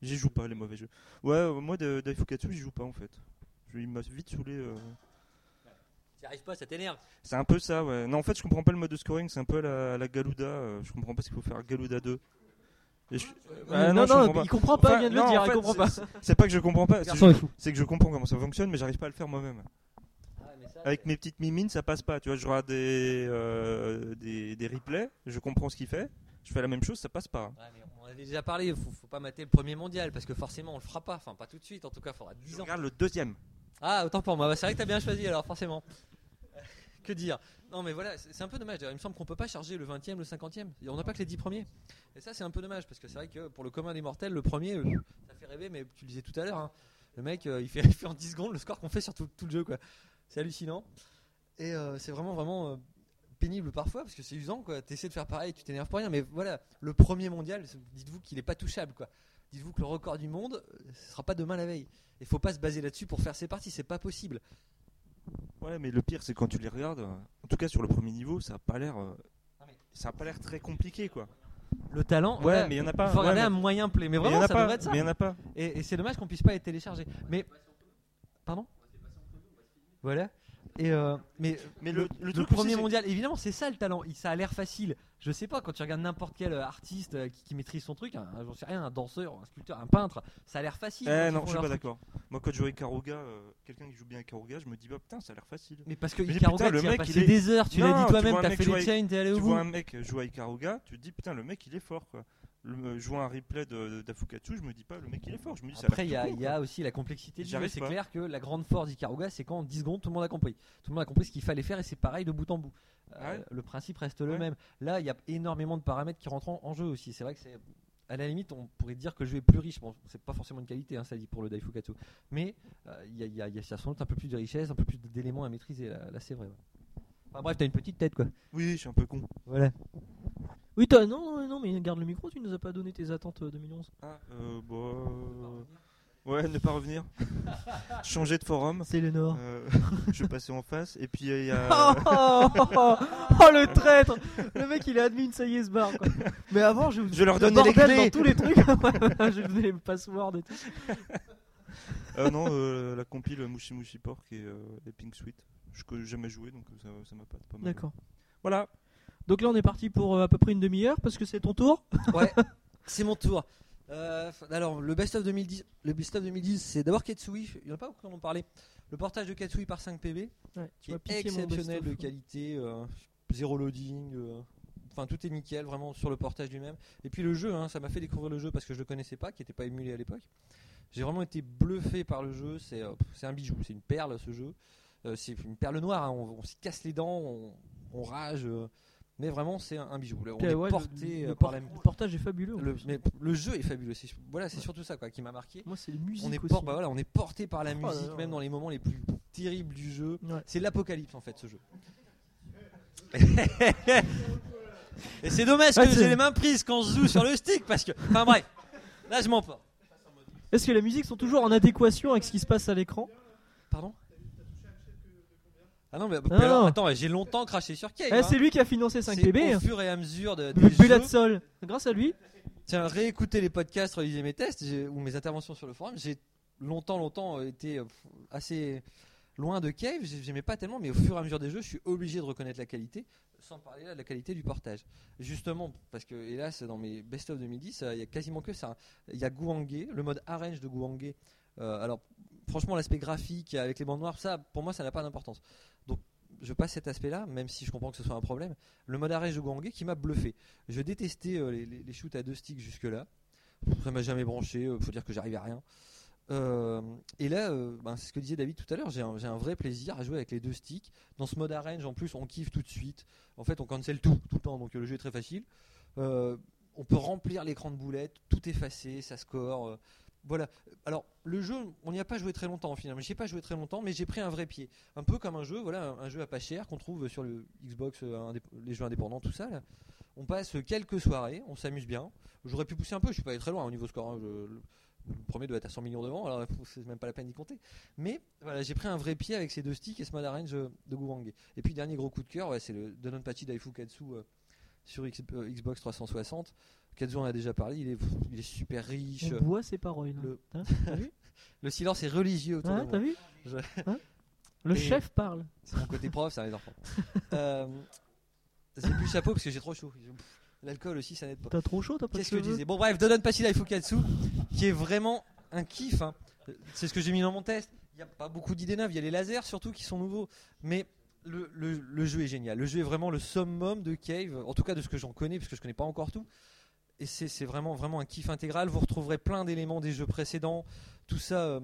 J'y joue pas les mauvais jeux. Ouais, euh, moi de- Daifukatsu, j'y joue pas en fait. Je, il m'a vite saoulé. Pas, ça t'énerve. C'est un peu ça, ouais. Non, en fait, je comprends pas le mode de scoring, c'est un peu la, la Galuda. euh, je comprends pas ce qu'il faut faire Galuda 2. Et je- non, je non, comprends il comprend pas, il vient de le non, dire, en il fait, comprend pas. c'est- C'est pas que je comprends pas, c'est Garçon est fou. c'est que je comprends comment ça fonctionne, mais j'arrive pas à le faire moi-même. Avec mes petites mimines, ça passe pas. Tu vois, je regarde des, euh, des, des replays, je comprends ce qu'il fait, je fais la même chose, ça passe pas. Ouais, mais on en avait déjà parlé, faut, faut pas mater le premier mondial parce que forcément on le fera pas, enfin pas tout de suite, en tout cas il faudra 10 ans. Regarde le deuxième. Ah, autant pour moi, Bah, c'est vrai que t'as bien choisi alors forcément. que dire? Non mais voilà, c'est un peu dommage, il me semble qu'on peut pas charger le 20 e le 50 e on n'a pas que les 10 premiers. Et ça c'est un peu dommage parce que c'est vrai que pour le commun des mortels, le premier, euh, ça fait rêver, mais tu le disais tout à l'heure, hein, le mec euh, il, fait, en 10 secondes le score qu'on fait sur tout, le jeu quoi. C'est hallucinant. Et euh, c'est vraiment vraiment pénible parfois parce que c'est usant quoi. T'essaies de faire pareil, tu t'énerves pour rien, mais voilà, le premier mondial, dites-vous qu'il est pas touchable quoi. Dites-vous que le record du monde, ce sera pas demain la veille. Il faut pas se baser là-dessus pour faire ses parties, c'est pas possible. Ouais, mais le pire, c'est quand tu les regardes, en tout cas sur le premier niveau, ça a pas l'air. euh, Ça a pas l'air très compliqué quoi. Le talent, Ouais, voilà, mais il y en a pas. Il faut Ouais, regarder mais- un moyen play, mais mais il y vraiment en a ça pas, devrait être ça. mais il y en a pas. Et, et c'est dommage qu'on puisse pas être téléchargé. Mais pardon? Voilà. Et euh, mais, Mais le, le- premier mondial, évidemment, c'est ça le talent. Ça a l'air facile. Je sais pas quand tu regardes n'importe quel euh, artiste euh, qui, qui maîtrise son truc, un, j'en sais rien, un danseur, un sculpteur, un peintre, ça a l'air facile. Eh ils non, je suis pas d'accord. Moi, quand je joue avec Karuga, euh, quelqu'un qui joue bien avec Karuga, je me dis, bah putain, ça a l'air facile. Mais parce que putain, le tu mec, passé il est- des heures, tu l'as dit tu toi-même, t'as fait les chains, t'es allé au Tu bout. vois un mec jouer avec Karuga, tu te dis, putain, le mec il est fort quoi. Le, jouer un replay de d'Afukatsu, je me dis pas, le mec il est fort. Je me dis, Après, il y, a- y aussi la complexité du jeu. C'est clair que la grande force d'Ikaruga, c'est qu'en 10 secondes, tout le monde a compris. Tout le monde a compris ce qu'il fallait faire et c'est pareil de bout en bout. Euh, Ah ouais le principe reste le même. Là, il y a énormément de paramètres qui rentrent en, en jeu aussi. C'est vrai que c'est. À la limite, on pourrait dire que le jeu est plus riche. Bon, c'est pas forcément une qualité, hein, ça dit pour le Daifukatsu. Mais euh, il y, a, y a- y a sans doute un peu plus de richesse, un peu plus d'éléments à maîtriser. Là, là, c'est vrai. ouais. Enfin, bref, t'as une petite tête quoi. Oui, je suis un peu con. Voilà. Oui, toi, non, non, non, mais garde le micro, tu nous as pas donné tes attentes euh, 2011. Ah, euh, bah, euh, Ouais, ne pas revenir. Changer de forum. C'est le Nord. Euh, je passer en face. Et puis il y a. oh, oh, oh, le traître Le mec il est admin, ça y est, se barre quoi. Mais avant, je, Je leur le donne les clés. dans tous les trucs. je donner les passwords et tout. Euh, non, euh, la compile Mushi Mushi Pork et, euh, et Pink Sweet. Je n'ai jamais joué donc ça ça m'a pas, pas mal. D'accord. Voilà. Donc là, on est parti pour euh, à peu près une demi-heure parce que c'est ton tour. Ouais, c'est mon tour. Euh, alors, le best of 2010, le best of 2010, c'est d'abord Katsui. Il n'y en a pas beaucoup qui en ont parlé. Le portage de Katsui par 5PB, Ouais, qui est exceptionnel de best-of. qualité, euh, zéro loading. euh, Enfin, tout est nickel, vraiment sur le portage lui-même. Et puis le jeu, hein, ça m'a fait découvrir le jeu parce que je le connaissais pas, qui n'était pas émulé à l'époque. J'ai vraiment été bluffé par le jeu. C'est un bijou, c'est une perle ce jeu. C'est une perle noire. hein, On, on se casse les dents, on, on rage. Mais vraiment, c'est un, un bijou. Là, on est ouais, porté le, euh, por- par la. le portage est fabuleux. Le, mais le jeu est fabuleux. c'est- Voilà, c'est surtout ça quoi, qui m'a marqué. Moi, c'est les musiques On est, por- bah voilà, on est porté par la Oh musique, là. même dans les moments les plus terribles du jeu. Ouais. C'est l'apocalypse en fait ce jeu. Et c'est dommage Ouais, que j'ai les mains prises quand je joue sur le stick parce que. Enfin bref, là je m'emporte. Est-ce que les musiques sont toujours en adéquation avec ce qui se passe à l'écran? Pardon? Ah non, mais Non, alors, non. attends, j'ai longtemps craché sur Cave. Eh, hein. c'est lui qui a financé C'est 5PB. Au fur et à mesure de, des jeux. Soul. Grâce à lui. Tiens, réécoutez les podcasts, relisez mes tests ou mes interventions sur le forum. J'ai longtemps, longtemps euh, été euh, assez loin de Cave. J'ai- J'aimais pas tellement, mais au fur et à mesure des jeux, je suis obligé de reconnaître la qualité, sans parler là de la qualité du portage. Justement, parce que hélas, dans mes best-of 2010, euh, il y a quasiment que ça. Il y a Guangé, le mode arrange de Guangé. Euh, alors, franchement, l'aspect graphique avec les bandes noires, ça, pour moi, ça n'a pas d'importance. Donc, je passe cet aspect-là, même si je comprends que ce soit un problème. Le mode arrange de Guangé qui m'a bluffé. Je détestais euh, les, shoots à deux sticks jusque-là. Ça m'a jamais branché, euh, faut dire que j'arrivais à rien. Euh, et là, euh, ben, c'est ce que disait David tout à l'heure, j'ai un, vrai plaisir à jouer avec les deux sticks. Dans ce mode arrange, en plus, on kiffe tout de suite. En fait, on cancel tout, tout le temps, donc le jeu est très facile. On peut remplir l'écran de boulettes, tout effacé, ça score. Voilà. Alors, le jeu, on n'y a pas joué très longtemps finalement. J'y ai pas joué très longtemps, mais j'ai pris un vrai pied. Un peu comme un jeu, voilà, un, jeu à pas cher qu'on trouve sur le Xbox, euh, les jeux indépendants, tout ça. On passe quelques soirées, on s'amuse bien. J'aurais pu pousser un peu, je suis pas allé très loin au niveau score. hein, je- le, premier doit être à 100 millions devant, alors c'est même pas la peine d'y compter. Mais voilà, j'ai pris un vrai pied avec ces deux sticks et ce mode de Guwang. Et puis, dernier gros coup de cœur, c'est le Dononpachi Daifukatsu euh, sur euh, Xbox 360. Katsu en a déjà parlé, il est, il est super riche. On boit ses paroles. là. Le- Hein, Le silence est religieux autour Hein, de vu Je- Hein Le Et- chef parle. C'est mon côté prof, ça les enfants. euh, c'est plus chapeau parce que j'ai trop chaud. L'alcool aussi, ça n'aide pas. T'as trop chaud, t'as pas Qu'est-ce que je disais Bon, bref, Dononpachi Daifukatsu, qui est vraiment un kiff. hein. C'est ce que j'ai mis dans mon test. Il n'y a pas beaucoup d'idées neuves. Il y a les lasers surtout qui sont nouveaux. Mais le, le- le jeu est génial. Le jeu est vraiment le summum de Cave, en tout cas de ce que j'en connais, parce que je connais pas encore tout. Et c'est vraiment, vraiment un kiff intégral. Vous retrouverez plein d'éléments des jeux précédents. Tout ça, euh,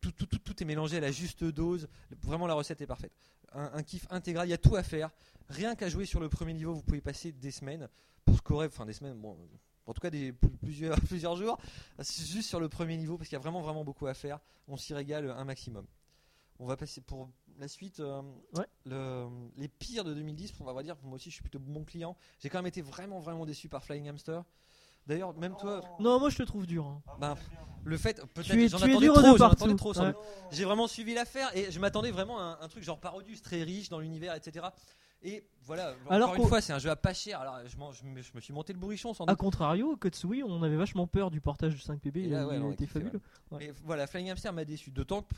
tout, est mélangé à la juste dose. Vraiment, la recette est parfaite. Un, kiff intégral, il y a tout à faire. Rien qu'à jouer sur le premier niveau, vous pouvez passer des semaines pour scorer, enfin des semaines, bon, en tout cas plusieurs, plusieurs jours, juste sur le premier niveau, parce qu'il y a vraiment, vraiment beaucoup à faire. On s'y régale un maximum. On va passer pour la suite. euh, Ouais. le- les pires de 2010, on va dire, moi aussi je suis plutôt bon client. J'ai quand même été vraiment, vraiment déçu par Flying Hamster. D'ailleurs, même toi, Non, moi je te trouve dur. hein. ben, le fait, peut-être Tu es- j'en tu es attendais dur de trop, j'en partout. attendais trop. Ouais. J'ai vraiment suivi l'affaire et je m'attendais vraiment à un, un truc genre Parodius très riche dans l'univers, etc. Et voilà, Alors encore une fois, c'est un jeu à pas cher. Alors je, me, je me suis monté le bourrichon sans A doute. contrario, Kotsui, on avait vachement peur du portage de 5PB. Et là, il ouais, on a était fabuleux. Ouais. Mais voilà, Flying Hamster m'a déçu. D'autant que,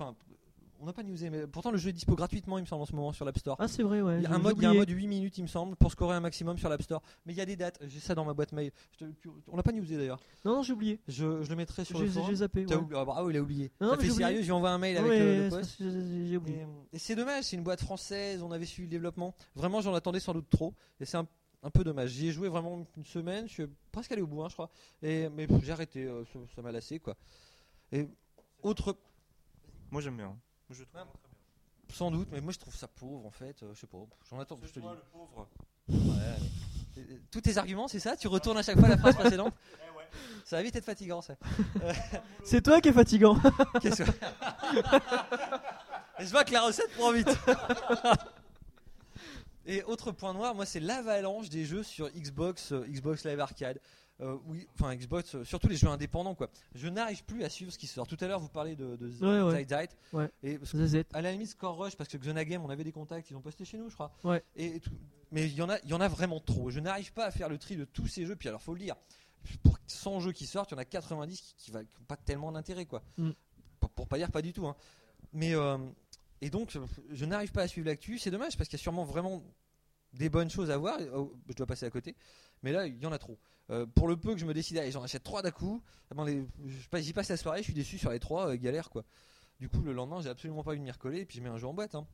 on n'a pas newsé, mais pourtant le jeu est dispo gratuitement, il me semble, en ce moment sur l'App Store. Ah, c'est vrai, ouais. Il y, a un mode, il y a un mode 8 minutes, il me semble, pour scorer un maximum sur l'App Store. Mais il y a des dates, j'ai ça dans ma boîte mail. Je te- tu- on l'a pas newsé d'ailleurs. Non, non, j'ai oublié. Je, je le mettrai sur J'ai le forum. j'ai zappé. T'as ouais. oublié- ah, bravo, il a oublié. Non, ça mais fait j'ai oublié. sérieux, je lui envoie un mail avec Ouais, le, le ça, post. j'ai j'ai oublié. Et, et c'est dommage, c'est une boîte française, on avait suivi le développement. Vraiment, j'en attendais sans doute trop. Et c'est un, un peu dommage. J'y ai joué vraiment une semaine, je suis presque allé au bout, hein, je crois. Et, mais j'ai arrêté, euh, ça, ça m'a lassé quoi. Et autre. Moi j'aime bien. Je trouve Sans doute, mais moi je trouve ça pauvre en fait. euh, je sais pas, j'en attends, je te dis. le pauvre. Ouais, mais- euh, Tous tes arguments, c'est ça? Tu retournes à chaque fois la phrase précédente? Ça va vite être fatigant ça. C'est toi qui es fatigant. Qu'est-ce que- Et je vois que la recette prend vite. Et autre point noir, moi c'est l'avalanche des jeux sur Xbox, euh, Xbox Live Arcade. Euh, oui, enfin Xbox, euh, surtout les jeux indépendants quoi. Je n'arrive plus à suivre ce qui sort. Tout à l'heure vous parlez de, de Ouais, ouais. Ouais. Et parce que, à la limite Score Rush parce que Xenagame on avait des contacts, ils ont posté chez nous je crois. Ouais. Et, et tout- mais il y en a, il y en a vraiment trop. Je n'arrive pas à faire le tri de tous ces jeux. Puis alors faut le dire, pour 100 jeux qui sortent, il y en a 90 qui, qui, va- qui ont pas tellement d'intérêt quoi. Mm. Pour, pour pas dire pas du tout. hein. Mais euh, et donc je n'arrive pas à suivre l'actu. C'est dommage parce qu'il y a sûrement vraiment des bonnes choses à voir. Oh, je dois passer à côté. Mais là il y en a trop. Euh, pour le peu que je me décide, j'en achète 3 d'un coup. J'y passe la soirée, je suis déçu sur les 3, galère quoi. Du coup, le lendemain, j'ai absolument pas envie de m'y recoller puis je mets un jeu en boîte. hein.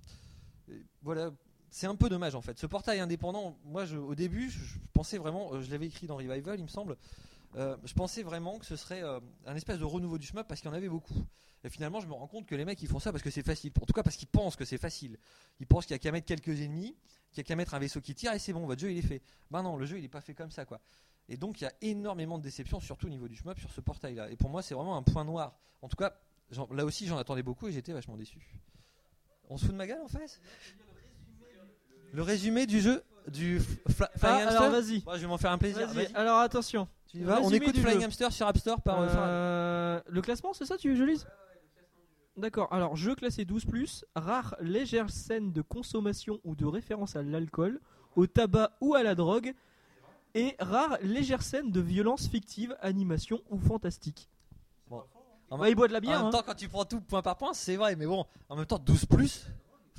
Voilà, c'est un peu dommage en fait. Ce portail indépendant, moi je- au début, je, je pensais vraiment, euh, je l'avais écrit dans Revival, il me semble, euh, je pensais vraiment que ce serait euh, un espèce de renouveau du shmup parce qu'il y en avait beaucoup. Et finalement, je me rends compte que les mecs ils font ça parce que c'est facile. En tout cas, parce qu'ils pensent que c'est facile. Ils pensent qu'il y a qu'à mettre quelques ennemis, qu'il y a qu'à mettre un vaisseau qui tire et c'est bon, votre jeu il est fait. Ben non, le jeu il est pas fait comme ça quoi. Et donc il y a énormément de déceptions, surtout au niveau du shmup sur ce portail là. Et pour moi, c'est vraiment un point noir. En tout cas, là aussi j'en attendais beaucoup et j'étais vachement déçu. On se fout de ma gueule en face Le résumé du jeu du F- Fla- Ah, alors vas-y. Moi, je vais m'en faire un plaisir. Alors attention. Tu y vas On écoute du Flying jeu. Hamster sur App Store par euh. Euh, le classement, c'est ça, tu veux que je lise? D'accord, alors jeu classé 12, rare légère scène de consommation ou de référence à l'alcool, au tabac ou à la drogue, et rare légère scène de violence fictive, animation ou fantastique. Bon. Bah, il boit de la bière. En même hein. temps, quand tu prends tout point par point, c'est vrai, mais bon, en même temps, 12 plus,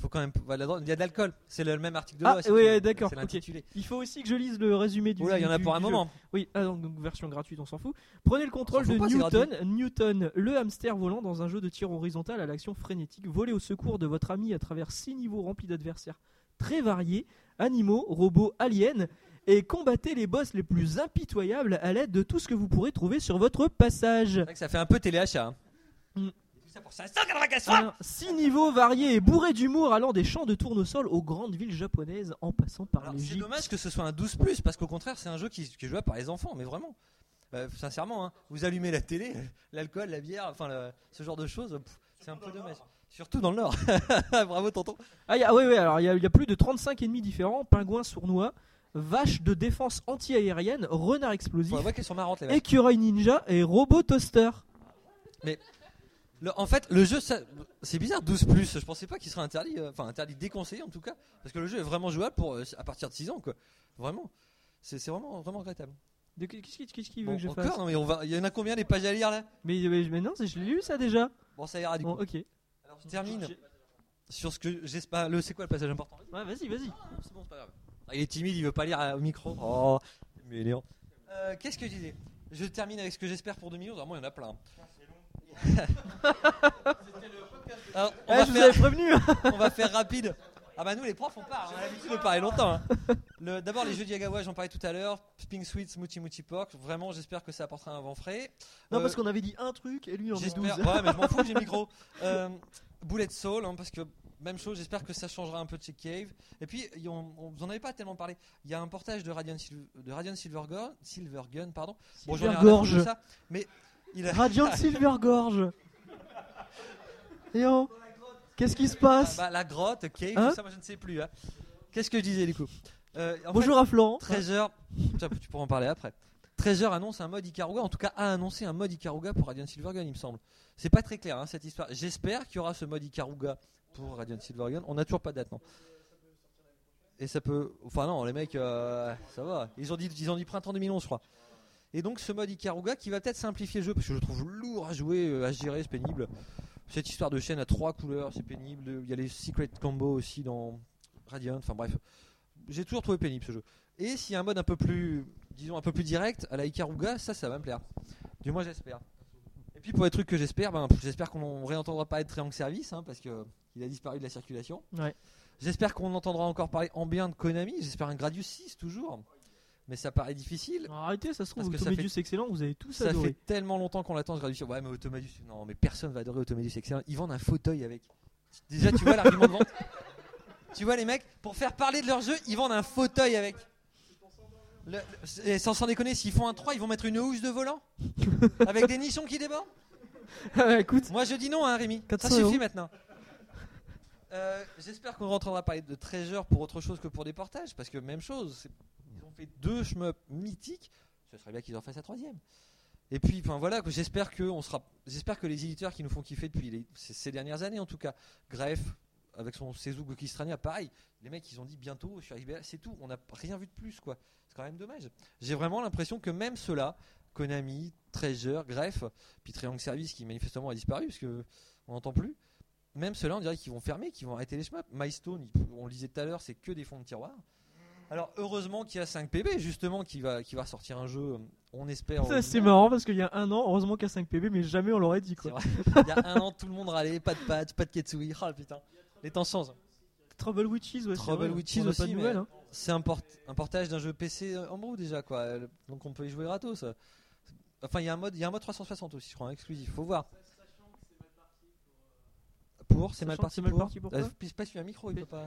faut quand même. voilà, Il y a de l'alcool, c'est le même article de Ah, loi. si oui, d'accord, C'est ok. l'intitulé. Il faut aussi que je lise le résumé du. Oula, il y en a pour un jeu. moment. Oui, ah, donc, donc, version gratuite, on s'en fout. Prenez le contrôle de pas, Newton. Newton, le hamster volant dans un jeu de tir horizontal à l'action frénétique. Volez au secours de votre ami à travers six niveaux remplis d'adversaires très variés, animaux, robots, aliens, et combattez les boss les plus impitoyables à l'aide de tout ce que vous pourrez trouver sur votre passage. C'est vrai que ça fait un peu téléachat. hein. Ça pour 584 Alors, six niveaux variés et bourrés d'humour allant des champs de tournesol aux grandes villes japonaises en passant par Alors, les c'est dommage que ce soit un 12 plus parce qu'au contraire c'est un jeu qui, qui est jouable par les enfants mais vraiment. Euh, sincèrement hein, vous allumez la télé l'alcool la bière enfin le- ce genre de choses c'est un peu dommage. Surtout dans le nord. Bravo tonton. Ah, y a- ouais, ouais, alors il y, a- il y a plus de 35 ennemis différents pingouins sournois, vaches de défense anti-aérienne, renards explosifs, sont marrantes les écureuils ninja et robots toaster. Le- en fait le jeu c'est bizarre 12 plus je pensais pas qu'il serait interdit euh, enfin interdit déconseillé en tout cas parce que le jeu est vraiment jouable pour euh, à partir de 6 ans quoi vraiment c'est vraiment vraiment regrettable De- Qu'est-ce qu'il qu'est-ce qu'il veut Bon, que je encore fasse non mais on va il y en a combien des pages à lire là? Mais, mais- non, je l'ai lu ça déjà. bon ça ira du Bon, coup ok. alors je termine sur ce que j'espère le c'est quoi le passage important? Ouais, vas-y, vas-y. C'est bon, c'est pas grave. Ah, il est timide, il veut pas lire euh, au micro. Oh, mais Léon. Euh, Qu'est-ce que je disais? Je termine avec ce que j'espère pour 2011. Alors, moi, il y en a plein. Alors, on, Eh, va je faire, prévenu. on va faire rapide. Ah bah nous les profs on parle, on a l'habitude de parler longtemps. hein. Le- D'abord les jeux Diagawa, j'en parlais tout à l'heure. Pink Sweet, Smoothie Moochie Pork. Vraiment j'espère que ça apportera un vent frais. non, Euh, parce qu'on avait dit un truc et lui en dit 12. J'espère. Ouais, mais je m'en fous, j'ai le micro. Euh, Bullet Soul, hein, parce que même chose, j'espère que ça changera un peu de chez Cave. Et puis, on, on- vous en avez pas tellement parlé. Il y a un portage de Radiant, Sil- de Radiant Silver, Gun, Silver Gun, pardon. Bon, j'en ai de ça, mais il a- Radiant Silvergorge. Et oh, qu'est-ce qui se passe Ah, bah, la grotte, Cave, Hein tout ça, moi je ne sais plus. hein. Qu'est-ce que je disais du coup Euh, Bonjour à Florent. Treasure, ça, tu pourras en parler après. Treasure annonce un mode Ikaruga, en tout cas a annoncé un mode Ikaruga pour Radiant Silvergun, il me semble. C'est pas très clair hein, cette histoire. J'espère qu'il y aura ce mode Ikaruga pour Radiant Silvergun. On n'a toujours pas de date, Et ça peut. Enfin, non, les mecs, euh, ça va. Ils ont, dit, ils ont dit printemps 2011, je crois. Et donc, ce mode Ikaruga qui va peut-être simplifier le jeu parce que je le trouve lourd à jouer, euh, à gérer, c'est pénible. Cette histoire de chaîne à trois couleurs, c'est pénible. Il y a les secret combos aussi dans Radiant. Enfin, bref. J'ai toujours trouvé pénible ce jeu. Et s'il y a un mode un peu plus, disons, un peu plus direct à la Ikaruga, ça, ça va me plaire. Du moins, j'espère. Et puis, pour les trucs que j'espère, ben, j'espère qu'on réentendra parler de Triangle Service hein, parce que il a disparu de la circulation. Ouais. J'espère qu'on entendra encore parler en bien de Konami. J'espère un Gradius 6 toujours. Mais ça paraît difficile. Non, arrêtez, ça se trouve, Parce que ça Automedius excellent, vous avez tous Ça adoré. fait tellement longtemps qu'on l'attend ce Gradius. Ouais, mais Automedius, non, mais personne va adorer Automedius excellent. Ils vendent un fauteuil avec. Déjà, tu vois l'argument de vente Tu vois, les mecs, pour faire parler de leur jeu, ils vendent un fauteuil avec. Le- et sans, sans déconner, s'ils font un 3, ils vont mettre une housse de volant Avec des nichons qui débordent Écoute, Moi je dis non, hein, Rémi. Ça 400 suffit euros. maintenant. Euh, J'espère qu'on rentrera parler de Treasure pour autre chose que pour des portages, parce que même chose, ils ont fait deux shmups mythiques, ce serait bien qu'ils en fassent un troisième. Et puis, enfin voilà, j'espère que on sera, j'espère que les éditeurs qui nous font kiffer depuis les- ces dernières années, en tout cas, Greff avec son Seizu Gokistrania, pareil, les mecs ils ont dit bientôt sur XBL, c'est tout, on n'a rien vu de plus quoi. C'est quand même dommage. J'ai vraiment l'impression que même ceux-là, Konami, Treasure, Greff, puis Triangle Service qui manifestement a disparu parce que on n'entend plus. Même ceux-là, on dirait qu'ils vont fermer, qu'ils vont arrêter les shmups. Milestone, il- on le disait tout à l'heure, c'est que des fonds de tiroir. Alors heureusement qu'il y a 5PB justement qui va qui va sortir un jeu, on espère. ça c'est marrant parce qu'il y a un an, heureusement qu'il y a 5 PB, mais jamais on l'aurait dit quoi. Il y a un an, tout le monde râlait, pas de patch, pas de Ketsui. Oh putain, les temps changent. Trouble Witches, ouais. c'est Trouble vrai, Witches aussi, mais hein. c'est un, port- un portage d'un jeu PC en brew déjà quoi. Donc on peut y jouer gratos. Enfin il y a un mode, il y a un mode 360 aussi, je crois, un exclusif. Faut voir. Pour, c'est mal parti c'est mal pour. parti pour Euh, quoi puis c'est pas sur un micro, il peut pas.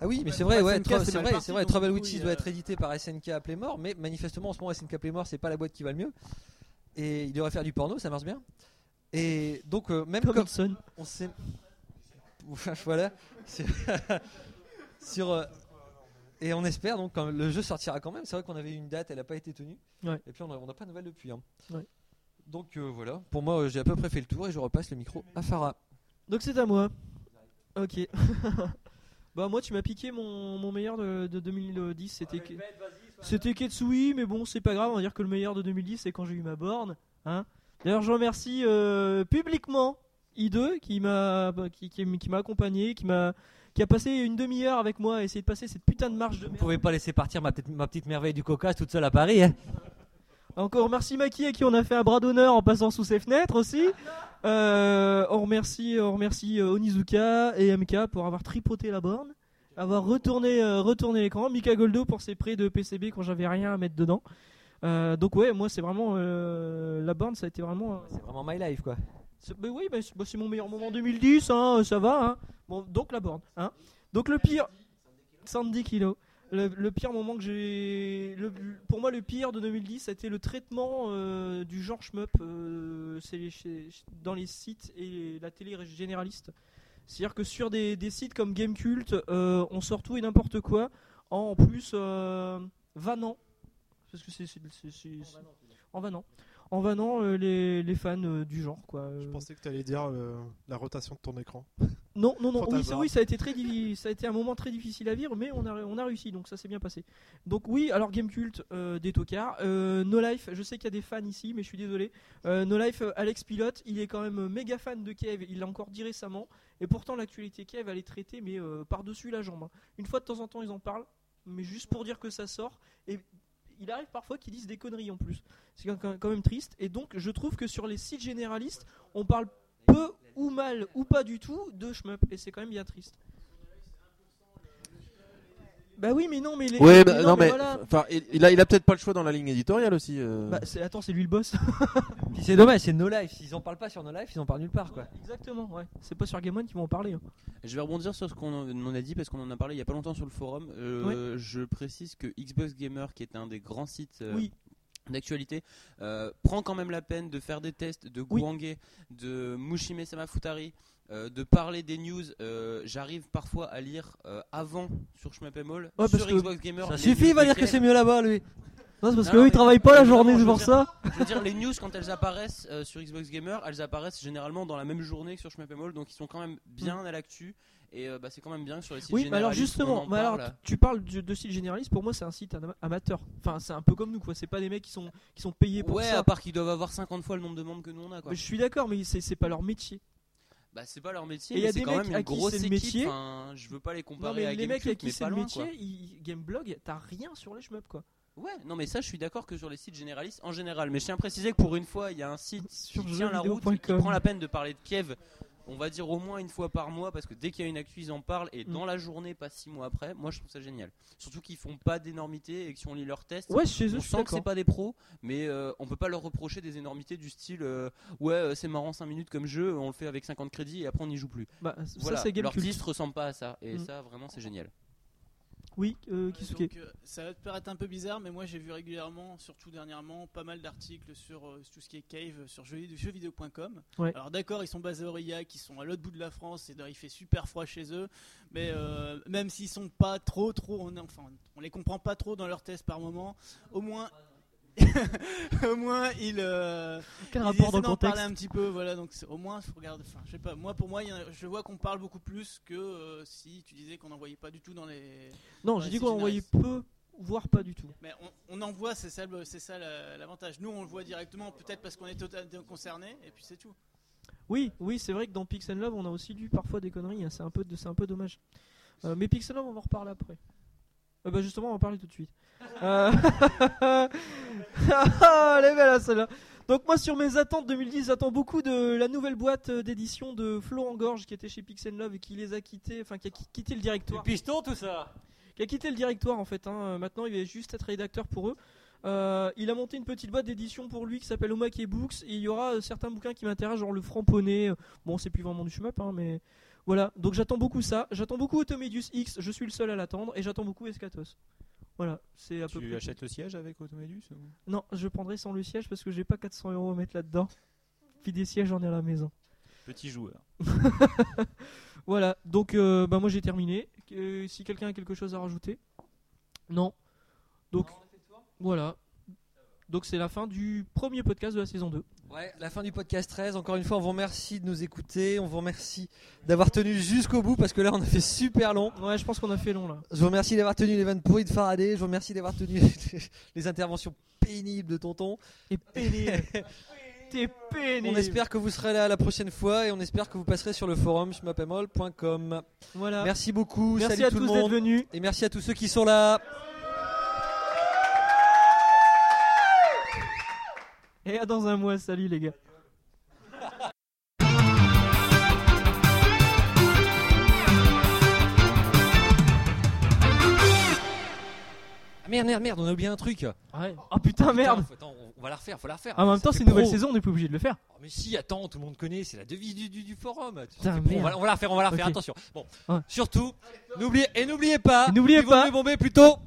Ah oui, mais c'est vrai, pour ouais, c'est mal vrai, parti, c'est vrai. Trouble Witches il doit être édité par SNK à Playmore, mais manifestement en ce moment SNK Playmore c'est pas la boîte qui va le mieux. Et il devrait faire du porno, ça marche bien. Et donc euh, même Comme on sait, voilà, sur, euh, et on espère donc quand le jeu sortira quand même. C'est vrai qu'on avait une date, elle n'a pas été tenue. Ouais. Et puis on n'a pas de nouvelles depuis. hein. Ouais. Donc euh, voilà, pour moi euh, j'ai à peu près fait le tour et je repasse le micro à Farah. Donc c'est à moi. Ok. bah moi tu m'as piqué mon, mon meilleur de, de 2010, c'était Ke- c'était Ketsui, mais bon c'est pas grave, on va dire que le meilleur de 2010 c'est quand j'ai eu ma borne. Hein D'ailleurs je remercie euh, publiquement I2 qui m'a qui, qui, qui m'a accompagné, qui m'a qui a passé une demi-heure avec moi à essayer de passer cette putain de marche de Vous pouvez pas laisser partir ma petite, ma petite merveille du Caucase toute seule à Paris. Hein. Encore merci Maki à qui on a fait un bras d'honneur en passant sous ses fenêtres aussi. Euh, on remercie, on remercie euh, Onizuka et MK pour avoir tripoté la borne, avoir retourné, euh, retourné l'écran. Mika Goldo pour ses prêts de PCB quand j'avais rien à mettre dedans. Euh, donc ouais, moi c'est vraiment la borne, ça a été vraiment. C'est vraiment my life quoi. Bah oui, bah, c'est mon meilleur moment 2010, hein, ça va. Hein. Donc la borne. Hein. Donc le pire, 110 kilos. Le, pire moment que j'ai, pour moi le pire de 2010, ça a été le traitement euh, du genre shmup euh, dans les sites et la télé généraliste. C'est-à-dire que sur des, sites comme Gamecult, euh, on sort tout et n'importe quoi, en plus vannant, parce que c'est en vannant, en vannant euh, les, les fans euh, du genre quoi. Je Euh, pensais que tu allais dire le- la rotation de ton écran. non, non, non. Oui, ça, oui, ça a été très ça a été un moment très difficile à vivre, mais on a, on a réussi, donc ça s'est bien passé. Donc oui, alors Gamecult, euh, des tocards. No Life, je sais qu'il y a des fans ici, mais je suis désolé. No Life, Alex Pilote, il est quand même méga fan de Kev. Il l'a encore dit récemment, et pourtant l'actualité Kev, elle est traitée, mais euh, par dessus la jambe. hein. Une fois de temps en temps, ils en parlent, mais juste pour dire que ça sort. Et il arrive parfois qu'ils disent des conneries en plus. C'est quand- même triste. Et donc, je trouve que sur les sites généralistes, on parle peu ou mal ou pas du tout de shmup. Et c'est quand même bien triste. Bah oui, mais non, mais les. Ouais, mais bah, non, mais voilà. enfin, il, il a, il a peut-être pas le choix dans la ligne éditoriale aussi. euh. Bah, c'est- attends, c'est lui le boss. Puis c'est dommage, c'est No Life. S'ils en parlent pas sur No Life, ils en parlent nulle part quoi. Exactement, ouais. C'est pas sur Game One qu'ils vont en parler. hein. Je vais rebondir sur ce qu'on en- on a dit parce qu'on en a parlé il y a pas longtemps sur le forum. Euh, Je précise que Xbox Gamer, qui est un des grands sites euh, Oui. d'actualité, euh, prend quand même la peine de faire des tests de Oui. De Mushime Samafutari, euh, de parler des news. Euh, J'arrive parfois à lire euh, avant sur Shmup.mall, Ouais, sur Xbox Gamer. Ça suffit, il va dire que c'est mieux là-bas lui. Non, c'est parce qu'eux ils travaillent pas la journée, c'est je pour ça. Je veux dire, les news quand elles apparaissent sur Xbox Gamer, elles apparaissent généralement dans la même journée que sur Shmup.mall, donc ils sont quand même bien à l'actu. Et bah, c'est quand même bien que sur les sites Oui, mais alors généralistes, justement, en mais alors, tu parles de, de site généraliste. Pour moi, c'est un site ama- amateur. Enfin, c'est un peu comme nous, quoi. C'est pas des mecs qui sont qui sont payés pour Ouais, ça. à part qu'ils doivent avoir 50 fois le nombre de membres que nous on a. Quoi. Je suis d'accord, mais c'est pas leur métier. Bah, c'est pas leur métier, Et y a mais c'est des quand mecs même une grosse équipe. métier. Enfin, je veux pas les Non, comparer mais à les mecs à qui mais c'est le métier, quoi. ils- Gameblog, t'as rien sur les shmups, quoi. Ouais, non, mais ça, je suis d'accord que sur les sites généralistes en général. Mais je tiens à préciser que pour une fois, il y a un site Sur qui tient la route, qui prend la peine de parler de Kiev. On va dire au moins une fois par mois parce que dès qu'il y a une actu, ils en parlent et Mm. dans la journée, pas six mois après. Moi, je trouve ça génial. Surtout qu'ils font pas d'énormités et que si on lit leurs tests, Ouais, chez on sent que c'est pas des pros, mais euh, on peut pas leur reprocher des énormités du style euh, ouais, euh, c'est marrant 5 minutes comme jeu, on le fait avec 50 crédits et après on n'y joue plus. Bah, Voilà, ça, c'est leur ressemble pas à ça et Mm. ça vraiment c'est génial. Oui, euh, Ouais, Kisuke. donc, euh, ça va te paraître un peu bizarre, mais moi j'ai vu régulièrement, surtout dernièrement, pas mal d'articles sur euh, tout ce qui est cave sur jeux- jeuxvideo.com. Ouais. Alors d'accord, ils sont basés à Aurillac, ils sont à l'autre bout de la France, et il fait super froid chez eux, mais euh, même s'ils sont pas trop trop, on, enfin, on les comprend pas trop dans leurs tests par moment, au moins. Au moins ils euh, Quel ils rapport dans le d'en contexte parler un petit peu voilà donc au moins faut regarder enfin je sais pas moi pour moi il a- je vois qu'on parle beaucoup plus que euh, si tu disais qu'on n'en voyait pas du tout dans les Non, j'ai dit qu'on en voyait peu, voire pas du tout. mais on, on en voit, c'est ça, c'est ça la- l'avantage. Nous, on le voit directement, peut-être parce qu'on est totalement concerné, et puis c'est tout. Oui, oui, c'est vrai que dans Pixel Love, on a aussi lu parfois des conneries. hein, C'est un peu, c'est un peu dommage. Euh, mais Pixel Love, on va en reparler après. Euh, bah justement, on va en parler tout de suite. Euh... Ah, Elle est belle, hein, celle-là. Donc moi, sur mes attentes 2010, j'attends beaucoup de la nouvelle boîte euh, d'édition de Florent Gorge qui était chez Pixel Love et qui les a quittés, enfin qui a qui- quitté le directoire. piston tout ça. qui a quitté le directoire en fait. hein. Euh, Maintenant, il va juste être rédacteur pour eux. Euh, il a monté une petite boîte d'édition pour lui qui s'appelle Omake Books et il y aura certains bouquins qui m'intéressent, genre le Framponnet. euh, Bon, c'est plus vraiment du shmup, hein, mais voilà. Donc j'attends beaucoup ça. J'attends beaucoup Automedius X. Je suis le seul à l'attendre et j'attends beaucoup Escatos. Voilà, c'est à peu Tu près. achètes le siège avec Automedus ou- Non, je prendrai sans le siège parce que j'ai pas 400 euros à mettre là-dedans. Puis des sièges, j'en ai à la maison. Petit joueur. Voilà, donc euh, bah moi j'ai terminé. Euh, si quelqu'un a quelque chose à rajouter? Non. Donc voilà. Donc c'est la fin du premier podcast de la saison 2. Ouais, la fin du podcast 13. Encore une fois, on vous remercie de nous écouter. On vous remercie d'avoir tenu jusqu'au bout parce que là, on a fait super long. Ouais, je pense qu'on a fait long là. Je vous remercie d'avoir tenu les vannes pourries de Faraday. Je vous remercie d'avoir tenu les interventions pénibles de Tonton. Et pénible. T'es pénible. On espère que vous serez là la prochaine fois et on espère que vous passerez sur le forum schmapemol.com. Voilà. Merci beaucoup. Merci salut à tout tous d'être venus. Et merci à tous ceux qui sont là. Et à dans un mois. Salut les gars. Ah, merde, merde, merde, on a oublié un truc. Ouais. Oh putain, merde. faut- attends, on- on va la refaire, faut la refaire. Ah, en même temps, c'est une nouvelle pro. saison, on n'est pas obligé de le faire. Oh, mais si, attends, tout le monde connaît, c'est la devise du, du- du forum. Putain, pro. on, merde. va, on va la refaire, on va la refaire, Ok. attention. Bon, Ouais. surtout, n'oubliez et n'oubliez pas, Et n'oubliez il vaut pas- mieux bomber plutôt